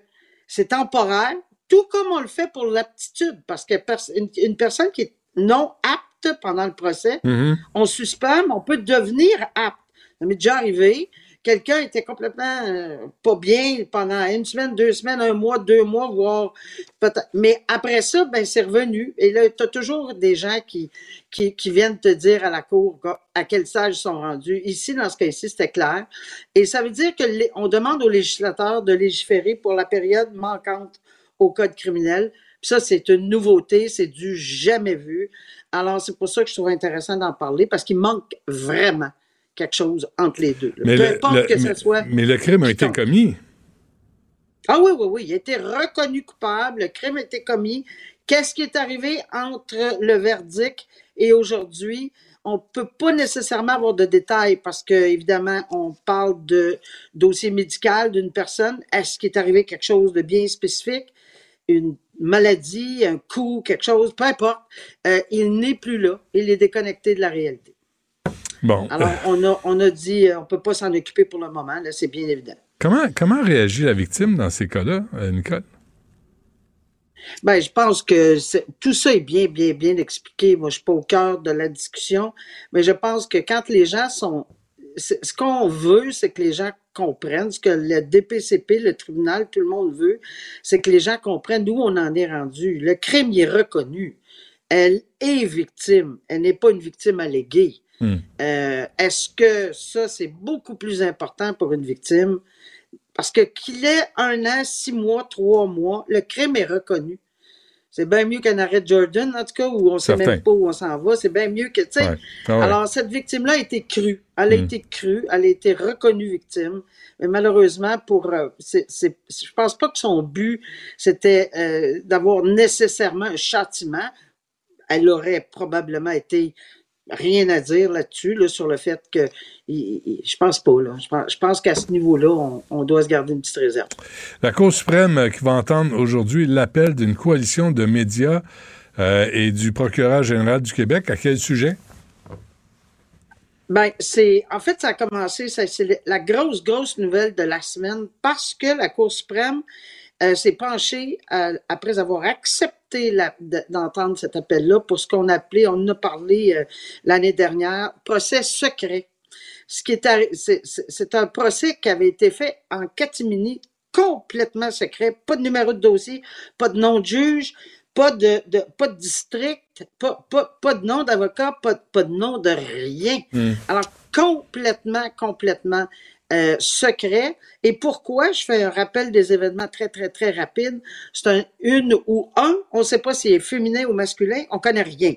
c'est temporaire, tout comme on le fait pour l'aptitude, parce que pers- une, une personne qui est non apte pendant le procès, Mhm. on suspend, mais on peut devenir apte. Ça m'est déjà arrivé. Quelqu'un était complètement euh, pas bien pendant une semaine, deux semaines, un mois, deux mois, voire peut-être. Mais après ça, ben c'est revenu. Et là, tu as toujours des gens qui, qui, viennent te dire à la cour à quel stage ils sont rendus. Ici, dans ce cas-ci, c'était clair. Et ça veut dire que les- on demande aux législateurs de légiférer pour la période manquante au code criminel. Ça, c'est une nouveauté, c'est du jamais vu. Alors, c'est pour ça que je trouve intéressant d'en parler, parce qu'il manque vraiment quelque chose entre les deux. Mais Peu le, importe le- que ce mais- soit. mais le crime a été commis. Ah oui, oui, oui, il a été reconnu coupable, le crime a été commis. Qu'est-ce qui est arrivé entre le verdict et aujourd'hui? On peut pas nécessairement avoir de détails parce que, évidemment, on parle de dossier médical d'une personne. Est-ce qu'il est arrivé quelque chose de bien spécifique? Une maladie, un coup, quelque chose, peu importe. Euh, il n'est plus là. Il est déconnecté de la réalité. Bon. Alors, on a, on a dit, euh, on peut pas s'en occuper pour le moment, là, c'est bien évident. Comment, comment réagit la victime dans ces cas-là, euh, Nicole? Ben, je pense que tout ça est bien, bien, bien expliqué. Moi, je suis pas au cœur de la discussion, mais je pense que quand les gens sont, ce qu'on veut, c'est que les gens comprennent. Ce que le DPCP, le tribunal, tout le monde veut, c'est que les gens comprennent d'où on en est rendu. Le crime il est reconnu. Elle est victime. Elle n'est pas une victime alléguée. Hmm. Euh, Est-ce que ça, c'est beaucoup plus important pour une victime? Parce que qu'il ait un an, six mois, trois mois, le crime est reconnu. C'est bien mieux qu'un arrêt de Jordan, en tout cas, où on sait Certain. même pas où on s'en va. C'est bien mieux que, tu sais. Ouais. Ah ouais. Alors, cette victime-là a été crue. Elle a Mm. été crue. Elle a été reconnue victime. Mais malheureusement, pour, euh, c'est- je pense pas que son but, c'était euh, d'avoir nécessairement un châtiment. Elle aurait probablement été rien à dire là-dessus, là, sur le fait que, il- il- je pense pas, là. Je pense, qu'à ce niveau-là, on, on doit se garder une petite réserve. La Cour suprême qui va entendre aujourd'hui l'appel d'une coalition de médias euh, et du procureur général du Québec. À quel sujet? Ben, c'est, en fait, ça a commencé, c'est la grosse, grosse nouvelle de la semaine parce que la Cour suprême euh, s'est penchée euh, après avoir accepté d'entendre cet appel-là pour ce qu'on appelait, on en a parlé euh, l'année dernière, procès secret. Ce qui est, c'est, un procès qui avait été fait en catimini, complètement secret, pas de numéro de dossier, pas de nom de juge, pas de, de pas de district, pas, pas, pas de nom d'avocat, pas, pas de nom de rien. Alors, complètement, complètement euh, secret. Et pourquoi? Je fais un rappel des événements très, très, très rapide. C'est un une ou un. On ne sait pas s'il est féminin ou masculin. On connaît rien.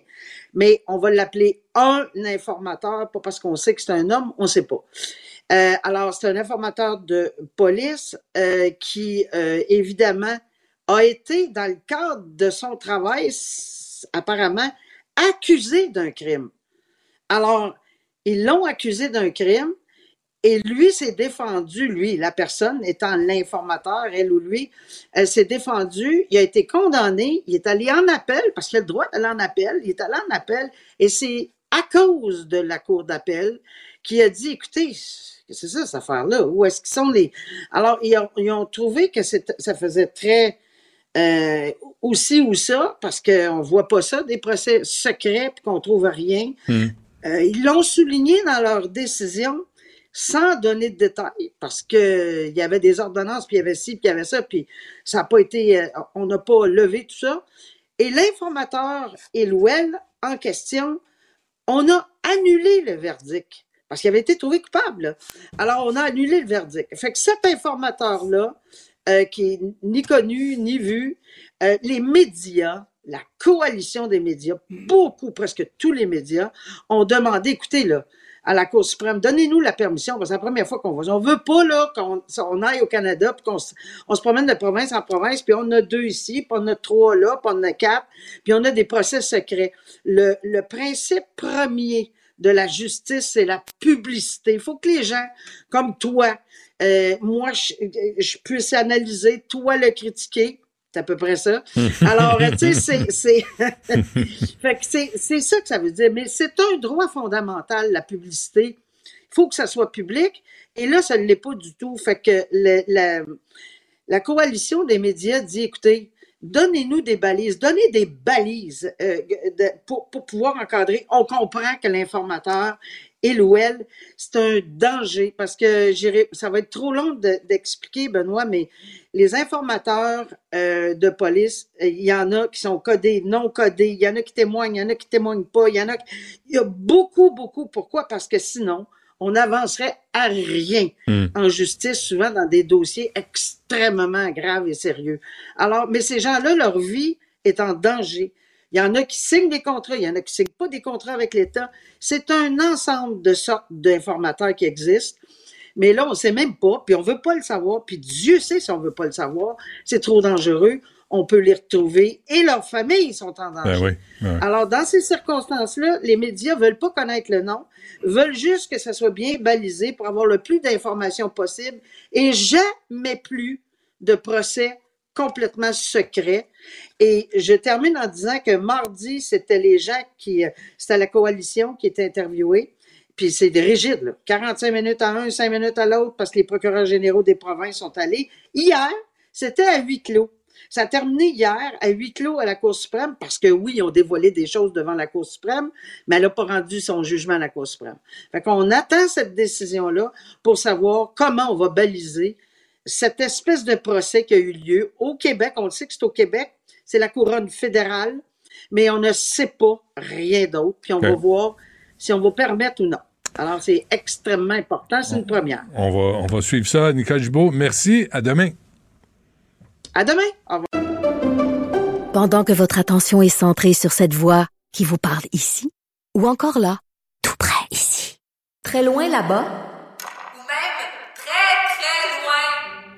Mais on va l'appeler un informateur, pas parce qu'on sait que c'est un homme, on ne sait pas. Euh, alors, c'est un informateur de police euh, qui, évidemment, a été, dans le cadre de son travail, apparemment, accusé d'un crime. Alors, ils l'ont accusé d'un crime et lui s'est défendu, lui, la personne étant l'informateur, elle ou lui, elle s'est défendue, il a été condamné, il est allé en appel, parce qu'il a le droit d'aller en appel, il est allé en appel, et c'est à cause de la cour d'appel qu'il a dit, écoutez, c'est ça cette affaire-là, où est-ce qu'ils sont les... Alors, ils ont, ils ont trouvé que ça faisait très... euh, aussi ou ça, parce qu'on voit pas ça, des procès secrets, qu'on trouve rien. Euh, ils l'ont souligné dans leur décision sans donner de détails parce que il y avait des ordonnances, puis il y avait ci, puis il y avait ça, puis ça n'a pas été, euh, on n'a pas levé tout ça. Et l'informateur et l'OL en question, on a annulé le verdict parce qu'il avait été trouvé coupable. Alors, on a annulé le verdict. Fait que cet informateur-là, euh, qui est ni connu, ni vu, euh, les médias, la coalition des médias, beaucoup, presque tous les médias, ont demandé, écoutez, là, à la Cour suprême, donnez-nous la permission, c'est la première fois qu'on va. On veut pas, là, qu'on on aille au Canada, puis qu'on se, promène de province en province, puis on a deux ici, puis on a trois là, puis on a quatre, puis on a des procès secrets. Le, principe premier de la justice, c'est la publicité. Il faut que les gens, comme toi, euh, moi, je puisse analyser, toi le critiquer, À peu près ça. Alors, euh, tu sais, c'est, c'est, ça que ça veut dire. Mais c'est un droit fondamental, la publicité. Il faut que ça soit public. Et là, ça ne l'est pas du tout. Fait que la, coalition des médias dit, écoutez, donnez-nous des balises, donnez des balises euh, pour, pour pouvoir encadrer. On comprend que l'informateur, il ou elle, c'est un danger parce que j'irai- ça va être trop long de- d'expliquer, Benoît, mais les informateurs euh, de police, euh, il y en a qui sont codés, non codés, il y en a qui témoignent, il y en a qui témoignent pas, il y en a qui... Il y a beaucoup, beaucoup. Pourquoi? Parce que sinon, on n'avancerait à rien Hmm. en justice, souvent dans des dossiers extrêmement graves et sérieux. Alors, mais ces gens-là, leur vie est en danger. Il y en a qui signent des contrats, il y en a qui signent pas des contrats avec l'État. C'est un ensemble de sortes d'informateurs qui existent. Mais là, on sait même pas, puis on veut pas le savoir, puis Dieu sait si on veut pas le savoir. C'est trop dangereux. On peut les retrouver et leurs familles sont en danger. Ben oui. ouais. Alors, dans ces circonstances-là, les médias veulent pas connaître le nom, veulent juste que ça soit bien balisé pour avoir le plus d'informations possible et jamais plus de procès complètement secrets. Et je termine en disant que mardi, c'était les gens qui, c'était la coalition qui était interviewée. Puis c'est rigide, là. 45 minutes à un, 5 minutes à l'autre, parce que les procureurs généraux des provinces sont allés. Hier, c'était à huis clos. Ça a terminé hier à huis clos à la Cour suprême parce que oui, ils ont dévoilé des choses devant la Cour suprême, mais elle n'a pas rendu son jugement à la Cour suprême. Fait qu'on attend cette décision-là pour savoir comment on va baliser cette espèce de procès qui a eu lieu au Québec. On le sait que c'est au Québec, c'est la couronne fédérale, mais on ne sait pas rien d'autre. Puis on va voir si on va permettre ou non. Alors, c'est extrêmement important. C'est une première. On va, on va suivre ça. Nicole Gibault, merci. À demain. À demain. Au revoir. Pendant que votre attention est centrée sur cette voix qui vous parle ici, ou encore là, tout près ici, très loin là-bas, Ou même très, très loin.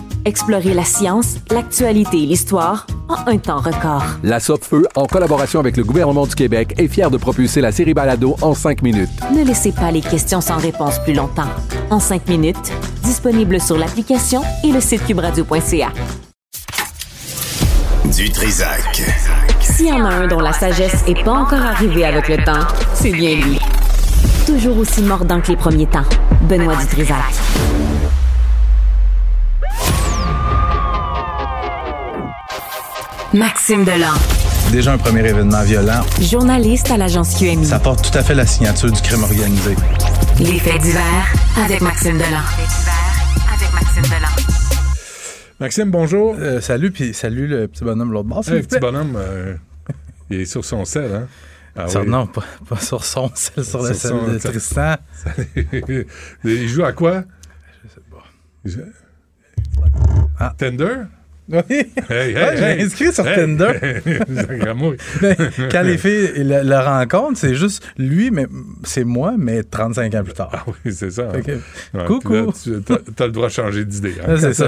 Explorez la science, l'actualité et l'histoire en un temps record. La Feu, en collaboration avec le gouvernement du Québec, est fière de propulser la série Balado en cinq minutes. Ne laissez pas les questions sans réponse plus longtemps. En cinq minutes, disponible sur l'application et le site cubradio.ca. Du Trisac. S'il y en a un dont la sagesse n'est pas encore arrivée avec le temps, c'est bien lui. Toujours aussi mordant que les premiers temps. Benoît Dutrisac. Maxime Delan. Déjà un premier événement violent. Journaliste à l'agence QMI. Ça porte tout à fait la signature du crime organisé. Les faits divers avec Maxime Delan. avec Maxime Delan. Maxime, bonjour. Euh, salut, puis salut le petit bonhomme de l'autre bord. Hey, vous petit bonhomme, euh, il est sur son sel, hein? Ah Sur- oui. Non, pas, pas sur son, c'est sur le sel de Tristan. il joue à quoi? Je sais pas. Tender? Oui. Hey, hey, Ouais, j'ai hey. inscrit sur. Tinder. Ben, quand les filles le, le rencontrent, c'est juste lui, mais c'est moi, mais 35 ans plus tard. Ah oui, c'est ça. Fait que, Ouais, coucou. là, tu t'as le droit de changer d'idée. hein, c'est ça.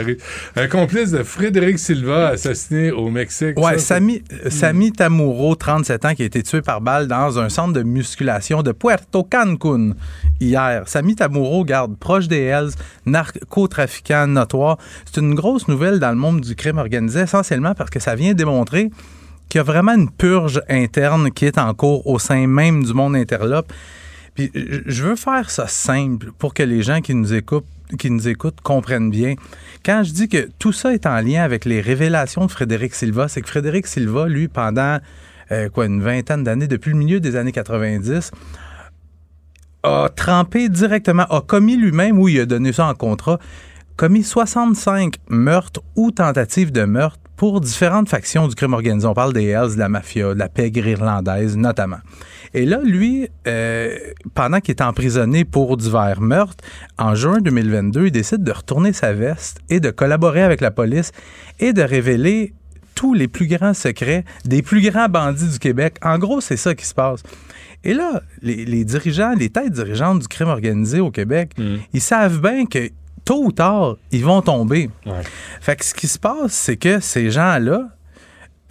Un complice de Frédéric Silva assassiné au Mexique. Ouais, ça, Sami, euh, Sami Tamuro, 37 ans, qui a été tué par balle dans un centre de musculation de Puerto Cancun hier. Sami Tamuro garde proche des Hells, narcotrafiquant notoire. C'est une grosse nouvelle dans le monde du crime organisé, essentiellement parce que ça vient démontrer qu'il y a vraiment une purge interne qui est en cours au sein même du monde interlope. Puis je- je veux faire ça simple pour que les gens qui nous écoutent qui nous écoutent comprennent bien. Quand je dis que tout ça est en lien avec les révélations de Frédéric Silva, c'est que Frédéric Silva, lui, pendant euh, quoi, une vingtaine d'années, depuis le milieu des années 90, a trempé directement, a commis lui-même, oui, il a donné ça en contrat, commis 65 meurtres ou tentatives de meurtre pour différentes factions du crime organisé. On parle des Hells, de la mafia, de la pègre irlandaise notamment. Et là, lui, euh, pendant qu'il est emprisonné pour divers meurtres, en juin 2022, il décide de retourner sa veste et de collaborer avec la police et de révéler tous les plus grands secrets des plus grands bandits du Québec. En gros, c'est ça qui se passe. Et là, les, les dirigeants, les têtes dirigeantes du crime organisé au Québec, ils savent bien que tôt ou tard, ils vont tomber. Fait que ce qui se passe, c'est que ces gens-là,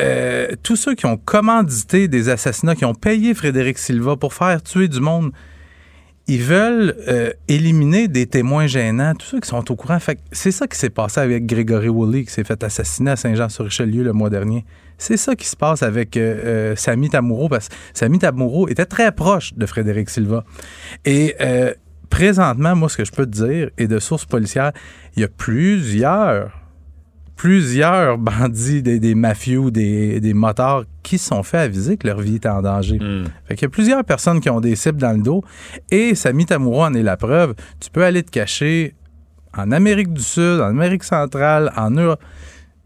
euh, tous ceux qui ont commandité des assassinats, qui ont payé Frédéric Silva pour faire tuer du monde, ils veulent euh, éliminer des témoins gênants, tous ceux qui sont au courant. Fait que c'est ça qui s'est passé avec Grégory Woolley, qui s'est fait assassiner à Saint-Jean-sur-Richelieu le mois dernier. C'est ça qui se passe avec euh, Samy Tamouro, parce que Samy Tamouro était très proche de Frédéric Silva. Et présentement, moi, ce que je peux te dire, et de sources policières, il y a plusieurs, plusieurs bandits, des, des mafieux, des, des motards qui se sont fait aviser que leur vie était en danger. Fait qu'il y a plusieurs personnes qui ont des cibles dans le dos. Et Samy Tamouro en est la preuve. Tu peux aller te cacher en Amérique du Sud, en Amérique centrale, en Europe.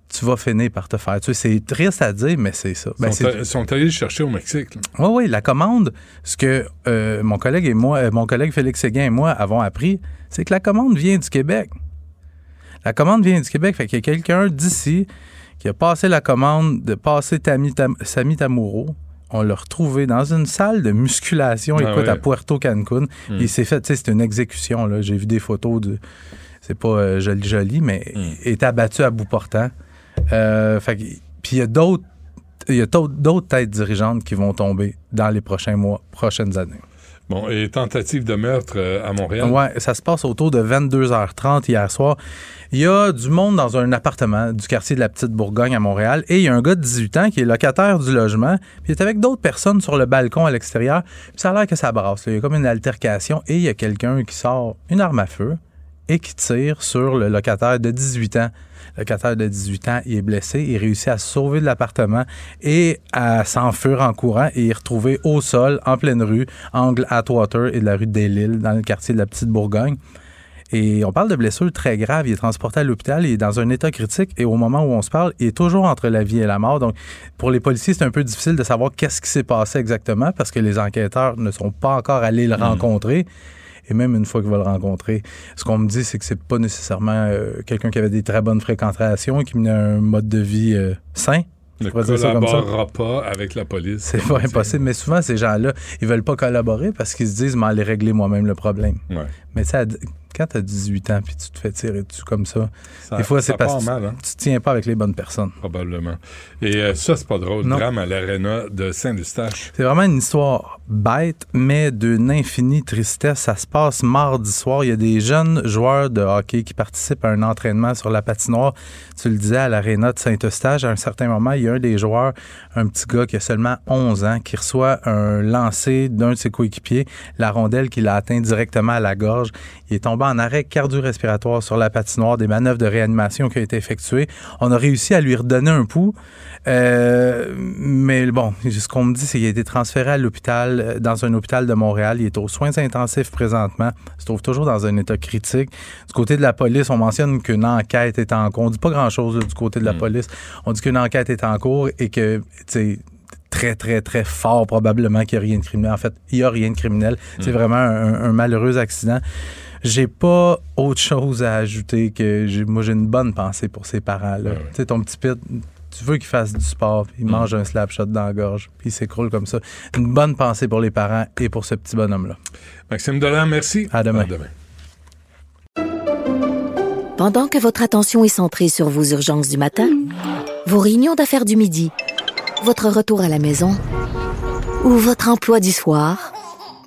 Tu vas finir par te faire tuer. C'est triste à dire, mais c'est ça. Ben, Ils sont, allés le chercher au Mexique. oui, oui, la commande, ce que euh, mon collègue et moi, euh, mon collègue Félix Séguin et moi avons appris, c'est que la commande vient du Québec. La commande vient du Québec, fait qu'il y a quelqu'un d'ici qui a passé la commande de passer Tami Tam- Samy Tamouro. On l'a retrouvé dans une salle de musculation, Ah écoute, ouais. à Puerto Cancun. Hmm. Il s'est fait, tu sais, c'est une exécution, là. J'ai vu des photos de. C'est pas euh, joli, joli, mais il est abattu à bout portant. Euh, fait puis il y a d'autres il y a d'autres têtes dirigeantes qui vont tomber dans les prochains mois, prochaines années. Bon, et tentative de meurtre euh, à Montréal? Ouais, ça se passe autour de 22h30 hier soir. Il y a du monde dans un appartement du quartier de la Petite Bourgogne à Montréal et il y a un gars de 18 ans qui est locataire du logement, puis il est avec d'autres personnes sur le balcon à l'extérieur. Puis ça a l'air que ça brasse. là. Il y a comme une altercation et il y a quelqu'un qui sort une arme à feu et qui tire sur le locataire de 18 ans. Le locataire de 18 ans, il est blessé, il réussit à se sauver de l'appartement et à s'enfuir en courant et il est retrouvé au sol, en pleine rue, angle Atwater et de la rue des Lilles, dans le quartier de la Petite Bourgogne. Et on parle de blessures très graves. Il est transporté à l'hôpital, il est dans un état critique et au moment où on se parle, il est toujours entre la vie et la mort. Donc, pour les policiers, c'est un peu difficile de savoir qu'est-ce qui s'est passé exactement parce que les enquêteurs ne sont pas encore allés le rencontrer. Et même une fois qu'il va le rencontrer, ce qu'on me dit, c'est que c'est pas nécessairement euh, quelqu'un qui avait des très bonnes fréquentations, qui menait un mode de vie euh, sain. Ne ça ça. collaborera pas avec la police. C'est pas impossible, mais souvent, ces gens-là, ils veulent pas collaborer parce qu'ils se disent, mais aller régler moi-même le problème. Ouais. Mais à- quand tu as 18 ans puis tu te fais tirer dessus comme ça, Ça- des fois, c'est parce que hein? tu te tiens pas avec les bonnes personnes. Probablement. Et euh, ça, c'est pas drôle. Non. Drame à l'aréna de Saint-Eustache. C'est vraiment une histoire bête, mais d'une infinie tristesse. Ça se passe mardi soir. Il y a des jeunes joueurs de hockey qui participent à un entraînement sur la patinoire. Tu le disais, à l'aréna de Saint-Eustache. À un certain moment, il y a un des joueurs, un petit gars qui a seulement 11 ans, qui reçoit un lancer d'un de ses coéquipiers, la rondelle qui l'a atteint directement à la gorge. Il est tombé en arrêt cardio-respiratoire sur la patinoire, des manœuvres de réanimation qui ont été effectuées. On a réussi à lui redonner un pouls. Euh, mais bon, ce qu'on me dit, c'est qu'il a été transféré à l'hôpital, euh, dans un hôpital de Montréal. Il est aux soins intensifs présentement. Il se trouve toujours dans un état critique. Du côté de la police, on mentionne qu'une enquête est en cours. On dit pas grand-chose du côté de la police. On dit qu'une enquête est en cours et que, tu très, très, très fort probablement qu'il n'y a rien de criminel. En fait, il n'y a rien de criminel. C'est vraiment un, un malheureux accident. J'ai pas autre chose à ajouter que j'ai- moi j'ai une bonne pensée pour ces parents-là. Tu sais, ton petit pit, tu veux qu'il fasse du sport, puis il mange un slap shot dans la gorge, puis il s'écroule comme ça. Une bonne pensée pour les parents et pour ce petit bonhomme-là. Maxime Dolan, merci. À demain. Pendant que votre attention est centrée sur vos urgences du matin, vos réunions d'affaires du midi, votre retour à la maison ou votre emploi du soir,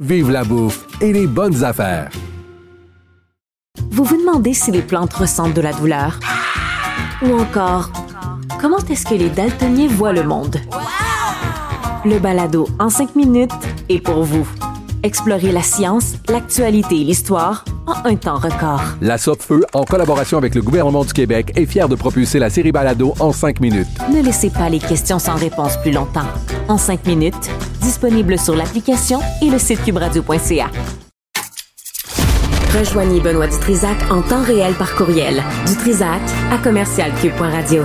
vive la bouffe et les bonnes affaires. Vous vous demandez si les plantes ressentent de la douleur? Ou encore, comment est-ce que les daltoniens voient le monde? Le balado en cinq minutes est pour vous. Explorez la science, l'actualité et l'histoire en un temps record. La Feu, en collaboration avec le gouvernement du Québec, est fière de propulser la série Balado en cinq minutes. Ne laissez pas les questions sans réponse plus longtemps. En cinq minutes, disponible sur l'application et le site cubradio.ca. Rejoignez Benoît Dutrisac en temps réel par courriel. Dutrisac à commercialcube.radio.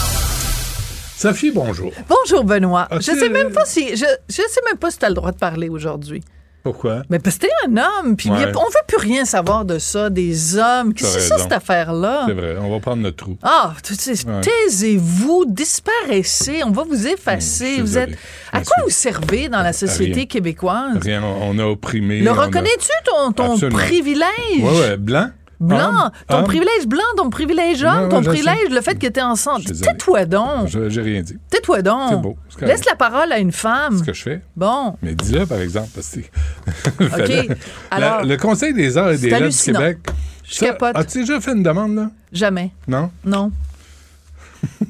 Sophie, bonjour. Bonjour, Benoît. Je sais même pas si. Je, je sais même pas si tu as le droit de parler aujourd'hui. Pourquoi? Mais parce que t'es un homme, puis Ouais. on veut plus rien savoir de ça, des hommes. Qu'est-ce que c'est ça, cette affaire-là? C'est vrai, on va prendre notre trou. Ah, Ouais. taisez-vous, disparaissez, on va vous effacer. Hum, vous êtes. À quoi vous servez dans la société rien. québécoise? Rien, on a opprimé. Le a- reconnais-tu ton, ton privilège? Ouais, ouais, blanc. Blanc, Homme, ton homme. privilège blanc, ton privilège homme, ton privilège, sais. le fait que t'es enceinte. Tais-toi donc. Je- J'ai rien dit. Tais-toi donc. C'est beau. Laisse la parole à une femme. Ce que je fais. Bon. Mais dis-le, par exemple, parce que Fallait- Alors, La- le Conseil des arts et des lettres du. Québec. Je ça, capote. As-tu déjà fait une demande, là? Jamais. Non? Non.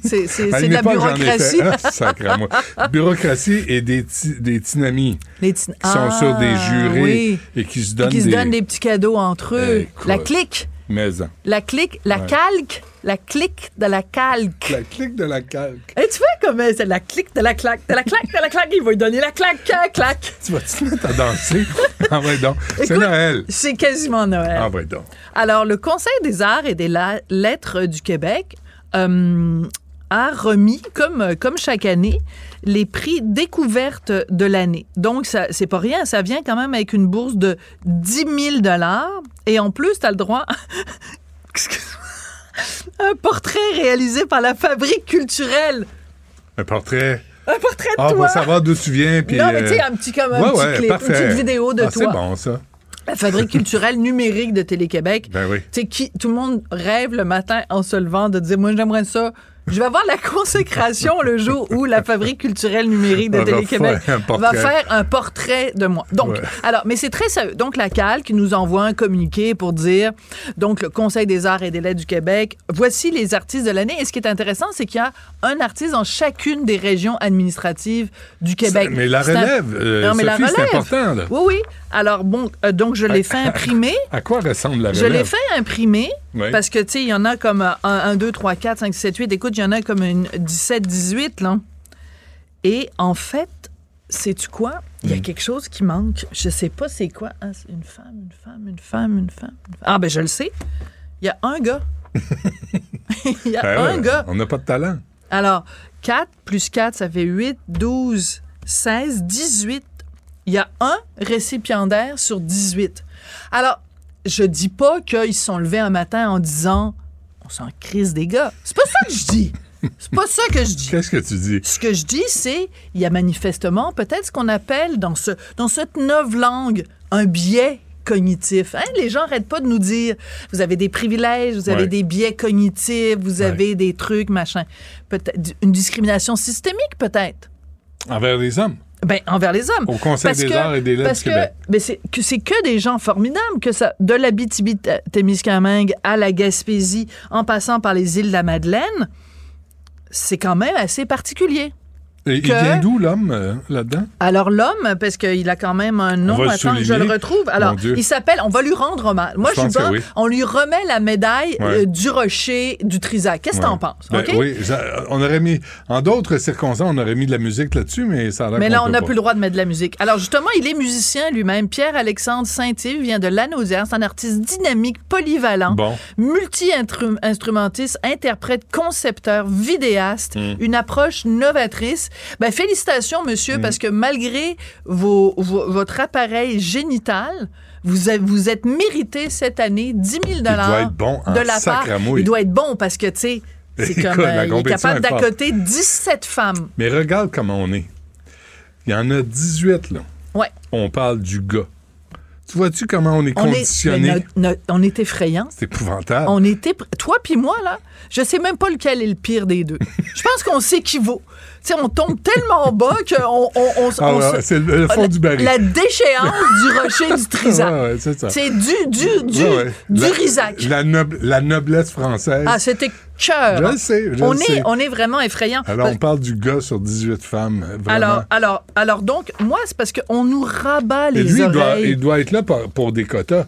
C'est de la bureaucratie. Ah. Bureaucratie et des, des tinamis Les tin- qui sont sur des Ah, jurés oui. et qui se Et donnent qui se des... donnent des petits cadeaux entre eux. Écoute. La clique. maisons. La clique. La Ouais. calque. La clique de la calque. La clique de la calque. Et tu vois comme euh, c'est la clique de la claque, de la claque, de la claque, il va lui donner la claque, claque, claque. Tu vas-tu te mettre à danser? ah ouais, donc. C'est Noël. C'est quasiment Noël. Ah ouais, donc. Alors, le Conseil des arts et des lettres du Québec euh, a remis, comme, euh, comme chaque année, les prix découvertes de l'année. Donc, ça, c'est pas rien, ça vient quand même avec une bourse de 10 000 Et en plus, tu as le droit... un portrait réalisé par la Fabrique culturelle. Un portrait. Un portrait de Ah, on toi. va savoir d'où tu viens. Puis, non, mais euh, tu sais, un petit, comme un ouais, petit ouais, clip, une petite vidéo de Ah, toi. C'est bon, ça. La Fabrique culturelle numérique de Télé-Québec. Ben oui. Tu sais, qui, tout le monde rêve le matin en se levant de dire, moi, j'aimerais ça. Je vais avoir la consécration le jour où la Fabrique culturelle numérique de Télé-Québec va faire un portrait de moi. Donc, Ouais. alors, mais c'est très sérieux. Donc, la CAL qui nous envoie un communiqué pour dire, donc, le Conseil des arts et des lettres du Québec, voici les artistes de l'année. Et ce qui est intéressant, c'est qu'il y a un artiste dans chacune des régions administratives du Québec. Mais la un- relève, euh, Non, mais la Sophie, c'est relève. important, là. Oui, oui. Alors, bon, euh, donc, je l'ai fait imprimer. À quoi ressemble la Je relève? l'ai fait imprimer Oui. parce que, tu sais, il y en a comme 1, 2, 3, 4, 5, 6, 7, 8. Écoute, il y en a comme une 17, 18, là. Et en fait, sais-tu quoi? Il y a Mm. quelque chose qui manque. Je sais pas c'est quoi. Ah, c'est une femme, une femme, une femme, une femme. une femme. Ah, ben, je le sais. Il y a un gars. Il y a Ben un ouais, gars. On n'a pas de talent. Alors, 4 plus 4, ça fait 8, 12, 16, 18. Il y a un récipiendaire sur 18. Alors, je dis pas qu'ils se sont levés un matin en disant on s'en crise des gars. C'est pas ça que je dis. C'est pas ça que je dis. Qu'est-ce que tu dis? Ce que je dis, c'est il y a manifestement peut-être ce qu'on appelle dans, ce, dans cette langue un biais cognitif. Hein? Les gens n'arrêtent pas de nous dire vous avez des privilèges, vous avez Ouais. des biais cognitifs, vous avez des trucs, machin. Peut-être une discrimination systémique, peut-être. Envers les hommes. Ben, envers les hommes. Au Conseil Parce des que- arts et des lettres parce que, ben, c'est que c'est que des gens formidables, que ça, de l'Abitibi-Témiscamingue à la Gaspésie, en passant par les îles de la Madeleine, c'est quand même assez particulier. Et il vient d'où, l'homme, euh, là-dedans? Alors l'homme, parce qu'il a quand même un nom, attends que je le retrouve. Alors, il s'appelle, on va lui rendre hommage. Moi, Je suis pas, oui. on lui remet la médaille Ouais. euh, du rocher du Trisac. Qu'est-ce que t'en penses? Ben? Oui, on aurait mis, en d'autres circonstances, on aurait mis de la musique là-dessus, mais ça a l'air Mais là, on n'a plus le droit de mettre de la musique. Alors, justement, il est musicien lui-même. Pierre-Alexandre Saint-Yves vient de Lanaudière. C'est un artiste dynamique, polyvalent, Bon. multi-instrumentiste, interprète, concepteur, vidéaste, Mm. une approche novatrice. Ben, félicitations, monsieur, Mm. parce que malgré vos, vos- votre appareil génital, vous, avez- vous êtes mérité cette année 10 000 doit être bon en de la part. Il doit être bon parce que, tu sais, C'est comme, euh, il est capable d'accoter 17 femmes. Mais regarde comment on est. Il y en a 18, là. Ouais. On parle du gars. Tu vois-tu comment on est On conditionné? notre- on est effrayant. C'est épouvantable. On était, toi puis moi là, je sais même pas lequel est le pire des deux. Je pense qu'on s'équivaut. Sais, on tombe tellement bas qu'on on, on, Ah on se- c'est le- fond la, du baril. La déchéance du rocher du Trisac. Ouais, ouais, c'est du du du, Ouais, du La- Risac. La, noble- la noblesse française. Ah, c'était cœur. Je le sais, je on le est sais. on est vraiment effrayant. Alors, on parle du gars sur 18 femmes. Vraiment. alors, alors, alors, donc, moi, c'est parce qu'on nous rabat les lui, il doit, oreilles. il doit être là pour, pour des quotas.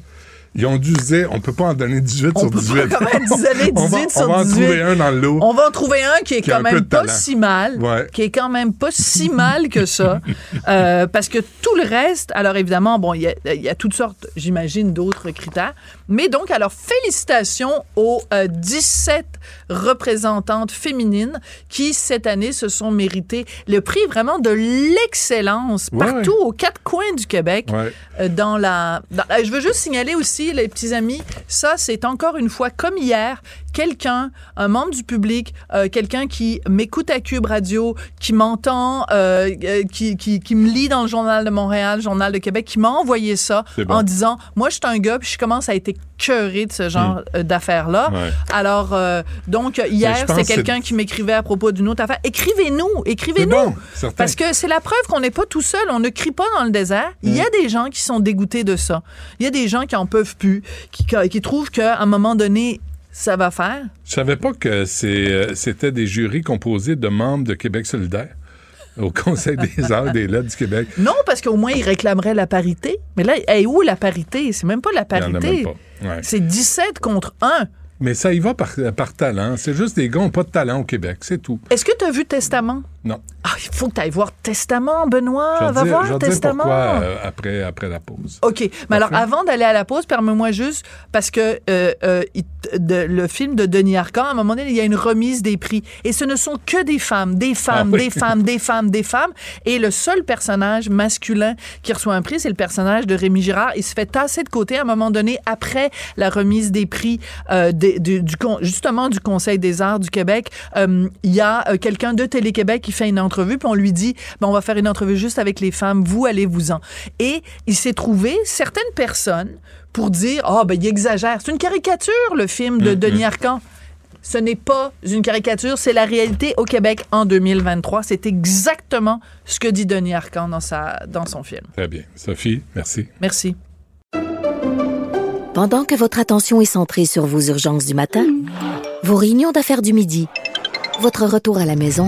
Ils ont dû dire, on peut pas en donner 18 On sur peut 18. pas quand même donner 18 on va, sur on va en 18. trouver un dans le lot. On va en trouver un qui est Qui quand même pas talent. si mal, Ouais. qui est quand même pas si mal que ça, Euh, parce que tout le reste, alors évidemment, bon, il y a, il y a toutes sortes, j'imagine, d'autres critères, mais donc, alors, félicitations aux euh, 17 représentantes féminines qui, cette année, se sont méritées le prix vraiment de l'excellence Ouais. partout aux quatre coins du Québec Ouais. euh, dans la. dans- euh, je veux juste signaler aussi, les petits amis, ça, c'est encore une fois comme hier, quelqu'un, un membre du public, euh, quelqu'un qui m'écoute à Cube Radio, qui m'entend, euh, euh, qui, qui, qui me lit dans le Journal de Montréal, Journal de Québec, qui m'a envoyé ça bon. en disant Moi, je suis un gars, puis je commence à être cœuré de ce genre euh, d'affaires-là. Hmm. Ouais. Alors, euh, donc, hier, c'est que quelqu'un qui m'écrivait à propos d'une autre affaire. Écrivez-nous, écrivez-nous. bon, parce que c'est la preuve qu'on n'est pas tout seul. On ne crie pas dans le désert. Il y a des gens qui sont dégoûtés de ça. Il y a des gens qui en peuvent plus, qui, qui trouvent qu'à un moment donné, ça va faire? Je savais pas que euh, c'était des jurys composés de membres de Québec solidaire au Conseil des arts et des lettres du Québec. Non, parce qu'au moins, ils réclameraient la parité. Mais là, hey, où la parité? C'est même pas la parité. Ouais. C'est 17 contre 1. Mais ça y va par, par talent. C'est juste des gars qui n'ont pas de talent au Québec, c'est tout. Est-ce que tu as vu Testament? Non. Ah, il faut que tu ailles voir Testament, Benoît. Je vais Va dire, voir je vais te dire Testament. pourquoi euh, après, après la pause. OK. Mais alors, avant d'aller à la pause, permets-moi juste, parce que euh, euh, il- de- le film de Denis Arcand, à un moment donné, il y a une remise des prix. Et ce ne sont que des femmes, des femmes, Ah oui. des femmes, des femmes, des femmes. Et le seul personnage masculin qui reçoit un prix, c'est le personnage de Rémi Girard. Il se fait tasser de côté à un moment donné, après la remise des prix, euh, du, justement du Conseil des arts du Québec. Il y a quelqu'un de Télé-Québec qui fait une entrevue, puis on lui dit, ben, on va faire une entrevue juste avec les femmes, vous allez-vous-en. Et il s'est trouvé certaines personnes pour dire, ah, ben, il exagère. C'est une caricature, le film de Mm, Denis. Arcand. Ce n'est pas une caricature, c'est la réalité au Québec en 2023. C'est exactement ce que dit Denis Arcand dans, sa, dans son film. Très bien. Sophie, merci. Merci. Pendant que votre attention est centrée sur vos urgences du matin, vos réunions d'affaires du midi, votre retour à la maison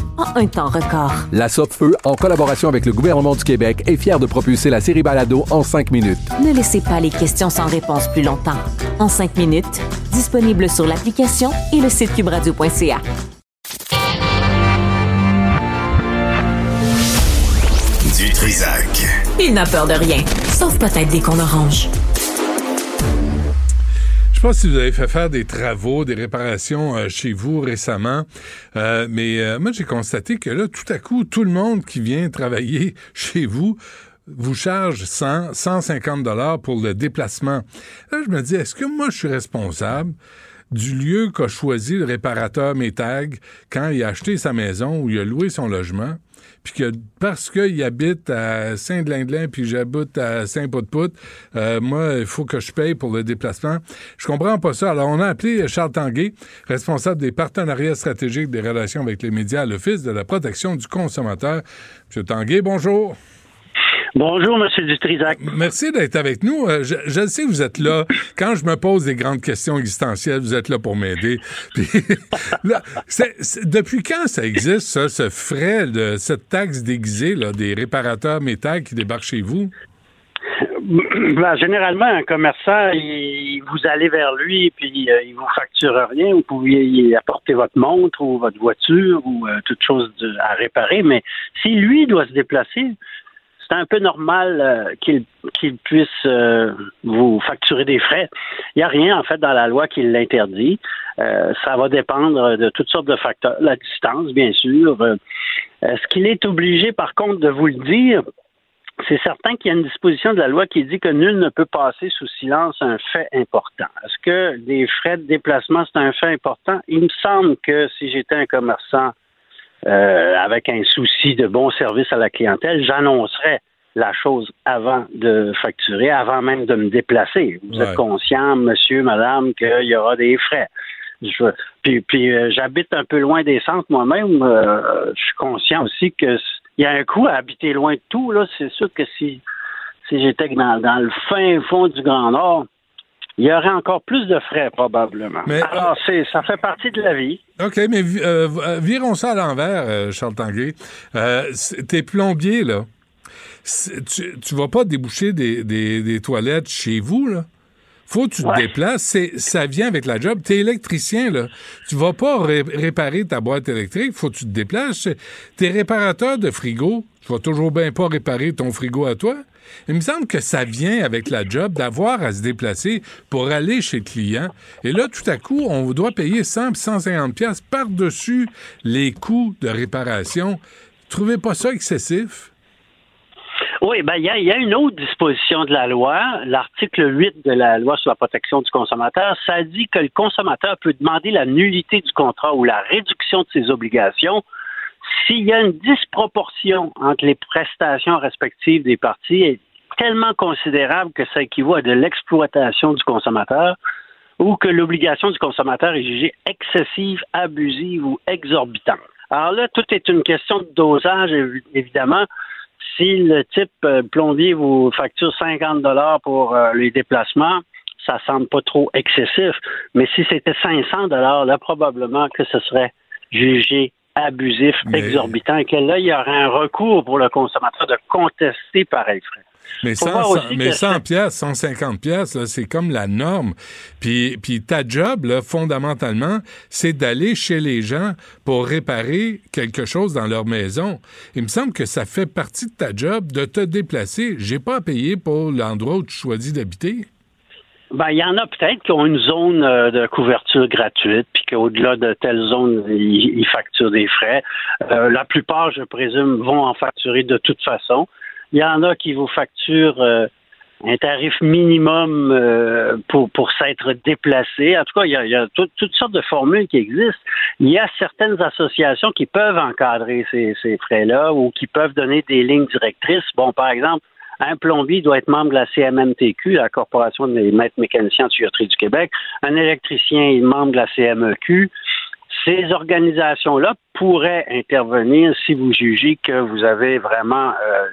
en un temps record. La Feu, en collaboration avec le gouvernement du Québec, est fière de propulser la série Balado en cinq minutes. Ne laissez pas les questions sans réponse plus longtemps. En cinq minutes, disponible sur l'application et le site cubradio.ca. Du Trisac. Il n'a peur de rien, sauf peut-être des qu'on orange. Je sais pas si vous avez fait faire des travaux, des réparations euh, chez vous récemment, euh, mais euh, moi j'ai constaté que là, tout à coup, tout le monde qui vient travailler chez vous vous charge 100, 150 dollars pour le déplacement. Là, je me dis, est-ce que moi je suis responsable du lieu qu'a choisi le réparateur Métag quand il a acheté sa maison ou il a loué son logement? Puis que parce qu'il habite à Saint-Glinglin puis j'habite à Saint-Pout-Pout, euh, moi, il faut que je paye pour le déplacement. Je comprends pas ça. Alors, on a appelé Charles Tanguay, responsable des partenariats stratégiques des relations avec les médias à l'Office de la protection du consommateur. Monsieur Tanguay, bonjour. Bonjour, Monsieur Dutrisac. Merci d'être avec nous. Euh, Je, je sais que vous êtes là. Quand je me pose des grandes questions existentielles, vous êtes là pour m'aider. Depuis quand ça existe, ça, ce frais, de, cette taxe déguisée là, des réparateurs métal qui débarquent chez vous? Ben, généralement, un commerçant, il- vous allez vers lui puis euh, il vous facture rien. Vous pouviez y apporter votre montre ou votre voiture ou euh, toute chose de- à réparer. Mais si lui doit se déplacer, c'est un peu normal euh, puisse euh, vous facturer des frais. Il n'y a rien, en fait, dans la loi qui l'interdit. Euh, ça va dépendre de toutes sortes de facteurs. La distance, bien sûr. Euh, Est-ce qu'il est obligé, par contre, de vous le dire? C'est certain qu'il y a une disposition de la loi qui dit que nul ne peut passer sous silence un fait important. Est-ce que les frais de déplacement, c'est un fait important? Il me semble que si j'étais un commerçant euh, avec un souci de bon service à la clientèle, j'annoncerais la chose avant de facturer, avant même de me déplacer. Vous Ouais. êtes conscient, monsieur, madame, qu'il y aura des frais. Je- puis puis euh, j'habite un peu loin des centres moi-même. euh, je suis conscient aussi que il y a un coût à habiter loin de tout. Là, c'est sûr que si si j'étais dans, dans le fin fond du Grand Nord, il y aurait encore plus de frais probablement. Mais, Alors c'est ça fait partie de la vie. OK, mais euh, euh, virons ça à l'envers, euh, Charles Tanguay. Euh, t'es plombier, là. C'est- Tu, tu vas pas déboucher des, des- des toilettes chez vous, là. Faut que tu te déplaces. C'est, ça vient avec la job. T'es électricien, là. Tu vas pas ré- réparer ta boîte électrique. Faut que tu te déplaces. T'es réparateur de frigo. Tu vas toujours bien pas réparer ton frigo à toi. Il me semble que ça vient avec la job d'avoir à se déplacer pour aller chez le client. Et là, tout à coup, on doit payer 100 150 pièces par-dessus les coûts de réparation. Trouvez pas ça excessif? Oui, ben il y y a une autre disposition de la loi, l'article 8 de la loi sur la protection du consommateur, ça dit que le consommateur peut demander la nullité du contrat ou la réduction de ses obligations s'il y a une disproportion entre les prestations respectives des parties est tellement considérable que ça équivaut à de l'exploitation du consommateur ou que l'obligation du consommateur est jugée excessive, abusive ou exorbitante. Alors là, tout est une question de dosage, évi- évidemment. Si le type euh, plombier vous facture 50 dollars pour euh, les déplacements, ça semble pas trop excessif. Mais si c'était 500 dollars, là, probablement que ce serait jugé abusif, Mais- exorbitant, et que là, il y aurait un recours pour le consommateur de contester pareil frais. Mais Faut 100, voir aussi mais que 100 ça- pièces, 150 pièces, là, c'est comme la norme. Puis, puis ta job, là, fondamentalement, c'est d'aller chez les gens pour réparer quelque chose dans leur maison. Il me semble que ça fait partie de ta job de te déplacer. J'ai pas à payer pour l'endroit où tu choisis d'habiter. Ben, il y en a peut-être qui ont une zone euh, de couverture gratuite, puis qu'au-delà de telle zone, ils, facturent des frais. Euh, la plupart, je présume, vont en facturer de toute façon. Il y en a qui vous facturent euh, un tarif minimum euh, pour, pour s'être déplacé. En tout cas, il y a, il y a tout- toutes sortes de formules qui existent. Il y a certaines associations qui peuvent encadrer ces, ces frais-là ou qui peuvent donner des lignes directrices. Bon, par exemple, un plombier doit être membre de la CMMTQ, la Corporation des maîtres mécaniciens en tuyauterie du Québec. Un électricien est membre de la CMEQ. Ces organisations-là pourraient intervenir si vous jugez que vous avez vraiment euh,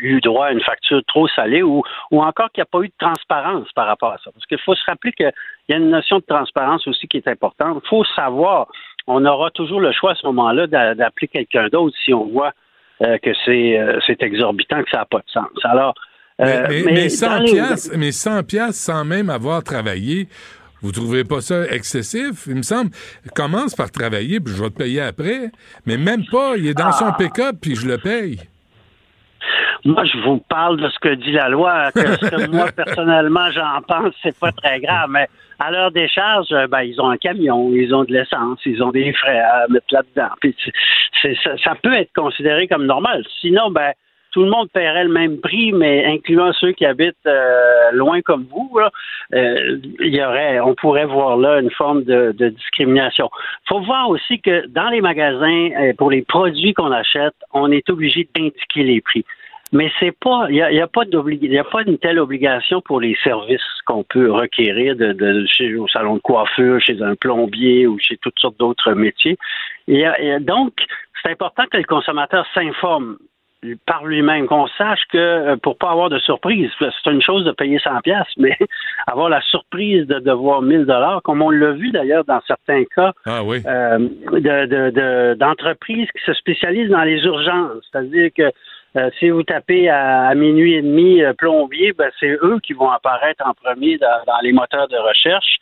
eu droit à une facture trop salée ou, ou encore qu'il n'y a pas eu de transparence par rapport à ça. Parce qu'il faut se rappeler qu'il y a une notion de transparence aussi qui est importante. Il faut savoir, on aura toujours le choix à ce moment-là d'a- d'appeler quelqu'un d'autre si on voit que c'est euh, c'est exorbitant, que ça n'a pas de sens. Alors, euh, mais, mais, mais 100 dans les- piastres, mais 100 piastres sans même avoir travaillé, vous trouvez pas ça excessif? Il me semble, commence par travailler, puis je vais te payer après. Mais même pas, il est dans son pick-up, puis je le paye. Moi, je vous parle de ce que dit la loi. Que ce que moi, personnellement, j'en pense, c'est pas très grave. Mais à leur décharge, euh, ben, ils ont un camion, ils ont de l'essence, ils ont des frais à mettre là-dedans. Puis ça, ça peut être considéré comme normal. Sinon, ben, tout le monde paierait le même prix, mais incluant ceux qui habitent euh, loin comme vous, euh, y aurait, on pourrait voir là une forme de, de discrimination. faut voir aussi que dans les magasins, euh, pour les produits qu'on achète, on est obligé d'indiquer les prix. Mais c'est pas, il n'y a, pas y a pas une telle obligation pour les services qu'on peut requérir chez au salon de coiffure, chez un plombier ou chez toutes sortes d'autres métiers. Donc, c'est important que le consommateur s'informe par lui-même, qu'on sache que euh, pour pas avoir de surprise, c'est une chose de payer 100 pièces, mais avoir la surprise de devoir 1000 dollars, comme on l'a vu d'ailleurs dans certains cas Ah oui. euh, de- de- de- d'entreprises qui se spécialisent dans les urgences, c'est-à-dire que euh, si vous tapez à, à minuit et demi euh, plombier, ben, c'est eux qui vont apparaître en premier dans, dans les moteurs de recherche.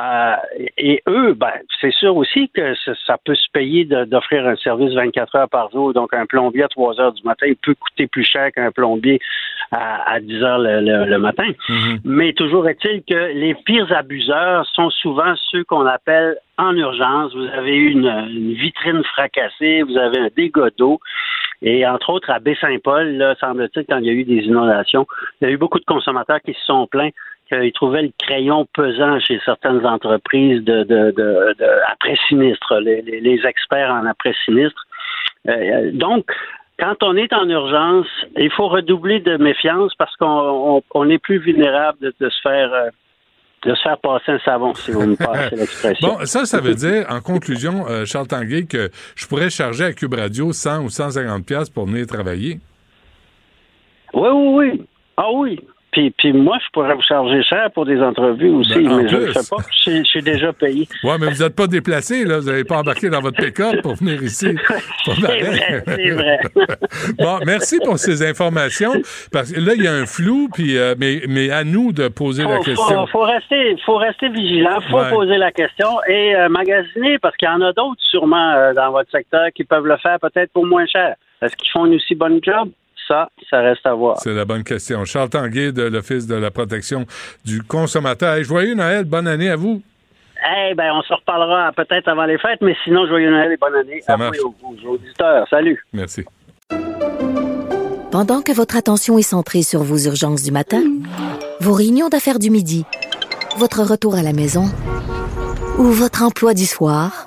Euh, et eux, ben, c'est sûr aussi que ça, peut se payer d'offrir un service 24 heures par jour. Donc, un plombier à 3 heures du matin, peut coûter plus cher qu'un plombier à, à 10 heures le, le- le matin. Mais toujours est-il que les pires abuseurs sont souvent ceux qu'on appelle en urgence. Vous avez eu une, une vitrine fracassée, vous avez un dégât d'eau. Et entre autres, à Baie-Saint-Paul, là, semble-t-il, quand il y a eu des inondations, il y a eu beaucoup de consommateurs qui se sont plaints qu'ils trouvaient le crayon pesant chez certaines entreprises de, de, de, de après-sinistre, les, les- les experts en après-sinistre. Euh, donc, quand on est en urgence, il faut redoubler de méfiance parce qu'on on- on est plus vulnérable de, de se faire euh, de se faire passer un savon, si vous me passez l'expression. Bon, ça, ça veut dire, en conclusion, euh, Charles Tanguay, que je pourrais charger à Cube Radio 100 ou 150 pièces pour venir travailler. Oui, oui, oui. Ah oui. Puis, puis moi, je pourrais vous charger cher pour des entrevues aussi, Ben, en mais je ne fais pas. Je suis- déjà payé. Ouais, mais vous n'êtes pas déplacé, là. Vous n'avez pas embarqué dans votre pick-up pour venir ici. C'est vrai, c'est vrai. bon, merci pour ces informations. Parce que là, il y a un flou, puis, euh, mais, mais à nous de poser la Faut, question. faut, faut rester, faut rester vigilant, faut Ouais. poser la question et euh, magasiner parce qu'il y en a d'autres sûrement euh, dans votre secteur qui peuvent le faire peut-être pour moins cher. Est-ce qu'ils font une aussi bonne job? Ça, ça reste à voir. C'est la bonne question. Charles Tanguay de l'Office de la protection du consommateur. Hey, joyeux Noël, bonne année à vous. Eh ben, on se reparlera peut-être avant les fêtes, mais sinon, joyeux Noël et bonne année Ça à vous marche. et aux, aux auditeurs. Salut. Merci. Pendant que votre attention est centrée sur vos urgences du matin, vos réunions d'affaires du midi, votre retour à la maison ou votre emploi du soir,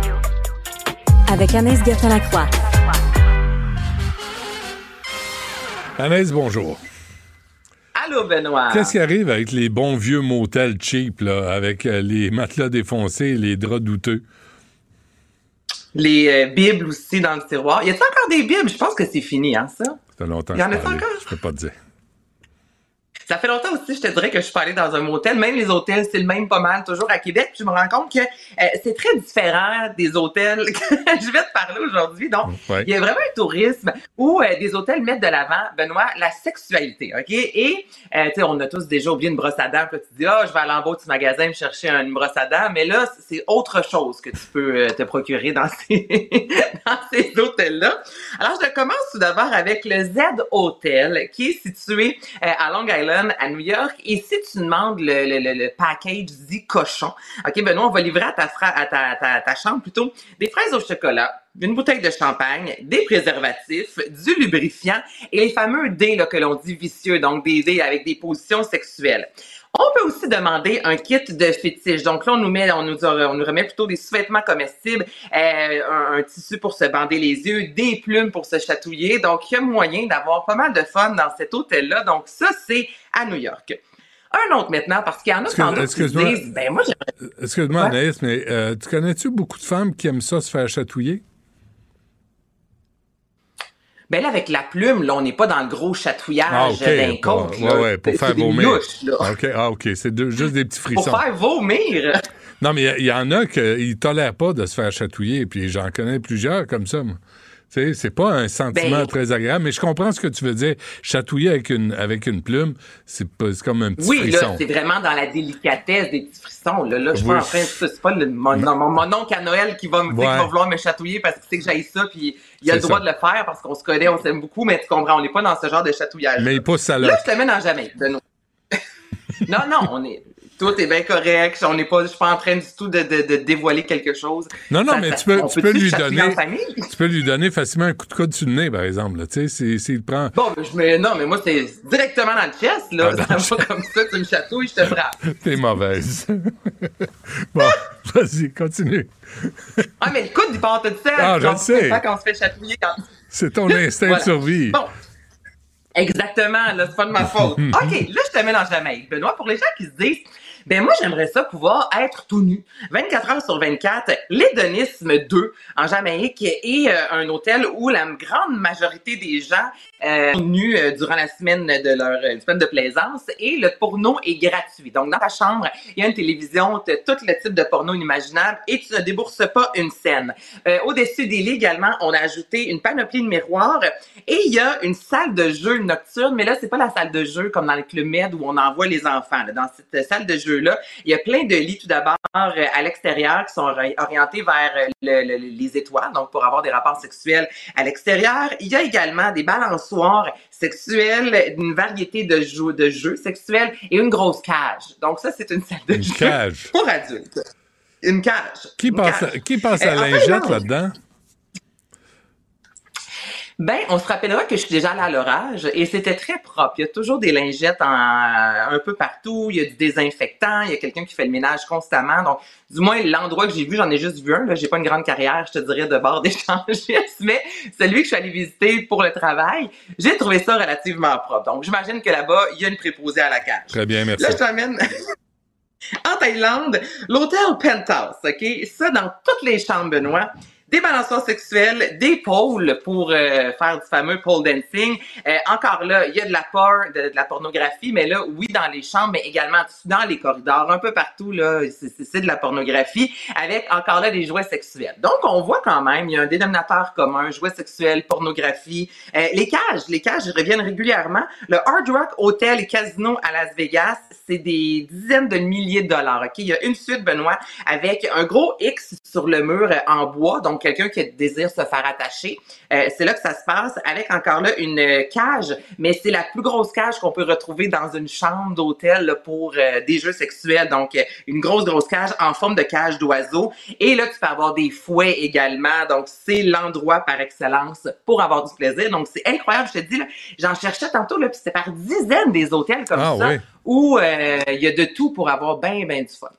avec Anaïs Gertin-Lacroix. Anaïs, bonjour. Allô, Benoît. Qu'est-ce qui arrive avec les bons vieux motels cheap, là, avec euh, les matelas défoncés et les draps douteux? Les euh, Bibles aussi dans le tiroir. Y a-t-il encore des Bibles? Je pense que c'est fini, hein, ça? Ça fait longtemps Il y en que je a encore? Je peux pas te dire. Ça fait longtemps aussi, je te dirais que je suis pas allée dans un motel. Même les hôtels, c'est le même pas mal, toujours à Québec. Puis je me rends compte que euh, c'est très différent des hôtels que je vais te parler aujourd'hui. Donc, Ouais. il y a vraiment un tourisme où euh, des hôtels mettent de l'avant, Benoît, la sexualité, OK? Et, euh, tu sais, on a tous déjà oublié une brosse à dents. Puis là, tu dis, ah, je vais aller en bas du magasin me chercher une brosse à dents. Mais là, c'est autre chose que tu peux te procurer dans ces, dans ces hôtels-là. Alors, je commence tout d'abord avec le Z Hotel, qui est situé à Long Island, à New York. Et si tu demandes le, package dit cochon, OK, Benoît, on va livrer à ta, chambre plutôt des fraises au chocolat, une bouteille de champagne, des préservatifs, du lubrifiant et les fameux dés que l'on dit vicieux, donc des dés avec des positions sexuelles. On peut aussi demander un kit de fétiche. Donc là, on nous met, on nous, on nous remet plutôt des sous-vêtements comestibles, euh, un, un tissu pour se bander les yeux, des plumes pour se chatouiller. Donc, il y a moyen d'avoir pas mal de fun dans cet hôtel-là. Donc, ça, c'est à New York. Un autre maintenant, parce qu'il y en a Excuse- sans doute qui disent, ben moi, Excuse-moi. Anaïs, mais euh, tu connais-tu beaucoup de femmes qui aiment ça se faire chatouiller? Ben là, avec la plume, là, on n'est pas dans le gros chatouillage Ah, d'un. Ouais, là. ouais, pour faire vomir. louches, là. OK, ah, OK. C'est de- juste des petits frissons. Pour faire vomir. Non, mais il y, y en a qui ne tolèrent pas de se faire chatouiller, puis j'en connais plusieurs comme ça, moi. C'est pas un sentiment Ben- très agréable, mais je comprends ce que tu veux dire. Chatouiller avec une, avec une plume, c'est pas- c'est comme un petit Oui, là, frisson. c'est vraiment dans la délicatesse des petits frissons. Là, là je Oui. en train de... C'est pas le, mon, non, mon, mon oncle à Noël qui va, me, tu sais, qui Ouais. va vouloir me chatouiller parce qu'il sait que j'aille ça, puis il a le droit ça. de le faire parce qu'on se connaît, on s'aime beaucoup, mais tu comprends, on n'est pas dans ce genre de chatouillage. Mais il pousse sa Là, loque. je te mets dans Jamaïque, Benoît. non, non, on est... Tout est bien correct. On n'est pas, je suis pas en train du tout de, de, de dévoiler quelque chose. Non, non, Ça- mais ça- tu peux, tu peux lui donner. Tu peux lui donner facilement un coup de coude sur le nez, par exemple. là. Tu sais, s'il- prend. Bon, mais je me, non, mais moi, c'est directement dans le chest, là. Ah, ça va comme ça, tu me chatouilles, je te frappe. T'es mauvaise. bon, vas-y, continue. Ah, mais le coude, il part tout seul. Ah, je le sais. pas quand on se fait chatouiller. Quand... C'est ton instinct Voilà. de survie. Bon. Exactement, là, c'est pas de ma faute. OK, là, je te mets dans Jamaïque. Benoît, pour les gens qui se disent, ben moi, j'aimerais ça pouvoir être tout nu. 24 heures sur 24, l'hédonisme 2 en Jamaïque est euh, un hôtel où la grande majorité des gens euh, sont nus euh, durant la semaine de leur euh, semaine de plaisance et le porno est gratuit. Donc, dans ta chambre, il y a une télévision, tu tout le type de porno inimaginable et tu ne débourses pas une scène. Au-dessus des lits également, on a ajouté une panoplie de miroirs et il y a une salle de jeu nocturne, mais là, c'est pas la salle de jeu comme dans les clubs med où on envoie les enfants. Dans cette salle de il y a plein de lits tout d'abord euh, à l'extérieur qui sont ori- orientés vers euh, le- le- les étoiles, donc pour avoir des rapports sexuels à l'extérieur. Il y a également des balançoires sexuelles, une variété de jeux, de jeux sexuels et une grosse cage. Donc ça, c'est une salle de Une jeu cage. pour adultes. Une cage. Qui Une passe, cage. qui passe la en lingette Finlande, là-dedans? Ben, on se rappellera que je suis déjà allée à l'orage et c'était très propre. Il y a toujours des lingettes en- un peu partout. Il y a du désinfectant. Il y a quelqu'un qui fait le ménage constamment. Donc, du moins, l'endroit que j'ai vu, j'en ai juste vu un. Là. J'ai pas une grande carrière, je te dirais, de bord d'échangistes, mais celui que je suis allée visiter pour le travail, j'ai trouvé ça relativement propre. Donc, j'imagine que là-bas, il y a une préposée à la cage. Très bien, merci. Là, je t'emmène en Thaïlande, l'hôtel Penthouse, OK? Ça, dans toutes les chambres, Benoît, des balançoires sexuels, des pôles pour euh, faire du fameux pole dancing. Euh, encore là, il y a de la de, la pornographie, mais là, oui, dans les chambres, mais également dans les corridors, un peu partout, là, c'est de la pornographie, avec encore là des jouets sexuels. Donc, on voit quand même, il y a un dénominateur commun, jouets sexuels, pornographie. Euh, les cages, les cages reviennent régulièrement. Le Hard Rock Hotel et Casino à Las Vegas, c'est des dizaines de milliers de dollars. Ok, il y a une suite, Benoît, avec un gros X sur le mur euh, en bois, donc quelqu'un qui désire se faire attacher. Euh, c'est là que ça se passe, avec encore là une euh, cage, mais c'est la plus grosse cage qu'on peut retrouver dans une chambre d'hôtel là, pour euh, des jeux sexuels. Donc euh, une grosse grosse cage en forme de cage d'oiseau. Et là, tu peux avoir des fouets également. Donc c'est l'endroit par excellence pour avoir du plaisir. Donc c'est incroyable. Je te dis, là, j'en cherchais tantôt là, puis c'était par dizaines des hôtels comme Ah, ça oui. où euh, il y a de tout pour avoir bien, bien du fun.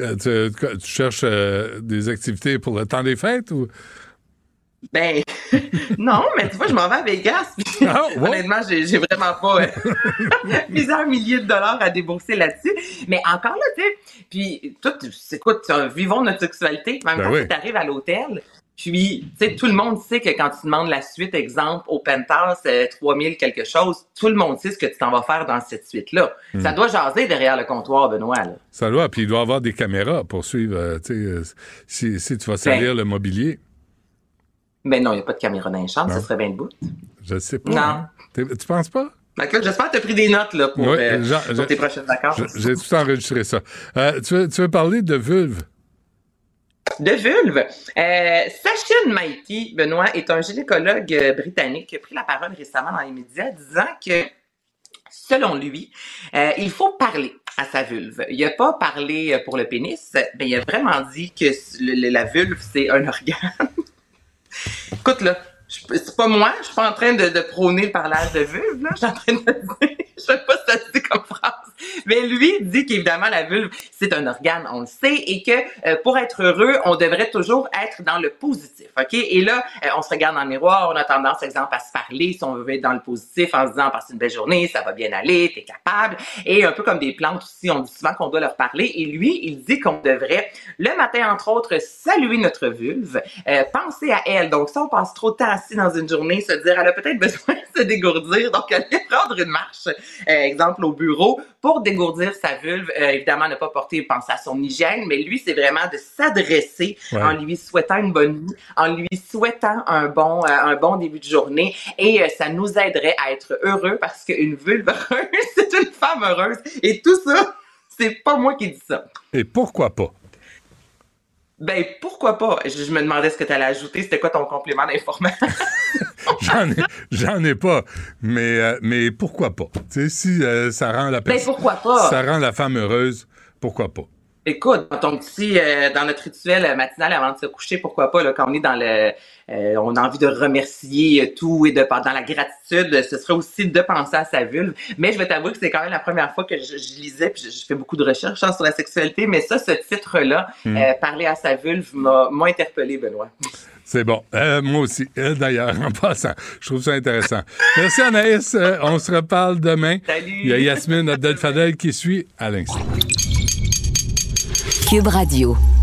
Euh, Tu, tu cherches euh, des activités pour le temps des fêtes ou? Ben, non, mais tu vois, je m'en vais à Vegas. puis Ah, Honnêtement, j'ai j'ai vraiment pas euh, plusieurs milliers de dollars à débourser là-dessus. Mais encore là, tu sais, puis tout, c'est quoi, tu- vivons notre sexualité. Même Ben oui. si t'arrives à l'hôtel, puis, tu sais, tout le monde sait que quand tu demandes la suite, exemple, au Penthouse, euh, 3000 quelque chose, tout le monde sait ce que tu t'en vas faire dans cette suite-là. Hmm. Ça doit jaser derrière le comptoir, Benoît, là. Ça doit, puis il doit y avoir des caméras pour suivre, euh, tu sais, euh, si, si tu vas salir le mobilier. Mais non, il n'y a pas de caméra dans les chambres, ça serait bien debout. Je sais pas. Non. hein. Tu penses pas? Là, j'espère que tu as pris des notes là, pour, Oui, euh, pour Jean- tes prochaines vacances. Je- J'ai tout enregistré ça. Tu, veux, tu veux parler de vulve? De vulve. Euh, Sachin Maïti, Benoît, est un gynécologue euh, britannique qui a pris la parole récemment dans les médias disant que, selon lui, euh, il faut parler à sa vulve. Il n'a pas parlé pour le pénis, mais il a vraiment dit que la vulve, c'est un organe. Écoute, là, c'est pas moi, je suis pas en train de, de prôner le parlage de vulve, là. Je suis en train de dire, je sais pas si ça se dit comme phrase. Mais lui dit qu'évidemment, la vulve, c'est un organe, on le sait, et que euh, pour être heureux, on devrait toujours être dans le positif, OK? Et là, euh, on se regarde dans le miroir, on a tendance, exemple, à se parler si on veut être dans le positif en se disant, passe une belle journée, ça va bien aller, t'es capable. Et un peu comme des plantes aussi, on dit souvent qu'on doit leur parler. Et lui, il dit qu'on devrait, le matin, entre autres, saluer notre vulve, euh, penser à elle. Donc, si on passe trop de temps assis dans une journée, se dire, elle a peut-être besoin de se dégourdir, donc elle allait prendre une marche, euh, exemple au bureau, pour dégourdir sa vulve. Euh, évidemment, ne pas porter, penser à son hygiène, mais lui, c'est vraiment de s'adresser Ouais. en lui souhaitant une bonne nuit, en lui souhaitant un bon, euh, un bon début de journée, et euh, ça nous aiderait à être heureux parce qu'une vulve heureuse, c'est une femme heureuse, et tout ça, c'est pas moi qui dis ça. Et pourquoi pas? Ben, pourquoi pas? Je, je me demandais ce que tu allais ajouter. C'était quoi ton complément d'information? J'en ai, j'en ai pas, mais, euh, mais pourquoi pas? Tu sais, si euh, ça rend la Ben, personne- pourquoi pas? Ça rend la femme heureuse, pourquoi pas? Écoute, dans ton petit, euh, dans notre rituel matinal avant de se coucher, pourquoi pas, là, quand on est dans le, euh, on a envie de remercier euh, tout et de, dans la gratitude, ce serait aussi de penser à sa vulve. Mais je vais t'avouer que c'est quand même la première fois que je, je lisais, puis je, je fais beaucoup de recherches hein, sur la sexualité, mais ça, ce titre-là, Hmm. euh, parler à sa vulve, m'a m'a interpellé, Benoît. C'est bon. Euh, moi aussi, euh, d'ailleurs, en passant. Je trouve ça intéressant. Merci Anaïs. Euh, on se reparle demain. Salut. Il y a Yasmine Abdel-Fadel qui suit à l'instant. Cube Radio.